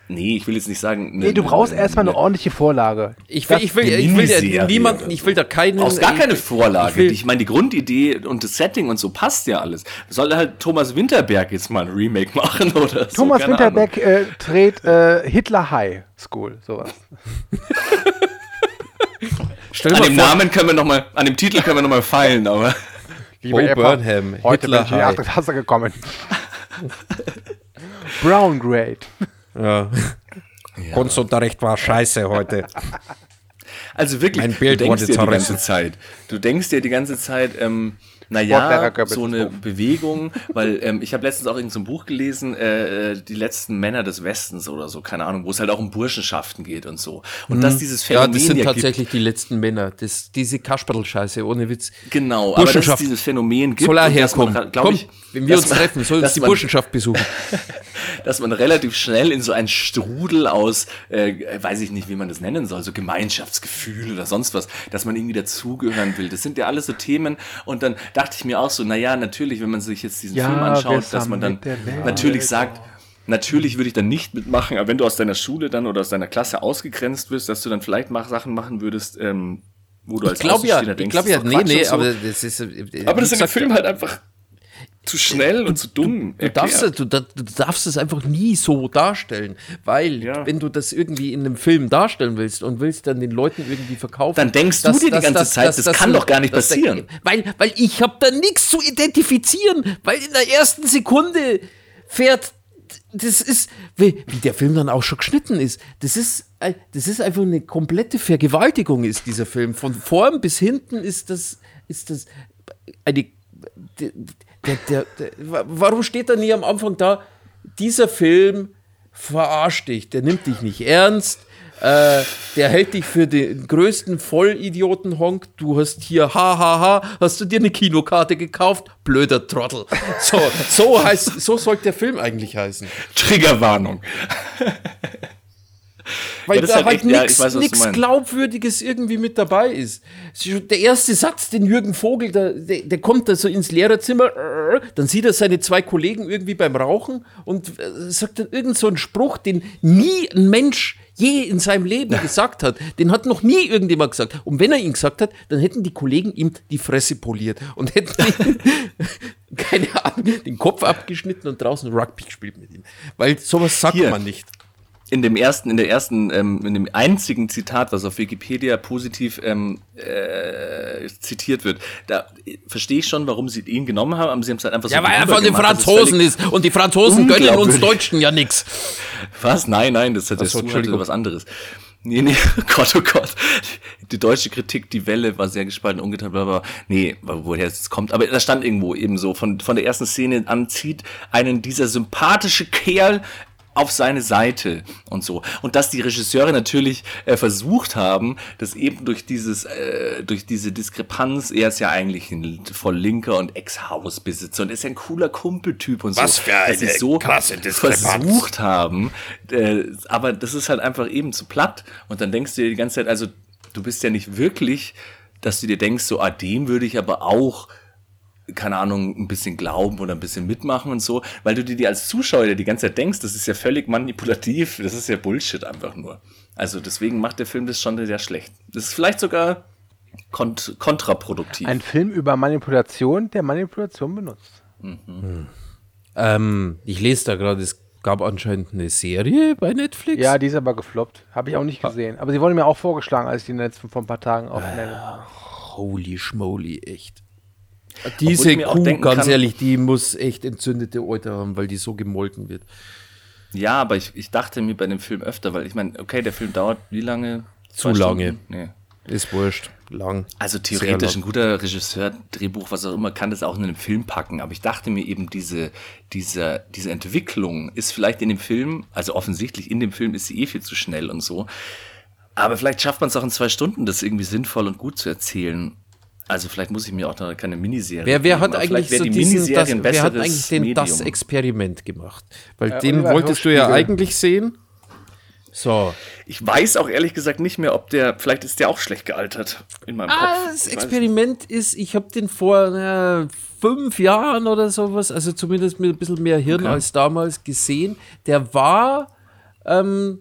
Nee, ich will jetzt nicht sagen.
Nee, du brauchst erstmal eine ordentliche Vorlage.
Ich will, ich will, ich will ja niemanden, ich will da keinen.
Aus gar keine
ich,
Vorlage.
ich will-
Ich, meine, die Grundidee und das Setting und so passt ja alles. Soll halt Thomas Winterberg jetzt mal ein Remake machen oder so?
Thomas
Keine
Winterbeck äh, dreht äh, Hitler High School, sowas.
Stell
An dem
vor,
Namen können wir noch mal, an dem Titel können wir noch mal feilen, aber
Lieber
Bo
Eppa,
Burnham,
Heute
Hitler
bin ich in die
High.
gekommen. Brown Grade.
Ja. Kunstunterricht war scheiße heute.
Also wirklich,
Mein Bild
du denkst
wurde
dir die ganze Zeit. Du denkst dir die ganze Zeit, ähm, naja, so eine. Bewegung, weil ähm, ich habe letztens auch irgendein so ein Buch gelesen, äh, äh, die letzten Männer des Westens oder so, keine Ahnung, wo es halt auch um Burschenschaften geht und so. Und dass dieses
Mhm. Ja,
Phänomen
das sind
ja
tatsächlich die letzten Männer. Das, diese Kasperl-Scheiße, ohne Witz.
gibt, genau, aber dass es dieses Phänomen gibt
Soll er
und dass man,
herkommen?
glaub
Komm,
ich,
wenn wir uns
man-
treffen, soll uns
dass
die
man-
Burschenschaft besuchen.
dass man relativ schnell in so einen Strudel aus, äh, weiß ich nicht, wie man das nennen soll, so Gemeinschaftsgefühl oder sonst was, dass man irgendwie dazugehören will. Das sind ja alles so Themen. Und dann dachte ich mir auch so, naja, natürlich, wenn man sich jetzt diesen
Ja,
Film anschaut, dass man dann natürlich sagt, Natürlich würde ich dann nicht mitmachen, aber wenn du aus deiner Schule dann oder aus deiner Klasse ausgegrenzt wirst, dass du dann vielleicht mach, Sachen machen würdest, ähm, wo du als
Ich glaube ja,
Außenstehender
ich
denkst,
glaube ja, nee, nee,
so.
aber das ist. äh,
aber das ist in dem
gesagt,
Film halt einfach zu schnell und zu dumm.
Du darfst,
erklärt.
du, du darfst es einfach nie so darstellen, weil
Ja.
wenn du das irgendwie in einem Film darstellen willst und willst dann den Leuten irgendwie verkaufen,
Dann denkst du dir die ganze Zeit, das kann doch gar nicht
dass der-
passieren.
weil, weil ich habe da nichts zu identifizieren, weil in der ersten Sekunde fährt, das ist, wie, wie der Film dann auch schon geschnitten ist, das ist, äh, das ist einfach eine komplette Vergewaltigung ist dieser Film. Von vorn bis hinten ist das, ist das eine der, der, der, der, wa- warum steht da nie am Anfang da, dieser Film verarscht dich, der nimmt dich nicht ernst, äh, der hält dich für den größten Vollidioten Honk, du hast hier hahaha, hast du dir eine Kinokarte gekauft? Blöder Trottel. So, so heißt, so sollte der Film eigentlich heißen.
Triggerwarnung.
Weil
Ja,
da
halt
halt
ja,
nichts
weiß, meinst.
Glaubwürdiges irgendwie mit dabei ist. Der erste Satz, den Jürgen Vogel, der, der, der kommt da so ins Lehrerzimmer, äh, dann sieht er seine zwei Kollegen irgendwie beim Rauchen und äh, sagt dann irgend so einen Spruch, den nie ein Mensch je in seinem Leben gesagt hat. Den hat noch nie irgendjemand gesagt. Und wenn er ihn gesagt hat, dann hätten die Kollegen ihm die Fresse poliert und hätten ihm, keine Ahnung, den Kopf abgeschnitten und draußen Rugby gespielt mit ihm. Weil sowas sagt
Hier.
man nicht.
In dem ersten, in der ersten, ähm, in dem einzigen Zitat, was auf Wikipedia positiv ähm, äh, zitiert wird, da äh, verstehe ich schon, warum sie ihn genommen haben, aber sie haben es halt einfach
Ja,
so
weil er von den
ist
Franzosen
völlig-
ist. Und die Franzosen gönnen uns. Deutschen ja nichts.
Was? Nein, nein, das hat
so,
hatte
Entschuldigung.
was anderes. Nee, nee, oh Gott, oh Gott. Die deutsche Kritik, die Welle war sehr gespalten, ungetan, bla, bla. bla. Nee, woher es jetzt kommt. Aber da stand irgendwo eben so, von, von der ersten Szene an zieht einen dieser sympathische Kerl auf seine Seite und so. Und dass die Regisseure natürlich äh, versucht haben, das eben durch dieses, äh, durch diese Diskrepanz, er ist ja eigentlich ein voll linker und Ex-Hausbesitzer und ist ja ein cooler Kumpeltyp und so.
Was für
dass sie
eine
so
krasse Diskrepanz.
versucht haben, äh, aber das ist halt einfach eben zu platt. Und dann denkst du dir die ganze Zeit, also du bist ja nicht wirklich, dass du dir denkst, so, ah, dem würde ich aber auch keine Ahnung, ein bisschen glauben oder ein bisschen mitmachen und so, weil du dir die als Zuschauer die ganze Zeit denkst, das ist ja völlig manipulativ, das ist ja Bullshit einfach nur. Also deswegen macht der Film das schon sehr schlecht. Das ist vielleicht sogar kont kontraproduktiv.
Ein Film über Manipulation, der Manipulation benutzt.
Ähm, ich lese da gerade, es gab anscheinend eine Serie bei Netflix.
Ja, die ist aber gefloppt. Habe ich auch nicht gesehen. Aber sie wurde mir auch vorgeschlagen, als ich den letzten vor ein paar Tagen aufnehme.
Holy schmoly, echt. Diese Kuh, ganz
kann-
ehrlich, die muss echt entzündete Euter haben, weil die so gemolken wird.
Ja, aber ich, ich dachte mir bei dem Film öfter, weil ich meine, okay, der Film dauert wie lange?
Zu lange.
Nee.
Ist wurscht. Lang.
Also theoretisch
lang.
ein guter Regisseur, Drehbuch, was auch immer, kann das auch in einen Film packen. Aber ich dachte mir eben, diese, diese, diese Entwicklung ist vielleicht in dem Film, also offensichtlich in dem Film ist sie eh viel zu schnell und so. Aber vielleicht schafft man es auch in zwei Stunden, das irgendwie sinnvoll und gut zu erzählen. Also vielleicht muss ich mir auch noch keine Miniserie.
Wer, wer hat eigentlich so
die
diesen, das, wer hat eigentlich den
Medium.
das Experiment gemacht? Weil
Äh,
den wolltest du ja eigentlich sehen. So.
Ich weiß auch ehrlich gesagt nicht mehr, ob der, vielleicht ist der auch schlecht gealtert in meinem
Ah,
Kopf.
das Experiment ist, ich habe den vor äh, fünf Jahren oder sowas, also zumindest mit ein bisschen mehr Hirn als damals gesehen. Der war, ähm,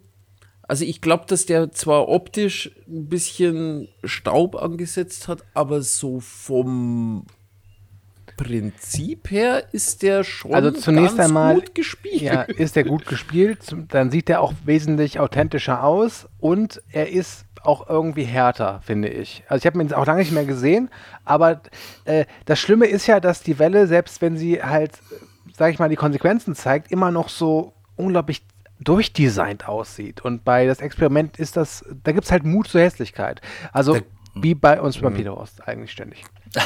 also ich glaube, dass der zwar optisch ein bisschen Staub angesetzt hat, aber so vom Prinzip her ist der schon
Also zunächst
ganz
einmal
gut gespielt.
Ja, ist er gut gespielt, dann sieht er auch wesentlich authentischer aus und er ist auch irgendwie härter, finde ich. Also ich habe ihn auch lange nicht mehr gesehen, aber äh, das Schlimme ist ja, dass die Welle, selbst wenn sie halt, sage ich mal, die Konsequenzen zeigt, immer noch so unglaublich durchdesignt aussieht. Und bei das Experiment ist das, da gibt es halt Mut zur Hässlichkeit. Also wie bei uns beim Peter Horst eigentlich ständig.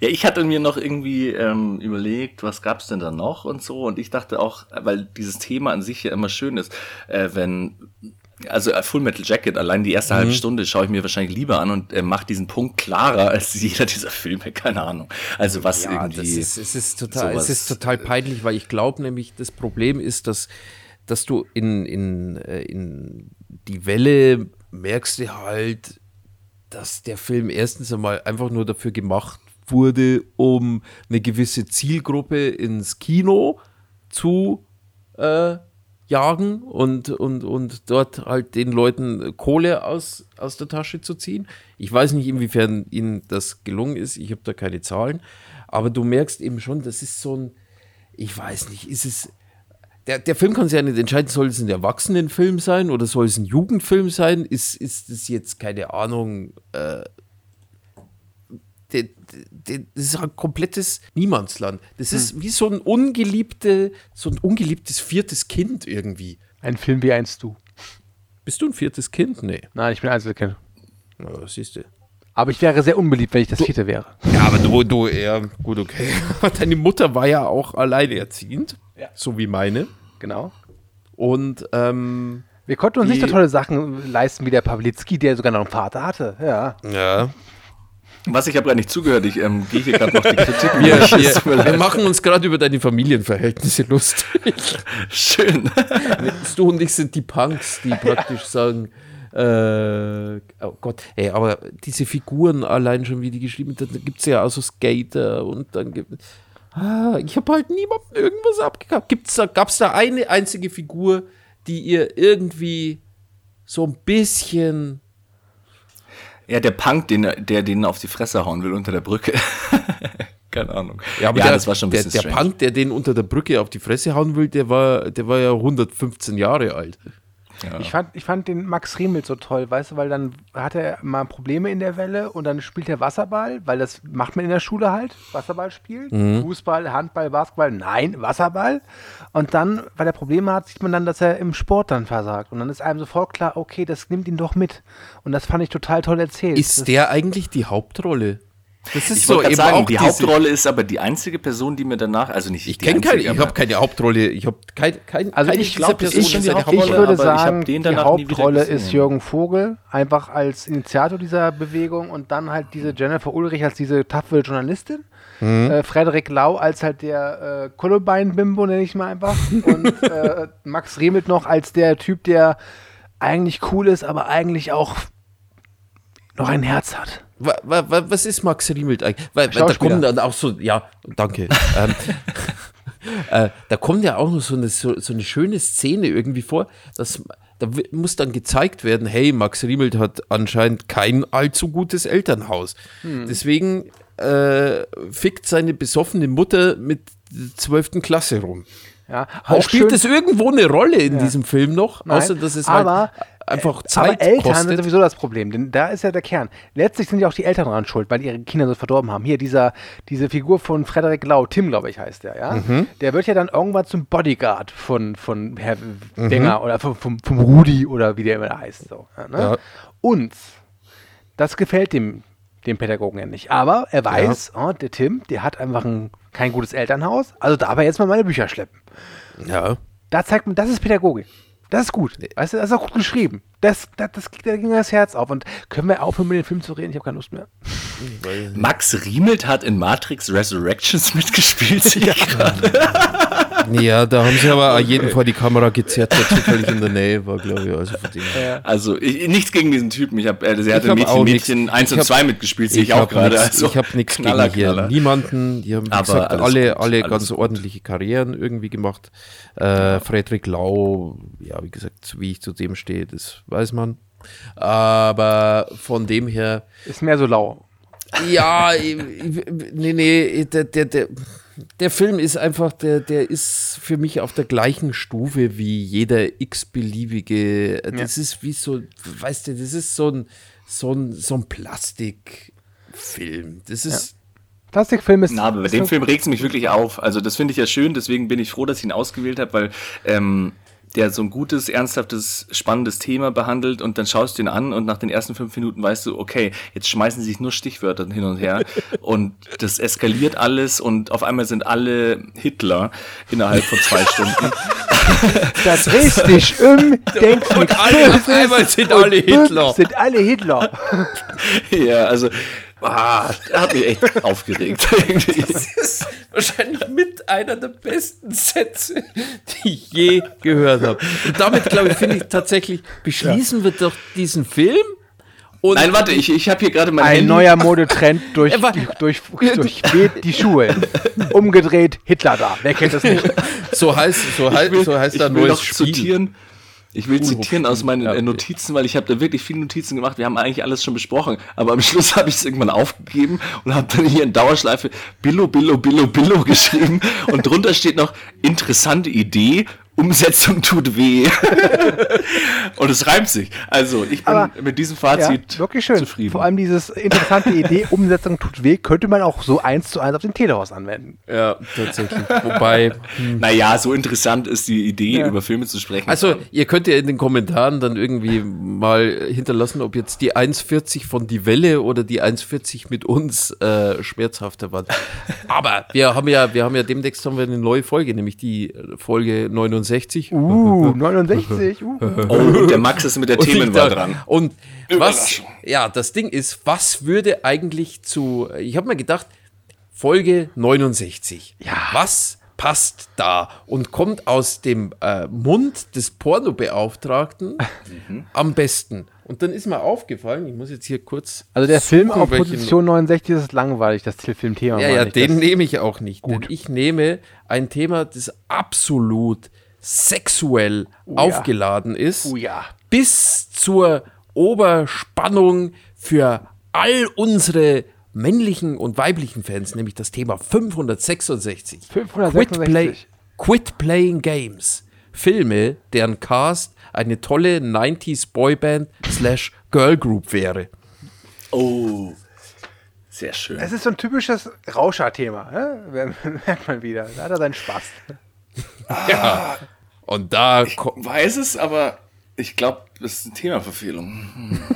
Ja, ich hatte mir noch irgendwie ähm, überlegt, was gab's denn da noch und so. Und ich dachte auch, weil dieses Thema an sich ja immer schön ist, äh, wenn, also äh, Full Metal Jacket, allein die erste
Mhm.
halbe Stunde schaue ich mir wahrscheinlich lieber an und äh, macht diesen Punkt klarer als jeder dieser Filme, keine Ahnung. Also was
Ja,
irgendwie.
das ist, es, ist total, es
sowas,
ist total peinlich, weil ich glaube nämlich, das Problem ist, dass, dass du in, in, äh, in die Welle merkst du halt, dass der Film erstens einmal einfach nur dafür gemacht wurde, um eine gewisse Zielgruppe ins Kino zu äh, jagen und, und, und dort halt den Leuten Kohle aus, aus der Tasche zu ziehen. Ich weiß nicht, inwiefern ihnen das gelungen ist. Ich habe da keine Zahlen. Aber du merkst eben schon, das ist so ein, ich weiß nicht, ist es. Der, der Film kann sich ja nicht entscheiden, soll es ein Erwachsenenfilm sein oder soll es ein Jugendfilm sein? Ist, ist es jetzt, keine Ahnung, äh, das ist ein komplettes Niemandsland. Das ist wie so ein ungeliebte, so ein ungeliebtes viertes Kind irgendwie.
Ein Film wie einst du.
Bist du ein viertes Kind? Nee.
Nein, ich bin Einzelkind.
Na, siehst du.
Aber ich wäre sehr unbeliebt, wenn ich das vierte wäre.
Ja, aber du, du, ja, gut, okay. Deine Mutter war ja auch alleinerziehend, so wie meine.
Genau.
Und, ähm,
Wir konnten uns nicht so
Die-
tolle Sachen leisten wie der Pawlitzki, der sogar noch einen Vater hatte. Ja.
ja.
Was ich habe gar nicht zugehört, ich ähm, gehe hier gerade noch die Kritik.
Wir, wir, wir machen uns gerade über deine Familienverhältnisse lustig.
Schön.
du und ich sind die Punks, die praktisch sagen, äh, oh Gott, ey, aber diese Figuren allein schon, wie die geschrieben sind, da gibt es ja auch so Skater und dann gibt ah, ich habe halt niemandem irgendwas abgekauft. Gibt's da, Gab es da eine einzige Figur, die ihr irgendwie so ein bisschen
Ja, der Punk, den, er- der den auf die Fresse hauen will unter der Brücke. Keine Ahnung.
Ja, aber
ja
der,
das war schon ein
der,
bisschen
der
strange.
Punk, der den unter der Brücke auf die Fresse hauen will, der war, der war ja 115 Jahre alt.
Ich, fand, ich fand den Max Riemel so toll, weißt du, weil dann hat er mal Probleme in der Welle und dann spielt er Wasserball, weil das macht man in der Schule halt, Wasserball spielen,
Mhm.
Fußball, Handball, Basketball, nein, Wasserball. Und dann, weil er Probleme hat, sieht man dann, dass er im Sport dann versagt. Und dann ist einem sofort klar, okay, das nimmt ihn doch mit. Und das fand ich total toll erzählt.
Ist
das,
der eigentlich die Hauptrolle? Das ist
Ich wollte
eben
sagen,
auch
die Hauptrolle ist aber die einzige Person, die mir danach, also nicht
Ich kenne keine, ich habe keine Hauptrolle. Ich habe kein, kein,
Also
keine
ich
dieser
glaub,
Personen
ich-
ist
ich-
ich
Hauptrolle.
würde
aber ich hab
sagen,
den
die Hauptrolle ist Jürgen Vogel, einfach als Initiator dieser Bewegung und dann halt diese Jennifer Ulrich als diese tapfere Journalistin.
Mhm.
Äh, Frederik Lau als halt der äh, Kolobein-Bimbo, nenne ich mal einfach. Und äh, Max Remelt noch als der Typ, der eigentlich cool ist, aber eigentlich auch noch ein Herz hat.
Wa, wa, wa, was ist Max Riemelt eigentlich? Weil, weil da kommen dann auch so, ja, danke. ähm, äh, da kommt ja auch noch so eine, so, so eine schöne Szene irgendwie vor, dass da muss dann gezeigt werden, hey, Max Riemelt hat anscheinend kein allzu gutes Elternhaus. Deswegen äh, fickt seine besoffene Mutter mit der 12. Klasse rum.
Ja,
Auch spielt
schön-
das irgendwo eine Rolle in diesem Film noch?
Nein,
außer dass es
aber,
halt einfach Zeit
aber Eltern sind
kostet.
sowieso das Problem, denn da ist ja der Kern. Letztlich sind ja auch die Eltern dran schuld, weil ihre Kinder so verdorben haben. Hier dieser, diese Figur von Frederik Lau, Tim, glaube ich, heißt der, ja.
Mhm.
Der wird ja dann irgendwann zum Bodyguard von, von Herr
Mhm.
Wenger oder vom, vom, vom Rudi oder wie der immer heißt. So, ja, ne?
Ja.
Und das gefällt dem, dem Pädagogen ja nicht. Aber er weiß, oh, der Tim, der hat einfach ein, kein gutes Elternhaus, also darf er jetzt mal meine Bücher schleppen.
Ja.
Da zeigt man, das ist Pädagogik. Das ist gut. Weißt du, das ist auch gut geschrieben. Das, das, das, da ging das Herz auf. Und können wir aufhören, mit dem Film zu reden? Ich habe keine Lust mehr.
Max Riemelt hat in Matrix Resurrections mitgespielt, gerade.
Ja, da haben sie aber auf jeden Fall die Kamera gezerrt, der zufällig in der Nähe war, glaube ich. Also von dem her.
Also, ich, nichts gegen diesen Typen. Ich hab, äh, sie hatte Mädchen,
auch
Mädchen
nix.
1 und
Ich hab-
2 mitgespielt, sehe ich,
Ich
auch
habe
gerade.
nichts
Also,
ich hab nix
Knaller,
gegen hier.
Knaller.
Niemanden. Die haben, wie
Aber
gesagt,
alles
alle,
gut,
alle ganz
gut.
ordentliche Karrieren irgendwie gemacht. Äh, Friedrich Lau, ja, wie gesagt, wie ich zu dem stehe, das weiß man. Aber von dem her,
Ist mehr so lau.
Ja, ich- ich- nee, nee, der, der, der, der Film ist einfach, der, der ist für mich auf der gleichen Stufe wie jeder x-beliebige. Das ist wie so, weißt du, das ist so ein, so ein, so ein Plastikfilm. Das ist.
Plastikfilm ist.
Na, aber bei dem
so-
Film regt es mich wirklich auf. Also das finde ich ja schön, deswegen bin ich froh, dass ich ihn ausgewählt habe, weil ähm, der so ein gutes, ernsthaftes, spannendes Thema behandelt und dann schaust du ihn an und nach den ersten fünf Minuten weißt du, okay, jetzt schmeißen sie sich nur Stichwörter hin und her und das eskaliert alles und auf einmal sind alle Hitler innerhalb von zwei Stunden.
Da drehst dich um, denkst nichts
alle- auf einmal sind
und
alle Hitler.
Sind alle Hitler.
ja, also ah, der hat mich echt aufgeregt. irgendwie.
ist wahrscheinlich mit einer der besten Sätze, die ich je gehört habe. Und damit, glaube ich, finde ich tatsächlich, beschließen wir doch diesen Film. Und
Nein, warte, ich, ich habe hier gerade mein
Ein
Handy.
neuer Modetrend durch,
war-
durch, durchweht die Schulen. Umgedreht, Hitler da. Wer kennt das nicht?
so heißt, so heißt, so heißt
ich
da
will
neues
noch
Spiel.
zitieren. Ich will zitieren aus meinen
Ja,
äh,
okay.
Notizen, weil ich habe da wirklich viele Notizen gemacht. Wir haben eigentlich alles schon besprochen, aber am Schluss habe ich es irgendwann aufgegeben und habe dann hier in Dauerschleife Billo, Billo, Billo, Billo geschrieben und drunter steht noch interessante Idee. Umsetzung tut weh. und es reimt sich. Also, ich bin
Aber-
mit diesem
Ja,
Fazit
wirklich schön.
zufrieden.
Vor allem dieses interessante Idee, Umsetzung tut weh, könnte man auch so eins zu eins auf den Telehaus anwenden.
Ja, tatsächlich. Wobei,
naja, so interessant ist die Idee, über Filme zu sprechen.
also ihr könnt ja in den Kommentaren dann irgendwie mal hinterlassen, ob jetzt die 1,40 von Die Welle oder die 1,40 mit uns äh, schmerzhafter waren. Aber wir haben ja, wir haben ja demnächst haben wir eine neue Folge, nämlich die Folge 69.
Uh, 69. Uh.
oh, und der Max ist mit der Themenwahl
da-
dran.
Und was, ja, das Ding ist, was würde eigentlich zu, ich habe mir gedacht, Folge 69. Ja. Was passt da und kommt aus dem äh, Mund des Pornobeauftragten am besten? Und dann ist mir aufgefallen, ich muss jetzt hier kurz.
Also der Film auf Position 69 ist langweilig, das Filmthema.
Ja, ja,
nicht
den
das.
nehme ich auch nicht. Denn ich nehme ein Thema, das absolut sexuell aufgeladen ist.
Oh ja.
Bis zur Oberspannung für all unsere männlichen und weiblichen Fans, nämlich das Thema 566.
566.
Quit, play, quit Playing Games. Filme, deren Cast eine tolle 90s Boyband slash Girlgroup wäre.
Oh, sehr schön.
Es ist so ein typisches Rauscher-Thema. ne? Merkt man wieder. Da hat er seinen Spaß.
Und da ko-
weiß es, aber ich glaube, das ist eine Themaverfehlung.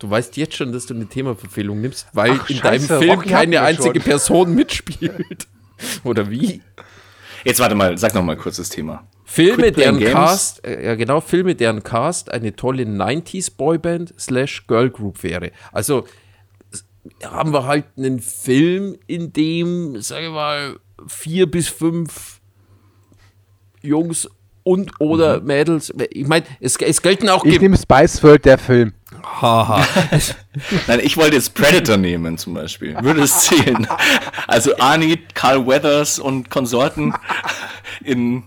Du weißt jetzt schon, dass du eine Themaverfehlung nimmst, weil
Ach,
in
scheiße,
deinem Film
Rocky
keine einzige
schon.
Person mitspielt. Oder wie?
Jetzt warte mal, sag noch mal kurz das Thema.
Filme, deren
Games?
Cast, äh, ja genau, Filme, deren Cast eine tolle 90s Boyband slash Girlgroup wäre. Also haben wir halt einen Film, in dem, sag ich mal, vier bis fünf Jungs und oder
Mhm.
Mädels, ich meine, es, es gelten auch
Ich nehme Spice World, der Film.
Haha.
Nein, ich wollte jetzt Predator nehmen zum Beispiel. Würde es zählen? Also Arnie, Carl Weathers und Konsorten in.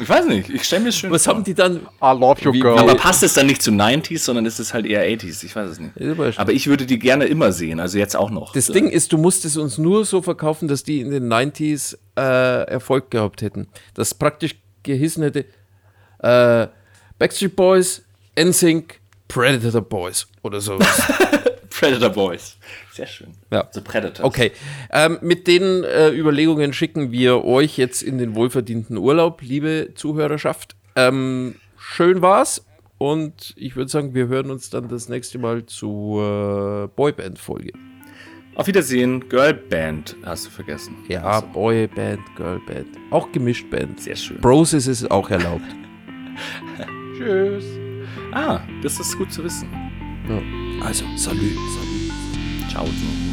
Ich weiß nicht, ich stelle mir es schön
Was
vor.
haben die dann?
I love you, girl.
Aber passt es dann nicht zu 90s, sondern ist es halt eher 80s? Ich weiß es nicht. Aber- ich würde die gerne immer sehen, also jetzt auch noch.
Das Ding ist, du musst es uns nur so verkaufen, dass die in den 90s äh, Erfolg gehabt hätten. Das praktisch gehissen hätte: äh, Backstreet Boys, NSYNC, Predator Boys oder so.
Predator Boys. Sehr schön.
Ja.
The Predators.
Okay, ähm, mit den äh, Überlegungen schicken wir euch jetzt in den wohlverdienten Urlaub, liebe Zuhörerschaft. Ähm, schön war's und ich würde sagen, wir hören uns dann das nächste Mal zur äh, Boyband-Folge.
Auf Wiedersehen. Girlband hast du vergessen.
Ja, Boyband, Girlband, auch gemischt Band.
Sehr schön.
Bros ist es auch erlaubt.
Tschüss.
Ah, das ist gut zu wissen.
Also, salü, salü.
Ciao.